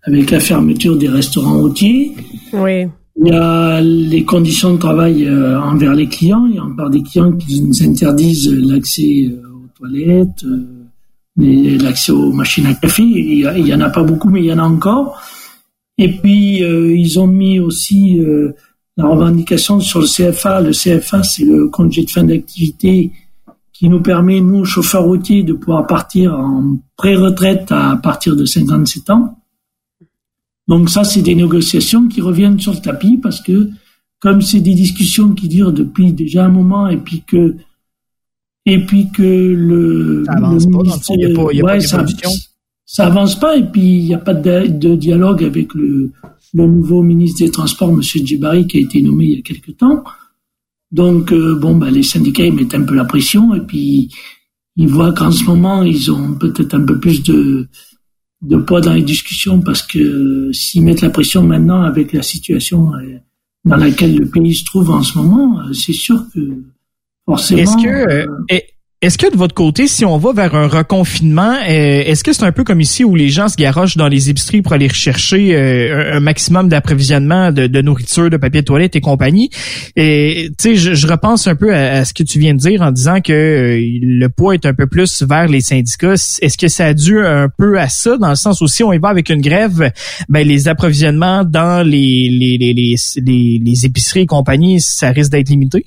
avec la fermeture des restaurants routiers. Oui. Il y a les conditions de travail euh, envers les clients. Il y a encore des clients qui nous interdisent l'accès euh, aux toilettes, euh, l'accès aux machines à café. Il y, en a pas beaucoup, mais il y en a encore. Et puis ils ont mis aussi la revendication sur le CFA. Le CFA, c'est le congé de fin d'activité qui nous permet, nous, chauffeurs routiers, de pouvoir partir en pré-retraite à partir de 57 ans. Donc ça, c'est des négociations qui reviennent sur le tapis parce que comme c'est des discussions qui durent depuis déjà un moment et puis que et puis que le, ça avance pas, il y a pas, ça, avance pas et puis il n'y a pas de, dialogue avec le, le nouveau ministre des Transports, Monsieur Djibari, qui a été nommé il y a quelque temps. Donc euh, bon, bah, les syndicats ils mettent un peu la pression et puis ils voient qu'en ce moment ils ont peut-être un peu plus de de poids dans les discussions parce que s'ils mettent la pression maintenant avec la situation euh, dans laquelle le pays se trouve en ce moment, euh, c'est sûr que forcément. Est-ce que euh, est-ce que de votre côté, si on va vers un reconfinement, euh, est-ce que c'est un peu comme ici où les gens se garochent dans les épiceries pour aller rechercher euh, un maximum d'approvisionnement de, nourriture, de papier de toilette et compagnie? Et tu sais, je, repense un peu à, ce que tu viens de dire en disant que euh, le poids est un peu plus vers les syndicats. Est-ce que ça a dû un peu à ça, dans le sens où si on y va avec une grève, ben les approvisionnements dans les les, les, les, les épiceries et compagnie, ça risque d'être limité?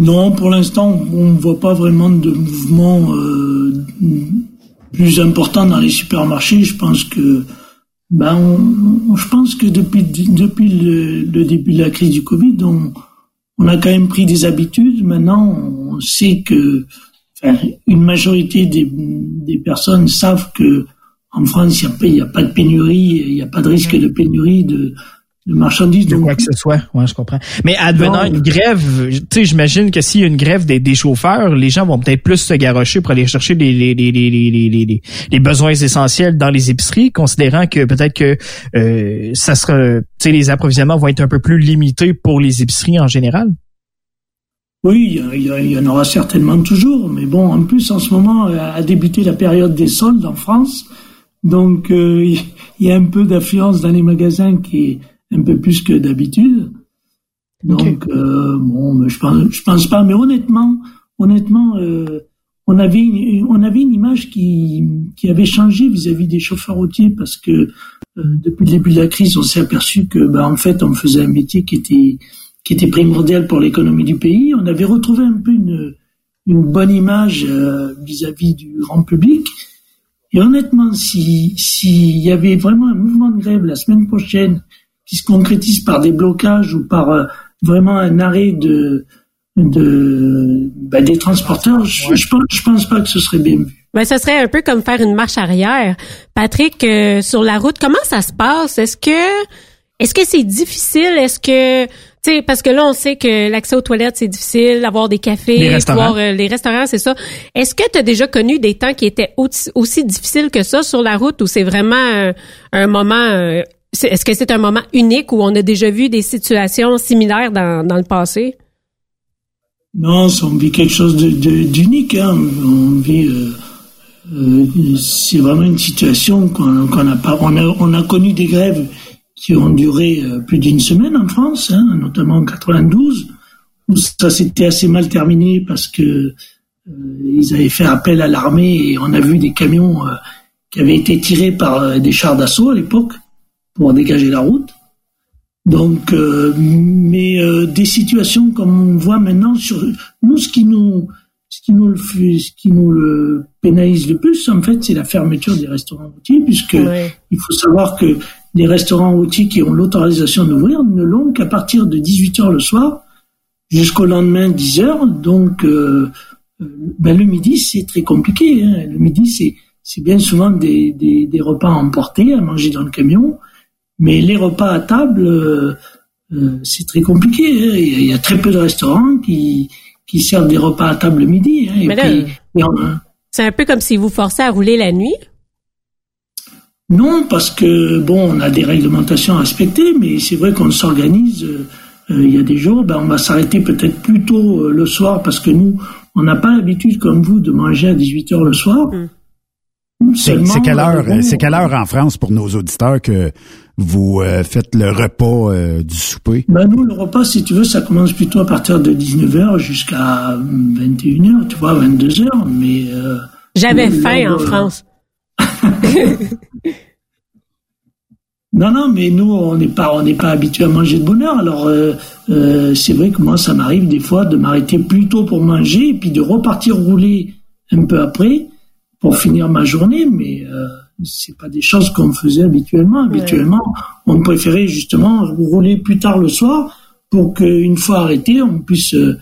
Non, pour l'instant, on ne voit pas vraiment de mouvement euh, plus important dans les supermarchés. Je pense que, ben, je pense que depuis depuis le, début de la crise du Covid, on, on a quand même pris des habitudes. Maintenant, on sait que, une majorité des, des personnes savent que en France, il n'y a, a, pas de pénurie, il n'y a pas de risque de pénurie de de marchandises. De quoi que ce soit, ouais, je comprends. Mais advenant une grève, tu sais, j'imagine que s'il y a une grève des, des, chauffeurs, les gens vont peut-être plus se garrocher pour aller chercher les, les, les, les, les, besoins essentiels dans les épiceries, considérant que peut-être que euh, ça sera, tu sais, les approvisionnements vont être un peu plus limités pour les épiceries en général. Oui, il y, en aura certainement toujours, mais bon, en plus, en ce moment, a débuté la période des soldes en France, donc euh, *laughs* il y a un peu d'affluence dans les magasins qui est un peu plus que d'habitude. Donc euh, bon, je pense, je pense pas. Mais honnêtement, honnêtement, euh, on avait une, on avait une image qui qui avait changé vis-à-vis des chauffeurs routiers parce que euh, depuis le début de la crise, on s'est aperçu que ben, en fait, on faisait un métier qui était qui était primordial pour l'économie du pays. On avait retrouvé un peu une une bonne image vis-à-vis du grand public. Et honnêtement, si s'il y avait vraiment un mouvement de grève la semaine prochaine qui se concrétise par des blocages ou par euh, vraiment un arrêt de, de ben, des transporteurs, je, je, pense, je pense pas que ce serait bien vu. Ben, ce serait un peu comme faire une marche arrière. Patrick, euh, sur la route, comment ça se passe? Est-ce que est-ce que c'est difficile? Est-ce que tu sais, parce que là, on sait que l'accès aux toilettes, c'est difficile, avoir des cafés, les restaurants, euh, les restaurants c'est ça. Est-ce que tu as déjà connu des temps qui étaient aussi, difficiles que ça sur la route ou c'est vraiment un moment est-ce que c'est un moment unique où on a déjà vu des situations similaires dans, le passé? Non, on vit quelque chose d'unique. Hein. On vit. Euh, euh, c'est vraiment une situation qu'on n'a pas. On a, on a connu des grèves qui ont duré euh, plus d'une semaine en France, hein, notamment en 92, où ça s'était assez mal terminé parce que ils avaient fait appel à l'armée et on a vu des camions qui avaient été tirés par des chars d'assaut à l'époque pour dégager la route. Donc, euh, mais euh, des situations comme on voit maintenant sur nous, ce qui nous, ce qui nous le, ce qui nous le pénalise le plus, en fait, c'est la fermeture des restaurants routiers, puisque il faut savoir que les restaurants routiers qui ont l'autorisation d'ouvrir ne l'ont qu'à partir de 18 h le soir jusqu'au lendemain 10 h Donc, euh, ben, le midi, c'est très compliqué. Hein. Le midi, c'est c'est bien souvent des, des, des repas emportés à manger dans le camion. Mais les repas à table, euh, euh, c'est très compliqué. Hein. Il y a très peu de restaurants qui, qui servent des repas à table le midi. Hein. Mais c'est un peu comme si vous forcez à rouler la nuit. Non, parce que bon, on a des réglementations à respecter, mais c'est vrai qu'on s'organise. Euh, il y a des jours, ben, on va s'arrêter peut-être plus tôt le soir parce que nous, on n'a pas l'habitude comme vous de manger à 18 heures le soir. Hum. C'est quelle heure, c'est quelle heure en France pour nos auditeurs que vous euh, faites le repas euh, du souper? Ben nous, le repas, si tu veux, ça commence plutôt à partir de 19h jusqu'à 21h, tu vois, 22h, mais... Euh, J'avais faim en France. *laughs* non, non, mais nous, on n'est pas, on n'est pas habitué à manger de bonne heure. Alors, c'est vrai que moi, ça m'arrive des fois de m'arrêter plus tôt pour manger et puis de repartir rouler un peu après pour finir ma journée, mais c'est pas des choses qu'on faisait habituellement. Habituellement, on préférait justement rouler plus tard le soir pour qu'une fois arrêté, on puisse euh,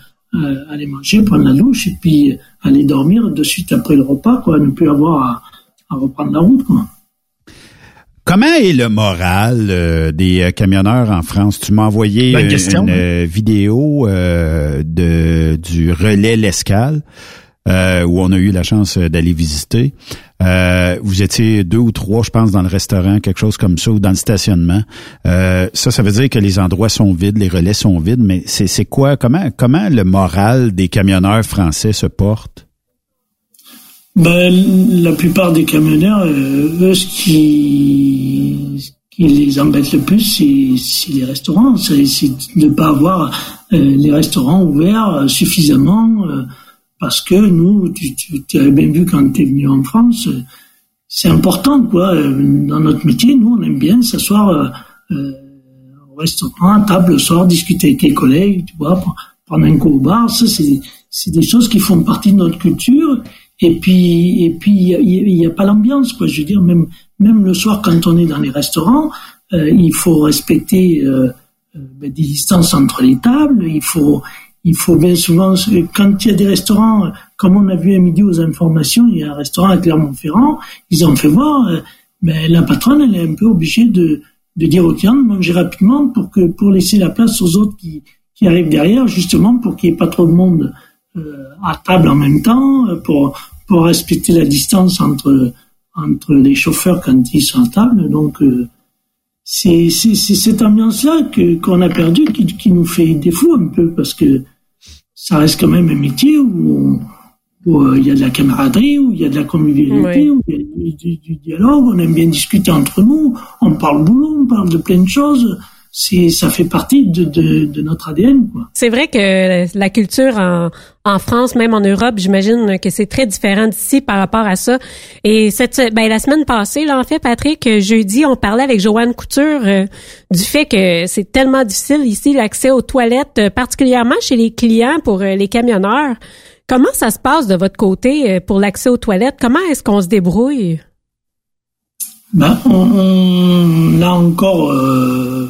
aller manger, prendre la douche et puis aller dormir de suite après le repas, quoi, ne plus avoir à, reprendre la route, quoi. Comment est le moral euh, des euh, camionneurs en France? Tu m'as envoyé une, vidéo de du relais L'Escale. Euh, où on a eu la chance euh, d'aller visiter. Euh, vous étiez deux ou trois, je pense, dans le restaurant, quelque chose comme ça, ou dans le stationnement. ça, ça veut dire que les endroits sont vides, les relais sont vides, mais c'est quoi, comment, comment le moral des camionneurs français se porte? Ben, la plupart des camionneurs, eux, ce qui, qui les embête le plus, c'est les restaurants. C'est de ne pas avoir les restaurants ouverts suffisamment parce que nous, tu, tu, avais bien vu quand tu es venu en France, c'est important, quoi. Dans notre métier, nous, on aime bien s'asseoir euh, euh au restaurant, à table le soir, discuter avec les collègues, tu vois, prendre un coup au bar. Ça, c'est des choses qui font partie de notre culture. Et puis, et puis, il n'y a, pas l'ambiance, quoi. Je veux dire, même, même le soir, quand on est dans les restaurants, euh, il faut respecter euh, ben, des distances entre les tables. Il faut, il faut bien souvent, quand il y a des restaurants, comme on a vu à midi aux informations, il y a un restaurant à Clermont-Ferrand, ils ont fait voir, euh, mais la patronne, elle est un peu obligée de, de dire aux clients de manger rapidement pour que, pour laisser la place aux autres qui, qui arrivent derrière, justement pour qu'il n'y ait pas trop de monde euh, à table en même temps, euh, pour, pour respecter la distance entre, entre les chauffeurs quand ils sont à table. Donc, c'est cette ambiance-là que qu'on a perdu qui, qui, nous fait défaut un peu parce que ça reste quand même un métier où, euh, il y a de la camaraderie, où il y a de la convivialité, où il y a du, du, dialogue, on aime bien discuter entre nous, on parle boulot, on parle de plein de choses c'est ça fait partie de, de, de notre ADN. C'est vrai que la culture en, en France, même en Europe, j'imagine que c'est très différent d'ici par rapport à ça. Et cette ben, la semaine passée, là, en fait, Patrick, jeudi, on parlait avec Joanne Couture euh, du fait que c'est tellement difficile ici l'accès aux toilettes, euh, particulièrement chez les clients pour euh, les camionneurs. Comment ça se passe de votre côté pour l'accès aux toilettes? Comment est-ce qu'on se débrouille? Ben, on, a encore euh,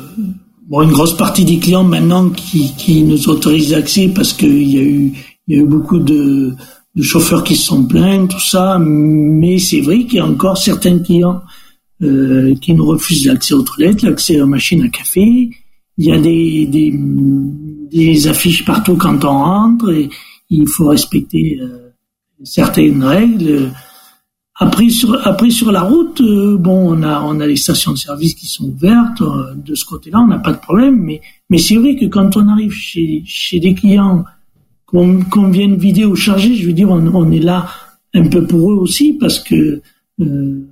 bon, une grosse partie des clients maintenant qui, qui nous autorisent l'accès parce qu'il y a eu il y a eu beaucoup de, de chauffeurs qui se sont plaints, tout ça, mais c'est vrai qu'il y a encore certains clients euh, qui nous refusent l'accès aux toilettes, l'accès aux machines à café. Il y a des, des, des affiches partout quand on rentre et il faut respecter euh, certaines règles. Après sur après sur la route, euh, bon, on a on a les stations de service qui sont ouvertes euh, de ce côté-là, on n'a pas de problème. Mais mais c'est vrai que quand on arrive chez chez des clients qu'on vienne vider ou charger. Je veux dire, on, est là un peu pour eux aussi parce que euh,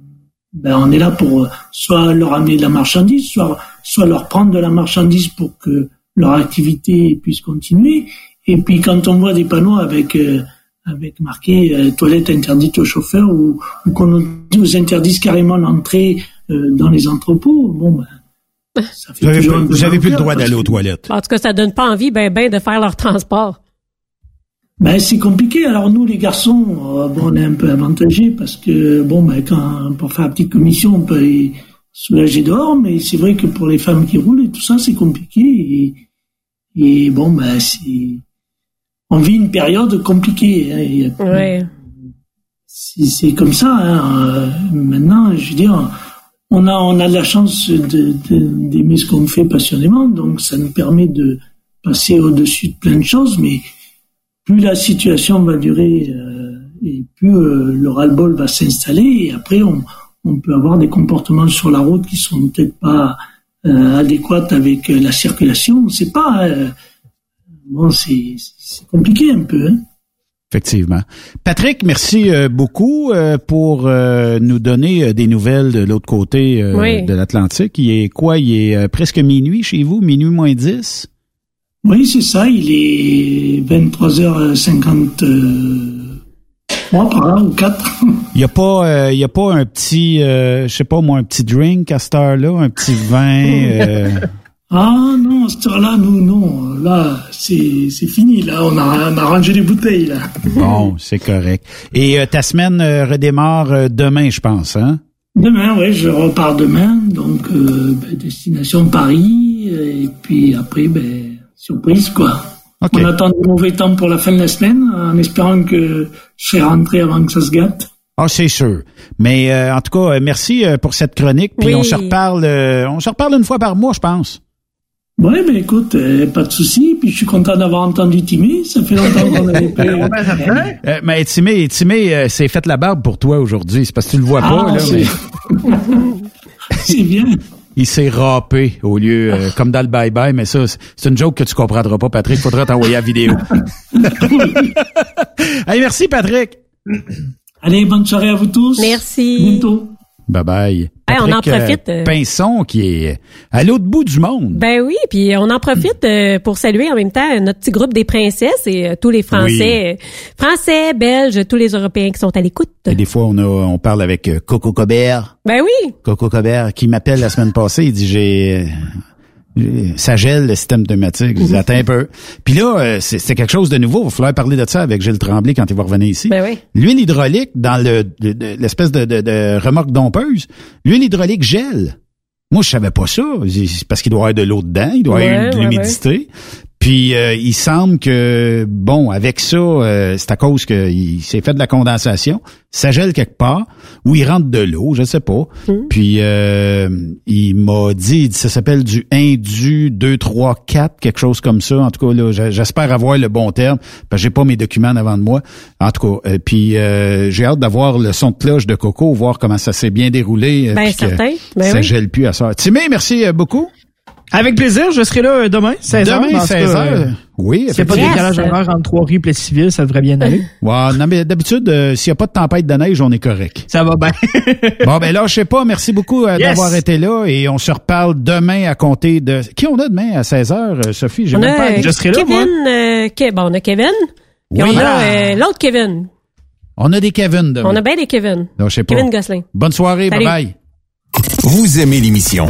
ben on est là pour soit leur amener de la marchandise, soit soit leur prendre de la marchandise pour que leur activité puisse continuer. Et puis quand on voit des panneaux avec euh, avec marqué euh, toilette interdite aux chauffeurs ou, ou qu'on nous interdise carrément l'entrée euh, dans les entrepôts, bon ben *laughs* ça fait plus le droit d'aller aux toilettes. En tout cas, ça donne pas envie ben ben de faire leur transport. Ben, c'est compliqué. Alors nous, les garçons, bon, on est un peu avantagés parce que bon, ben, quand pour faire une petite commission, on peut les soulager dehors, mais c'est vrai que pour les femmes qui roulent et tout ça, c'est compliqué. Et, et bon, ben, c'est on vit une période compliquée. Hein, C'est comme ça. Hein. Euh, maintenant, je veux dire, on a, on a la chance d'aimer de, ce qu'on fait passionnément, donc ça nous permet de passer au-dessus de plein de choses, mais plus la situation va durer euh, et plus euh, le ras-le-bol va s'installer, et après on, on, peut avoir des comportements sur la route qui sont peut-être pas adéquats avec la circulation. On sait pas. Bon, c'est compliqué un peu. Hein? Effectivement. Patrick, merci euh, beaucoup euh, pour euh, nous donner des nouvelles de l'autre côté de l'Atlantique. Il est quoi? Il est presque minuit chez vous, minuit moins 10? Oui, c'est ça. Il est 23h50 moi, par là, ou 4. *laughs* Il n'y a pas, il y a pas un petit, je sais pas moi, un petit drink à cette heure-là, un petit vin. *laughs* Ah non, à cette heure-là, nous, non. Là, c'est fini. Là, on a, on a rangé les bouteilles. Là. Bon, c'est correct. Et euh, ta semaine euh, redémarre euh, demain, je pense, hein? Demain, oui, je repars demain. Donc, ben, destination Paris. Et puis après, ben, surprise, quoi. On attend du mauvais temps pour la fin de la semaine, en espérant que je serai rentré avant que ça se gâte. Ah, c'est sûr. Mais en tout cas, merci pour cette chronique. Puis on se reparle, on se reparle une fois par mois, je pense. Oui, mais écoute, euh, pas de souci. Puis je suis content d'avoir entendu Timé. Ça fait longtemps qu'on avait *laughs* pas. euh, mais Timé, Timé euh, c'est fait la barbe pour toi aujourd'hui. C'est parce que tu le vois pas. Ah, là, *laughs* c'est bien. Il s'est râpé au lieu, euh, comme dans le bye-bye, mais ça, c'est une joke que tu comprendras pas, Patrick. Faudra t'envoyer la vidéo. *laughs* Allez, merci, Patrick. Allez, bonne soirée à vous tous. Merci. bientôt. Bye bye. on en profite. Euh, Pinson qui est à l'autre bout du monde. Ben oui, puis on en profite euh, pour saluer en même temps notre petit groupe des princesses et euh, tous les Français, Français, Belges, tous les Européens qui sont à l'écoute. Et des fois, on a, on parle avec Coco Cobert. Ben oui. Coco Cobert qui m'appelle la semaine passée. Il dit j'ai ça gèle le système pneumatique. Je un peu. Puis là, euh, c'est quelque chose de nouveau. Il va falloir parler de ça avec Gilles Tremblay quand il va revenir ici. Ben oui. L'huile hydraulique dans le l'espèce de, de, de, remorque dompeuse, l'huile hydraulique gèle. Moi, je savais pas ça. C'est parce qu'il doit y avoir de l'eau dedans, il doit y avoir de l'humidité. Puis euh, il semble que bon, avec ça, euh, c'est à cause qu'il s'est fait de la condensation, ça gèle quelque part, ou il rentre de l'eau, je sais pas. Hmm. Puis euh, il m'a dit, ça s'appelle du Indu 2, 3, 4, quelque chose comme ça. En tout cas, là, j'espère avoir le bon terme, parce que j'ai pas mes documents avant de moi. En tout cas, puis j'ai hâte d'avoir le son de cloche de Coco, voir comment ça s'est bien déroulé. Ben, certain. Ben ça gèle plus à ça. Timé, merci beaucoup. Avec plaisir, je serai là euh, demain, 16h. Demain, 16h. oui, S'il n'y a pas de décalage horaire entre Trois-Rives et Civil, ça devrait bien aller. Ouais, non, mais d'habitude, euh, s'il n'y a pas de tempête de neige, on est correct. Ça va bien. *laughs* bon, ben là, je sais pas. Merci beaucoup euh, d'avoir été là et on se reparle demain à compter de... Qui on a demain à 16h, Sophie? J'ai même pas... Je serai là, Kevin, bon, on a Kevin. Oui. on a l'autre Kevin. On a des Kevin demain. On a bien des Kevin. Non, je sais pas. Kevin Gosselin. Bonne soirée. Bye-bye. Vous aimez l'émission?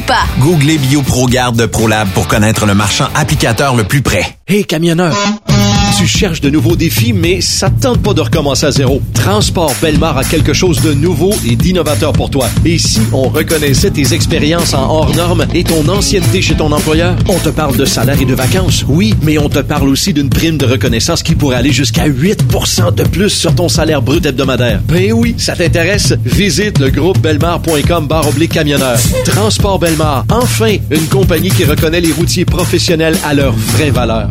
pas. Googlez BioProGarde de ProLab pour connaître le marchand applicateur le plus près. Hé, camionneur! Tu cherches de nouveaux défis, mais ça te tente pas de recommencer à zéro. Transport Belmar a quelque chose de nouveau et d'innovateur pour toi. Et si on reconnaissait tes expériences en hors normes et ton ancienneté chez ton employeur? On te parle de salaire et de vacances, oui, mais on te parle aussi d'une prime de reconnaissance qui pourrait aller jusqu'à 8% de plus sur ton salaire brut hebdomadaire. Ben oui, ça t'intéresse? Visite le groupe belmar.com barre oblique camionneur. Transport Belmar, enfin une compagnie qui reconnaît les routiers professionnels à leur vraie valeur.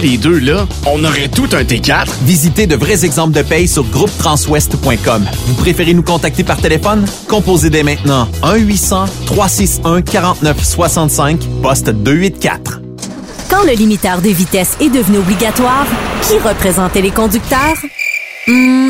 les deux, là, on aurait tout un T4. Visitez de vrais exemples de paye sur groupetranswest.com. Vous préférez nous contacter par téléphone? Composez dès maintenant 1-800-361-4965, poste 284. Quand le limiteur de vitesse est devenu obligatoire, qui représentait les conducteurs? Hmm,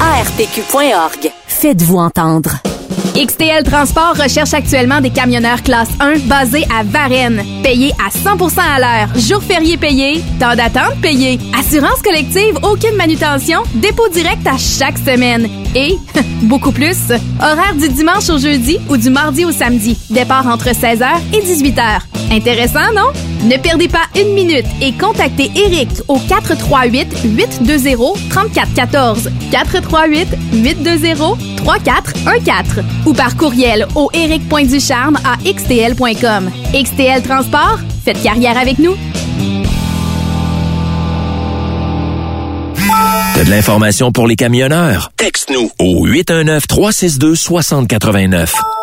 ARPQ.org. Faites-vous entendre. XTL Transport recherche actuellement des camionneurs classe 1 basés à Varennes, payés à 100% à l'heure, jours fériés payés, temps d'attente payé, assurance collective, aucune manutention, dépôt direct à chaque semaine et *laughs* beaucoup plus, horaire du dimanche au jeudi ou du mardi au samedi, départ entre 16h et 18h. Intéressant, non? Ne perdez pas une minute et contactez Eric au 438 820 3414 438 820 3414 ou par courriel au eric.ducharme à xtl.com. XTL Transport, faites carrière avec nous. T'as de l'information pour les camionneurs? Texte-nous au 819-362-6089.